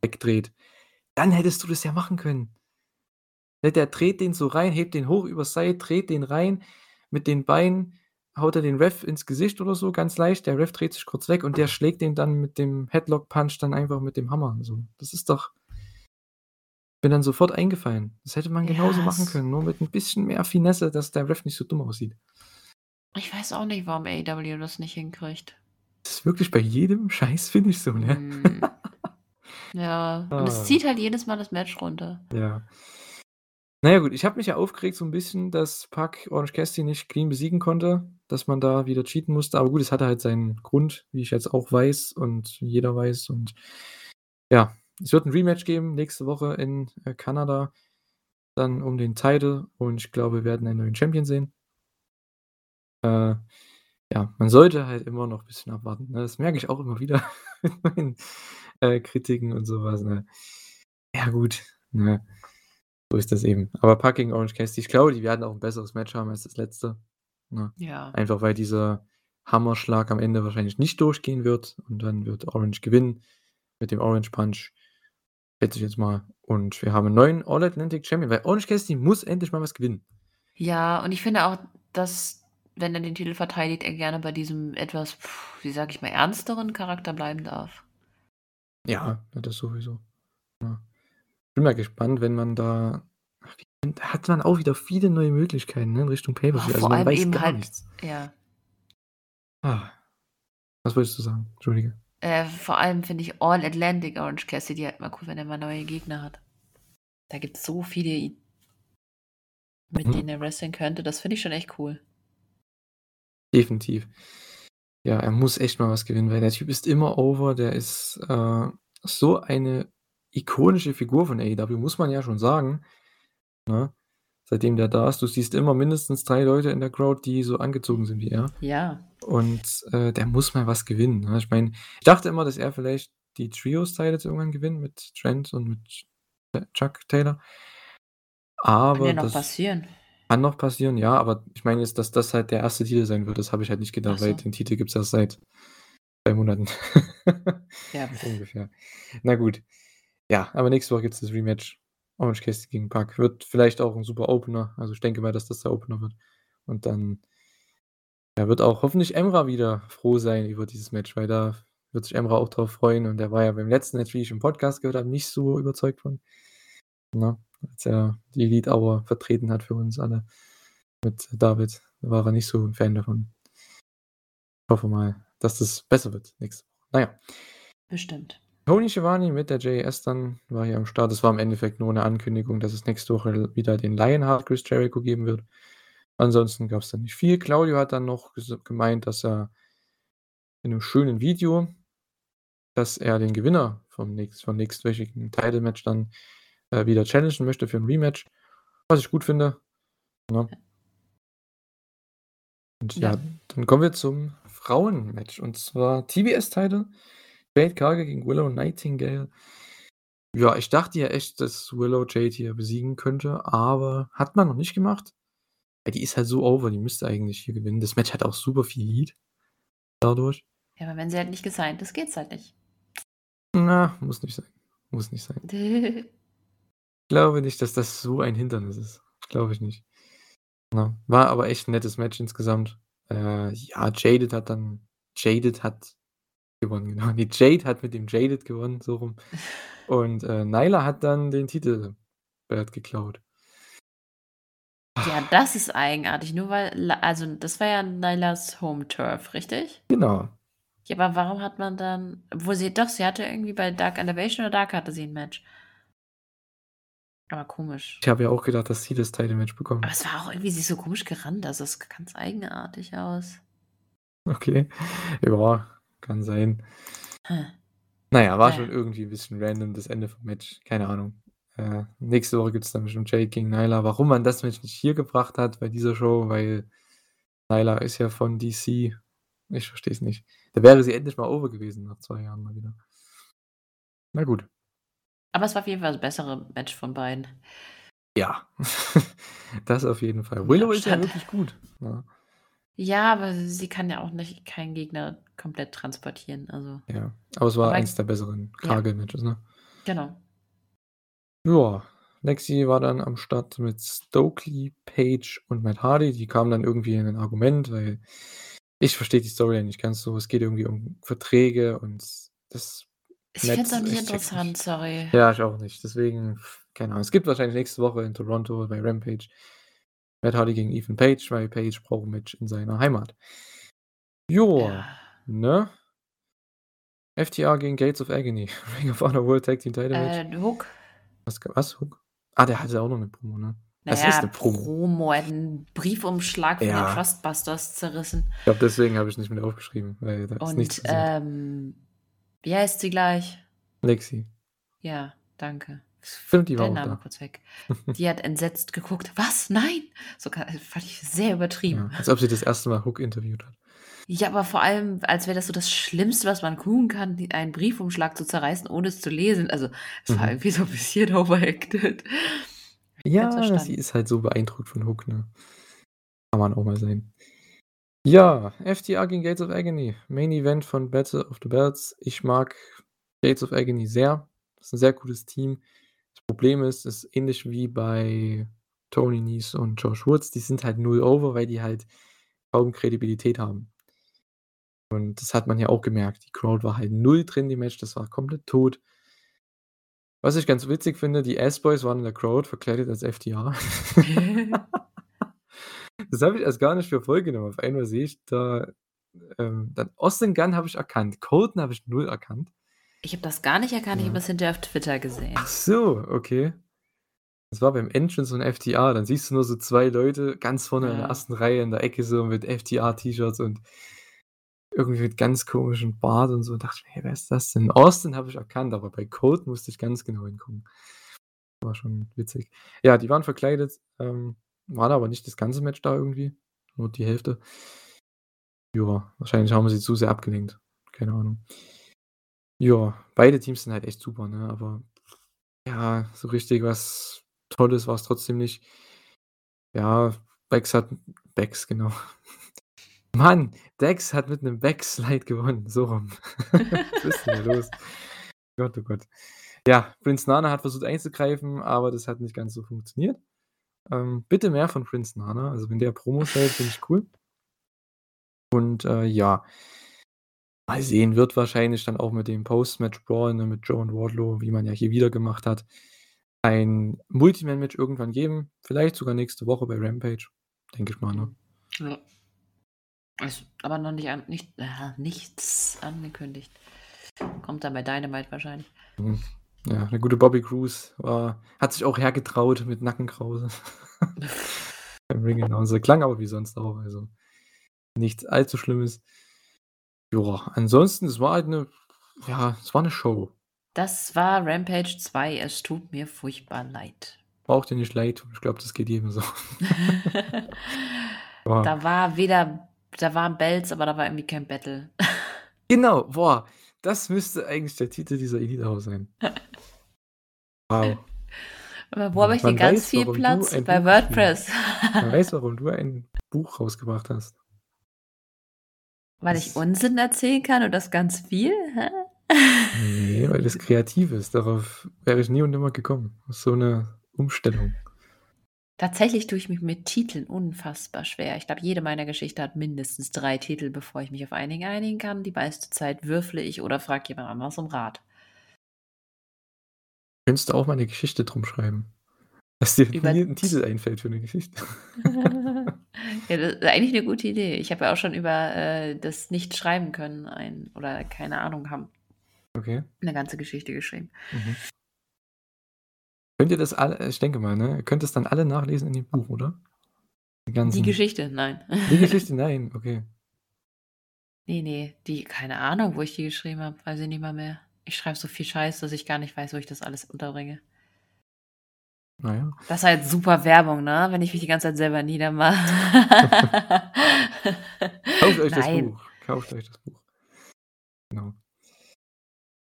wegdreht. Dann hättest du das ja machen können. Ne, der dreht den so rein, hebt den hoch übers Seil, dreht den rein. Mit den Beinen haut er den Ref ins Gesicht oder so ganz leicht. Der Ref dreht sich kurz weg und der schlägt den dann mit dem Headlock Punch dann einfach mit dem Hammer so. Das ist doch mir dann sofort eingefallen. Das hätte man genauso Ja, machen können, nur mit 'n bisschen mehr Finesse, dass der Ref nicht so dumm aussieht. Ich weiß auch nicht, warum AEW das nicht hinkriegt. Das ist wirklich bei jedem Scheiß-Finish so, ne? Mhm. Ja, und es Ah. zieht halt jedes Mal das Match runter. Ja. Na ja gut, ich habe mich ja aufgeregt so 'n bisschen, dass Pac Orange Cassidy nicht clean besiegen konnte, dass man da wieder cheaten musste. Aber gut, es hatte halt seinen Grund, wie ich jetzt auch weiß und jeder weiß und ja, es wird 'n Rematch geben nächste Woche in, äh, Kanada, dann um den Title und ich glaube, wir werden einen neuen Champion sehen. Äh, ja, man sollte halt immer noch bisschen abwarten, ne? Das merke ich auch immer wieder in meinen, äh, Kritiken und so was, ne? Ja gut, ne? So ist das eben. Aber Pac gegen Orange Cassidy, ich glaube, die werden auch 'n besseres Match haben als das letzte, ne? Ja. Einfach weil dieser Hammerschlag am Ende wahrscheinlich nicht durchgehen wird und dann wird Orange gewinnen mit dem Orange Punch, schätze ich jetzt mal. Und wir haben 'n neuen All Atlantic Champion, weil Orange Cassidy muss endlich mal was gewinnen. Ja, und ich finde auch, dass, wenn er den Titel verteidigt, er gerne bei diesem etwas, wie sage ich mal, ernsteren Charakter bleiben darf. Ja, ja, das sowieso. Ja. Bin mal gespannt, wenn man da da hat man auch wieder viele neue Möglichkeiten, ne, in Richtung Oh, Pay-per-View. Also, vor allem eben halt nichts. ja. Ah. Was wolltest du sagen? Entschuldige. Äh, vor allem finde ich All Atlantic Orange Cassidy halt mal cool, wenn er mal neue Gegner hat. Da gibt's so viele i mit Mhm. denen er wrestlen könnte. Das finde ich schon echt cool. Definitiv. Ja, er muss echt mal was gewinnen, weil der Typ ist immer over. Der ist, äh, so eine ikonische Figur von AEW, muss man ja schon sagen, ne? Seitdem der da ist. Du siehst immer mindestens 3 Leute in der Crowd, die so angezogen sind wie er. Ja. Und, äh, der muss mal was gewinnen, ne? Ich meine, ich dachte immer, dass er vielleicht die Trios-Titles irgendwann gewinnt mit Trent und mit, Chuck Taylor. Kann Aber ja noch passieren. kann noch passieren, ja, aber ich meine jetzt, dass das halt der 1. Titel sein wird, das habe ich halt nicht Ach gedacht, weil so. den Titel gibt's erst seit 2 Monaten. Ja. Ungefähr. Na gut. Ja, aber nächste Woche gibt's das Rematch. Orange Cassidy gegen Pac. Wird vielleicht auch 'n super Opener. Also, ich denke mal, dass das der Opener wird. Und dann ja, wird auch hoffentlich Emra wieder froh sein über dieses Match, weil da wird sich Emra auch drauf freuen und der war ja beim letzten Match, wie ich im Podcast gehört habe, nicht so überzeugt von, ne? Als er die Elite Hour vertreten hat für uns alle mit David. Da war er nicht so 'n Fan davon. Hoffe mal, dass das besser wird nächste Woche. Na ja. Bestimmt. Tony Schiavone mit der JAS dann war hier am Start. Das war im Endeffekt nur 'ne Ankündigung, dass es nächste Woche wieder den Lionheart Chris Jericho geben wird. Ansonsten gab's da nicht viel. Claudio hat dann noch gemeint, dass er in 'nem schönen Video dass er den Gewinner vom nächst vom nächstwöchigen Title Match dann, äh, wieder challengen möchte für 'n Rematch, was ich gut finde, ne? Und ja, Ja. dann kommen wir zum Frauenmatch und zwar TBS-Title, Jade Cargill gegen Willow Nightingale. Ja, ich dachte ja echt, dass Willow Jade hier besiegen könnte, aber hat man noch nicht gemacht. Weil die ist halt so over, die müsste eigentlich hier gewinnen. Das Match hat auch super viel Heat dadurch. Ja, aber wenn sie halt nicht gesigned ist, geht's halt nicht. Na, muss nicht sein. Muss nicht sein. Ich glaube nicht, dass das so ein Hindernis ist. Glaube ich nicht. Ne? War aber echt 'n nettes Match insgesamt. Äh, ja, Jaded hat dann Jaded hat gewonnen, genau. Ne, Jade hat mit dem Jaded gewonnen, so rum. Und, äh, Nyla hat dann den Titelbelt geklaut. Ja, das ist eigenartig, nur weil also, das war ja Nylas Home Turf, richtig? Genau. Ja, aber warum hat man dann obwohl sie doch, sie hatte irgendwie bei Dark Elevation oder Dark hatte sie 'n Match. Aber komisch. Ich habe ja auch gedacht, dass sie das Title Match bekommt. Aber es war auch irgendwie sie ist so komisch gerannt, also, es ganz eigenartig aus. Okay. Ja, kann sein. Hm. Na ja, war Na schon ja. irgendwie 'n bisschen random das Ende vom Match. Keine Ahnung. Äh, nächste Woche gibt's dann bestimmt Jade gegen Nyla. Warum man das Match nicht hier gebracht hat bei dieser Show, weil Nyla ist ja von DC Ich verstehe es nicht. Da wäre sie endlich mal over gewesen nach zwei Jahren mal wieder. Na gut. Aber es war auf jeden Fall das bessere Match von beiden. Ja, das auf jeden Fall. Willow ist ja wirklich gut. Ja, Ja, aber sie kann ja auch nicht keinen Gegner komplett transportieren. Also, ja. Aber es war Aber- eins der besseren Ja. Kagel-Matches, ne? genau. Ja, Lexi war dann am Start mit Stokely, Page und Matt Hardy. Die kamen dann irgendwie in ein Argument, weil ich verstehe die Story nicht ganz so. Es geht irgendwie um Verträge und das. Ich finde es auch nicht interessant, nicht. sorry. Ja, ich auch nicht. Deswegen, keine Ahnung. Es gibt wahrscheinlich nächste Woche in Toronto bei Rampage Matt Hardy gegen Ethan Page, weil Page braucht ein Match in seiner Heimat. Joa, Ja. ne? FTR gegen Gates of Agony. Ring of Honor World Tag Team Title Match. Äh, Hook. Was, was? Hook? Ah, der hatte auch noch eine Promo, ne? Das Naja, ist eine Promo. Promo. Er hat einen Briefumschlag von Ja. den Trustbusters zerrissen. Ich glaube, deswegen habe ich nicht mit aufgeschrieben, weil da ist nichts Und passiert. ähm, wie heißt sie gleich? Lexi. Ja, danke. Stimmt, die war Der Name da. kurz weg. Die hat entsetzt geguckt. Was? Nein! So kann- fand ich sehr übertrieben. Ja, als ob sie das erste Mal Hook interviewt hat. Ja, aber vor allem, als wäre das so das Schlimmste, was man tun kann, einen Briefumschlag zu zerreißen, ohne es zu lesen. Also, es war Mhm. irgendwie so ein bisschen overacted. Ja, sie ist halt so beeindruckt von Hook, ne? Kann man auch mal sein. Ja, FTR gegen Gates of Agony. Main Event von Battle of the Belts. Ich mag Gates of Agony sehr. Das ist ein sehr gutes Team. Das Problem ist, es ist ähnlich wie bei Tony Nese und Josh Woods. Die sind halt null over, weil die halt kaum Kredibilität haben. Und das hat man ja auch gemerkt. Die Crowd war halt null drin, die Match. Das war komplett tot. Was ich ganz witzig finde, die S-Boys waren in der Crowd verkleidet als FTR. das habe ich erst gar nicht für voll genommen. Auf einmal sehe ich da, ähm, dann Austin Gunn habe ich erkannt. Colton habe ich null erkannt. Ich habe das gar nicht erkannt, ich Ja. habe das hinterher auf Twitter gesehen. Ach so, okay. Das war beim Entrance von FTR. Dann siehst du nur so zwei Leute ganz vorne in der Ja. ersten Reihe in der Ecke so mit FTR-T-Shirts und irgendwie mit ganz komischen Bart und so. Da dachte ich mir, hey, wer ist das denn? Austin habe ich erkannt, aber bei Colton musste ich ganz genau hingucken. War schon witzig. Ja, die waren verkleidet, ähm, waren aber nicht das ganze Match da irgendwie. Nur die Hälfte. Ja, wahrscheinlich haben wir sie zu sehr abgelenkt. Keine Ahnung. Ja, beide Teams sind halt echt super, ne? Aber ja, so richtig was Tolles war es trotzdem nicht. Ja, Bex hat. Bex, genau. Mann, Dex hat mit einem Backslide gewonnen. So rum. Was ist denn hier los? Gott, oh Gott. Ja, Prince Nana hat versucht einzugreifen, aber das hat nicht ganz so funktioniert. Ähm, bitte mehr von Prince Nana. Also, wenn der Promos hält, finde ich cool. Und äh, ja, mal sehen, wird wahrscheinlich dann auch mit dem Post-Match-Brawl, ne, mit Joe und Wardlow, wie man ja hier wieder gemacht hat, ein Multiman-Match irgendwann geben. Vielleicht sogar nächste Woche bei Rampage. Denke ich mal, ne? Ja. Ist aber noch nicht an, nicht, äh, nichts angekündigt. Kommt dann bei Dynamite wahrscheinlich. Mhm. Ja, eine gute Bobby Cruz war, hat sich auch hergetraut mit Nackenkrause. Beim Ring Announcer. Klang aber wie sonst auch. Also nichts allzu Schlimmes. Ja, ansonsten, es war halt eine, ja, es war eine Show. Das war Rampage 2. Es tut mir furchtbar leid. Braucht ihr nicht leid. Ich glaube, das geht jedem so. War- da war weder, da waren Bells, aber da war irgendwie kein Battle. Genau, boah, das müsste eigentlich der Titel dieser Elite-Haus sein. Wow. Aber wo habe ich denn ganz weiß, viel Platz? Bei WordPress. Man weiß, warum du ein Buch rausgebracht hast. Weil ich Unsinn erzählen kann und das ganz viel? Hä? Nee, weil das kreativ ist. Darauf wäre ich nie und nimmer gekommen. So eine Umstellung. Tatsächlich tue ich mich mit Titeln unfassbar schwer. Ich glaube, jede meiner Geschichte hat mindestens drei Titel, bevor ich mich auf einigen einigen kann. Die meiste Zeit würfle ich oder frage jemand anders um Rat. Könntest du auch mal eine Geschichte drum schreiben? Dass dir Über- nie ein Titel einfällt für eine Geschichte. ja, das ist eigentlich eine gute Idee. Ich habe ja auch schon über äh, das Nicht-Schreiben können ein, oder keine Ahnung haben, Okay. eine ganze Geschichte geschrieben. Mhm. Könnt ihr das alle, ich denke mal, ne? Ihr könnt es dann alle nachlesen in dem Buch, oder? Die, ganzen, Die Geschichte, nein. Die Geschichte, nein, okay. nee, nee, die, keine Ahnung, wo ich die geschrieben habe, weiß ich nicht mal mehr. Ich schreibe so viel Scheiß, dass ich gar nicht weiß, wo ich das alles unterbringe. Naja. Das ist halt super Werbung, ne? Wenn ich mich die ganze Zeit selber niedermache. Kauft euch das Nein. Buch. kauft euch das Buch. Genau.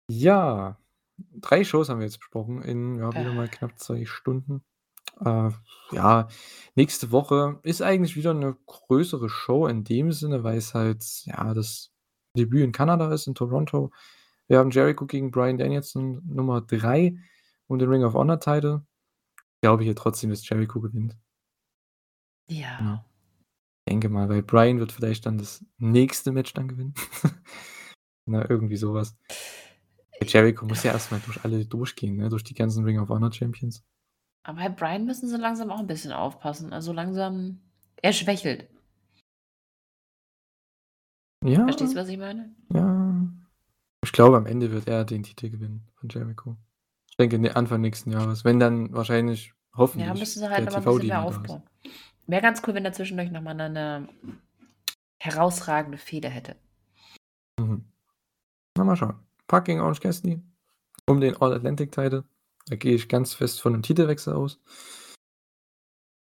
Ja, 3 Shows haben wir jetzt besprochen in, ja, wieder mal knapp 2 Stunden. Äh, ja, nächste Woche ist eigentlich wieder 'ne größere Show in dem Sinne, weil's halt, ja, das Debüt in Kanada ist, in Toronto. Wir haben Jericho gegen Bryan Danielson Nummer 3 um den Ring of Honor Title. Glaube hier trotzdem, dass Jericho gewinnt. Ja. Ja. Denke mal, weil Bryan wird vielleicht dann das nächste Match dann gewinnen. Na, irgendwie so was. Jericho muss ja erst mal durch alle durchgehen, ne, durch die ganzen Ring of Honor Champions. Aber bei Bryan müssen sie langsam auch 'n bisschen aufpassen. Also, langsam er schwächelt. Ja. Verstehst du, was ich meine? Ja. Ich glaube, am Ende wird er den Titel gewinnen von Jericho. Ich denke, ne Anfang nächsten Jahres, wenn dann wahrscheinlich Ja, hoffentlich müssen sie halt der noch mal 'n bisschen mehr ist. aufbauen. Wäre ganz cool, wenn er zwischendurch noch mal 'ne 'ne herausragende Fehde hätte. Mhm. Na, mal schauen. Gegen Orange Cassidy um den All Atlantic Title. Da gehe ich ganz fest von 'nem Titelwechsel aus.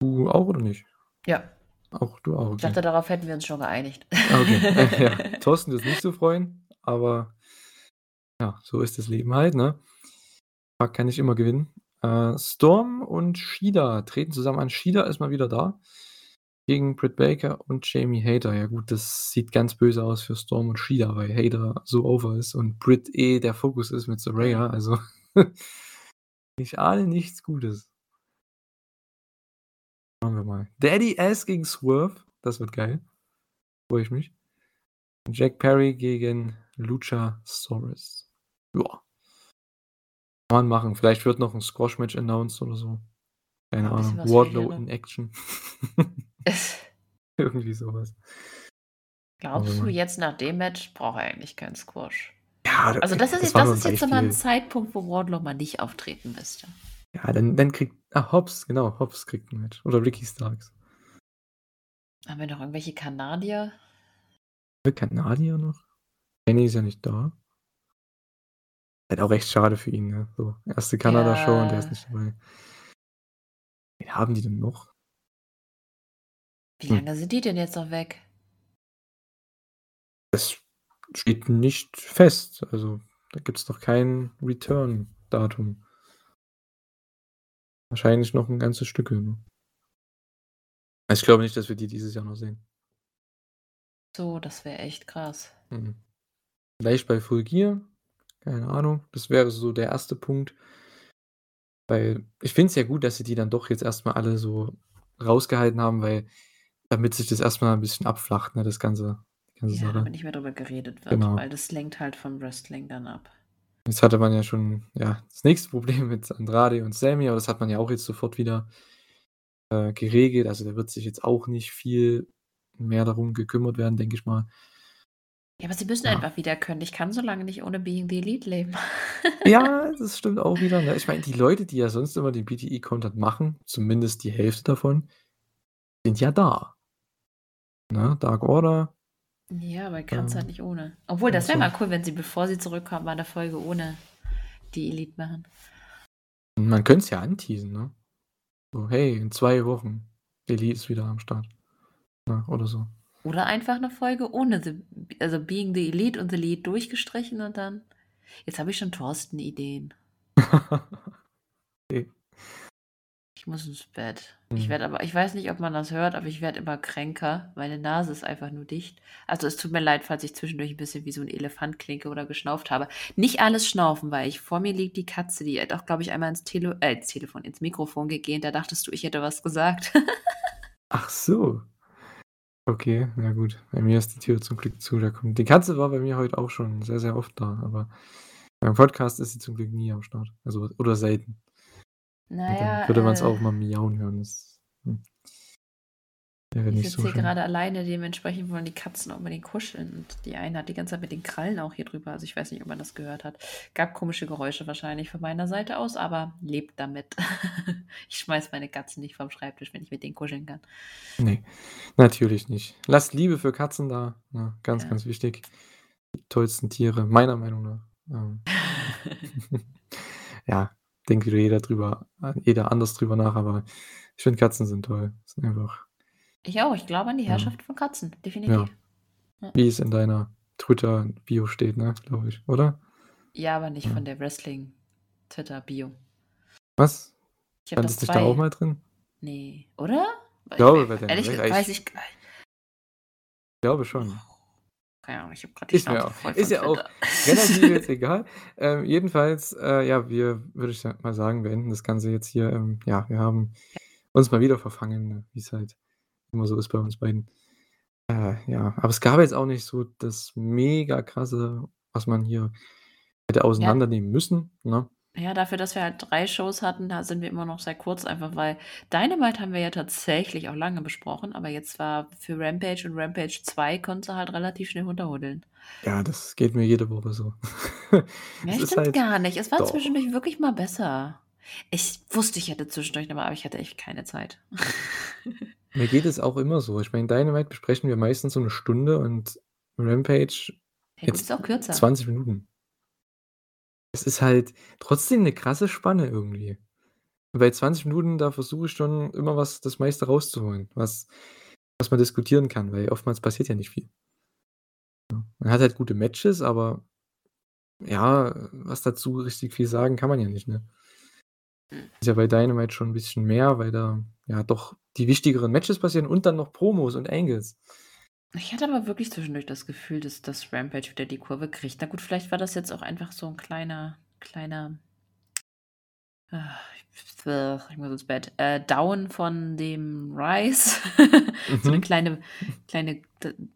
Du auch oder nicht? Ja. Auch du auch, Ich okay. dachte, darauf hätten wir uns schon geeinigt. Ah, okay. Ja. Thorsten wird's nicht so freuen, aber ja, so ist das Leben halt, ne? Kann nicht immer gewinnen. Äh, Storm und Shida treten zusammen an. Shida ist mal wieder da gegen Britt Baker und Jamie Hayter. Ja gut, das sieht ganz böse aus für Storm und Shida, weil Hayter so over ist und Britt eh der Fokus ist mit Saraya. Also, ich ahne nichts Gutes. Schauen wir mal. Daddy Ass gegen Swerve, das wird geil. Freue ich mich. Jack Perry gegen Luchasaurus. Ja. Kann man machen. Vielleicht wird noch 'n Squash-Match announced oder so. Keine Ja, Ahnung. Wardlow in. Action. Irgendwie so was. Glaubst wir du, jetzt nach dem Match braucht er eigentlich keinen Squash? Ja, Also, das ist das das ist jetzt mal 'n Beispiel. Zeitpunkt, wo Wardlow mal nicht auftreten müsste. Ja, dann dann kriegt ah, Hobbs, genau, Hobbs kriegt 'n Match oder Ricky Starks. Haben wir noch irgendwelche Kanadier? Kanadier noch? Kenny ist ja nicht da. Halt auch echt schade für ihn, ne? So, 1. Kanada-Show und der ist Ja. nicht dabei. Wen haben die denn noch? Wie Hm. lange sind die denn jetzt noch weg? Das steht nicht fest. Also, da gibt's noch kein Return-Datum. Wahrscheinlich noch 'n ganzes Stücke, ne? Also, ich glaube nicht, dass wir die dieses Jahr noch sehen. So, das wäre echt krass. Mhm. Vielleicht bei Full Gear, keine Ahnung. Das wäre so der 1. Punkt. Weil ich finde es ja gut, dass sie die dann doch jetzt erst mal alle so rausgehalten haben, weil damit sich das erst mal 'n bisschen abflacht, ne, das ganze ganze Ja, Sache. damit nicht mehr drüber geredet wird, Genau. weil das lenkt halt vom Wrestling dann ab. Jetzt hatte man ja schon, ja, das nächste Problem mit Andrade und Sammy, aber das hat man ja auch jetzt sofort wieder, äh, geregelt. Also, da wird sich jetzt auch nicht viel mehr darum gekümmert werden, denke ich mal. Ja, aber sie müssen Ja. einfach wieder können. Ich kann so lange nicht ohne Being the Elite leben. Ja, das stimmt auch wieder, ne? Ich meine, die Leute, die ja sonst immer den BTE-Content machen, zumindest die Hälfte davon, sind ja da. Ne? Dark Order. Ja, aber kannst halt Ähm, nicht ohne. Obwohl, das wäre so. mal cool, wenn sie, bevor sie zurückkommen, mal 'ne Folge ohne die Elite machen. Man könnte es ja anteasen, ne? So: „Hey, in 2 Wochen, Elite ist wieder am Start.“ Ne, oder so. Oder einfach 'ne Folge ohne The also, Being the Elite und The Elite durchgestrichen und dann jetzt habe ich schon Thorsten-Ideen. Okay. Ich muss ins Bett. Ich Mhm. werde aber ich weiß nicht, ob man das hört, aber ich werde immer kränker. Meine Nase ist einfach nur dicht. Also, es tut mir leid, falls ich zwischendurch 'n bisschen wie so 'n Elefant klinke oder geschnauft habe. Nicht alles schnaufen, weil ich vor mir liegt die Katze, die hat auch, glaube ich, einmal ins Tele äh, ins Telefon, ins Mikrofon gegähnt. Da dachtest du, ich hätte was gesagt. Ach so. Okay, na gut. Bei mir ist die Tür zum Glück zu. Da kommt die Katze war bei mir heute auch schon sehr, sehr oft da, aber beim Podcast ist sie zum Glück nie am Start. Also oder selten. Und dann ja, würde man's äh auch mal miauen hören. Das, wäre ich sitze so hier schön. grade alleine, dementsprechend wollen die Katzen unbedingt kuscheln und die eine hat die ganze Zeit mit den Krallen auch hier drüber. Also, ich weiß nicht, ob man das gehört hat. Gab komische Geräusche wahrscheinlich von meiner Seite aus, aber lebt damit. Ich schmeiße meine Katzen nicht vom Schreibtisch, wenn ich mit denen kuscheln kann. Ne, natürlich nicht. Lasst Liebe für Katzen da, ne? Ganz, Ja. ganz wichtig. Die tollsten Tiere, meiner Meinung nach. Ähm. Ja, denkt wieder jeder drüber jeder anders drüber nach, aber ich finde Katzen sind toll. Sind einfach Ich auch. Ich glaube an die Ja. Herrschaft von Katzen, Ja. definitiv. Ja. Wie es in deiner Twitter-Bio steht, ne, glaube ich, oder? Ja, aber nicht Ja. von der Wrestling-Twitter-Bio. Was? Ich Stand das nicht da auch 2 mal drin? Ne, oder? Ich glaube, bei ehrlich Welt- weiß ich ich glaube schon. keine Ahnung, ich habe grad die Ist mir auch ist ja auch relativ jetzt egal. Ähm, jedenfalls, äh, ja, wir würde ich mal sagen, beenden das Ganze jetzt hier. Ähm, ja, wir haben uns mal wieder verfangen, wie es halt immer so ist bei uns beiden. Äh, ja, aber es gab jetzt auch nicht so das mega krasse, was man hier hätte Ja. auseinandernehmen müssen, ne? Ja, dafür, dass wir halt 3 Shows hatten, da sind wir immer noch sehr kurz, einfach weil Dynamite haben wir ja tatsächlich auch lange besprochen, aber jetzt war für Rampage und Rampage 2 konntest du halt relativ schnell runterhuddeln. Ja, das geht mir jede Woche so. Ja, ist stimmt halt gar nicht. Es war doch. zwischendurch wirklich mal besser. Ich wusste, ich hätte zwischendurch noch mal, aber ich hatte echt keine Zeit. Mir geht es auch immer so. Ich meine, Dynamite besprechen wir meistens so 'ne Stunde und Rampage gut, jetzt ist auch kürzer. 20 Minuten. Es ist halt trotzdem 'ne krasse Spanne irgendwie. Bei 20 Minuten, da versuche ich schon immer was das meiste rauszuholen, was was man diskutieren kann, weil oftmals passiert ja nicht viel. Man hat halt gute Matches, aber ja, was dazu richtig viel sagen kann man ja nicht, ne? Mhm. Ist ja bei Dynamite schon 'n bisschen mehr, weil da ja doch die wichtigeren Matches passieren und dann noch Promos und Angles. Ich hatte aber wirklich zwischendurch das Gefühl, dass dass Rampage wieder die Kurve kriegt. Na gut, vielleicht war das jetzt auch einfach so 'n kleiner kleiner ah, ich muss ins Bett, äh, Down von dem Rise. So 'ne Mhm. kleine kleine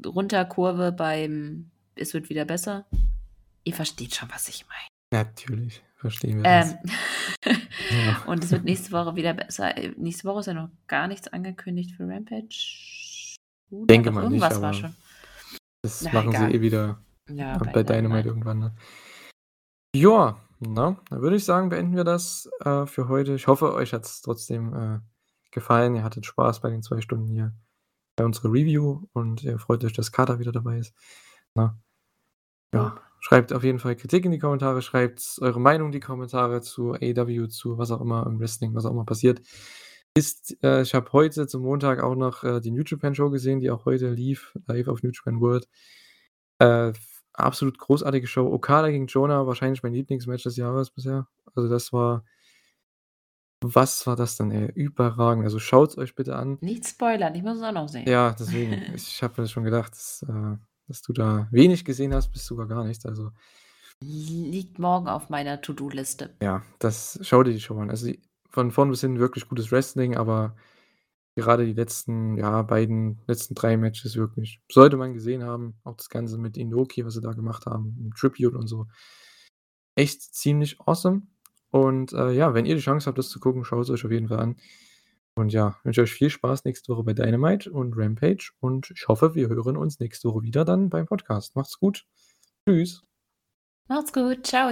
Runterkurve beim „Es wird wieder besser“. Ihr versteht schon, was ich meine. Natürlich verstehen wir das. Ähm, Ja. und es wird nächste Woche wieder besser. Äh, nächste Woche ist ja noch gar nichts angekündigt für Rampage. Oder? Denke Doch, mal nicht, irgendwas war aber schon. das Na, machen egal. sie eh wieder Ja, bei bei Dynamite irgendwann, ne? Ja, ne? Dann würde ich sagen, beenden wir das, äh, für heute. Ich hoffe, euch hat's trotzdem, äh, gefallen. Ihr hattet Spaß bei den 2 Stunden hier bei unserer Review und ihr freut euch, dass Kater wieder dabei ist, ne? Ja. Schreibt auf jeden Fall Kritik in die Kommentare, schreibt eure Meinung in die Kommentare zu AEW, zu was auch immer im Wrestling, was auch immer passiert ist. Äh, ich habe heute zum Montag auch noch, äh, die New Japan Show gesehen, die auch heute lief, live auf New Japan World. Äh, absolut großartige Show. Okada gegen Jonah, wahrscheinlich mein Lieblingsmatch des Jahres bisher. Also, das war was war das denn, ey? Überragend. Also, schaut's euch bitte an. Nicht spoilern, ich muss es auch noch sehen. Ja, deswegen. Ich habe mir schon gedacht, dass, äh dass du da wenig gesehen hast, bis sogar gar nichts. Also Liegt morgen auf meiner To-do-Liste. ja, das schau dir die Show an. Also, von vorn bis hinten wirklich gutes Wrestling, aber gerade die letzten ja, beiden letzten 3 Matches wirklich sollte man gesehen haben. Auch das Ganze mit Inoki, was sie da gemacht haben, im Tribute und so. Echt ziemlich awesome. Und, äh, ja, wenn ihr die Chance habt, das zu gucken, schaut's euch auf jeden Fall an. Und ja, wünsche euch viel Spaß nächste Woche bei Dynamite und Rampage und ich hoffe, wir hören uns nächste Woche wieder dann beim Podcast. Macht's gut. Tschüss. Macht's gut. Tschau.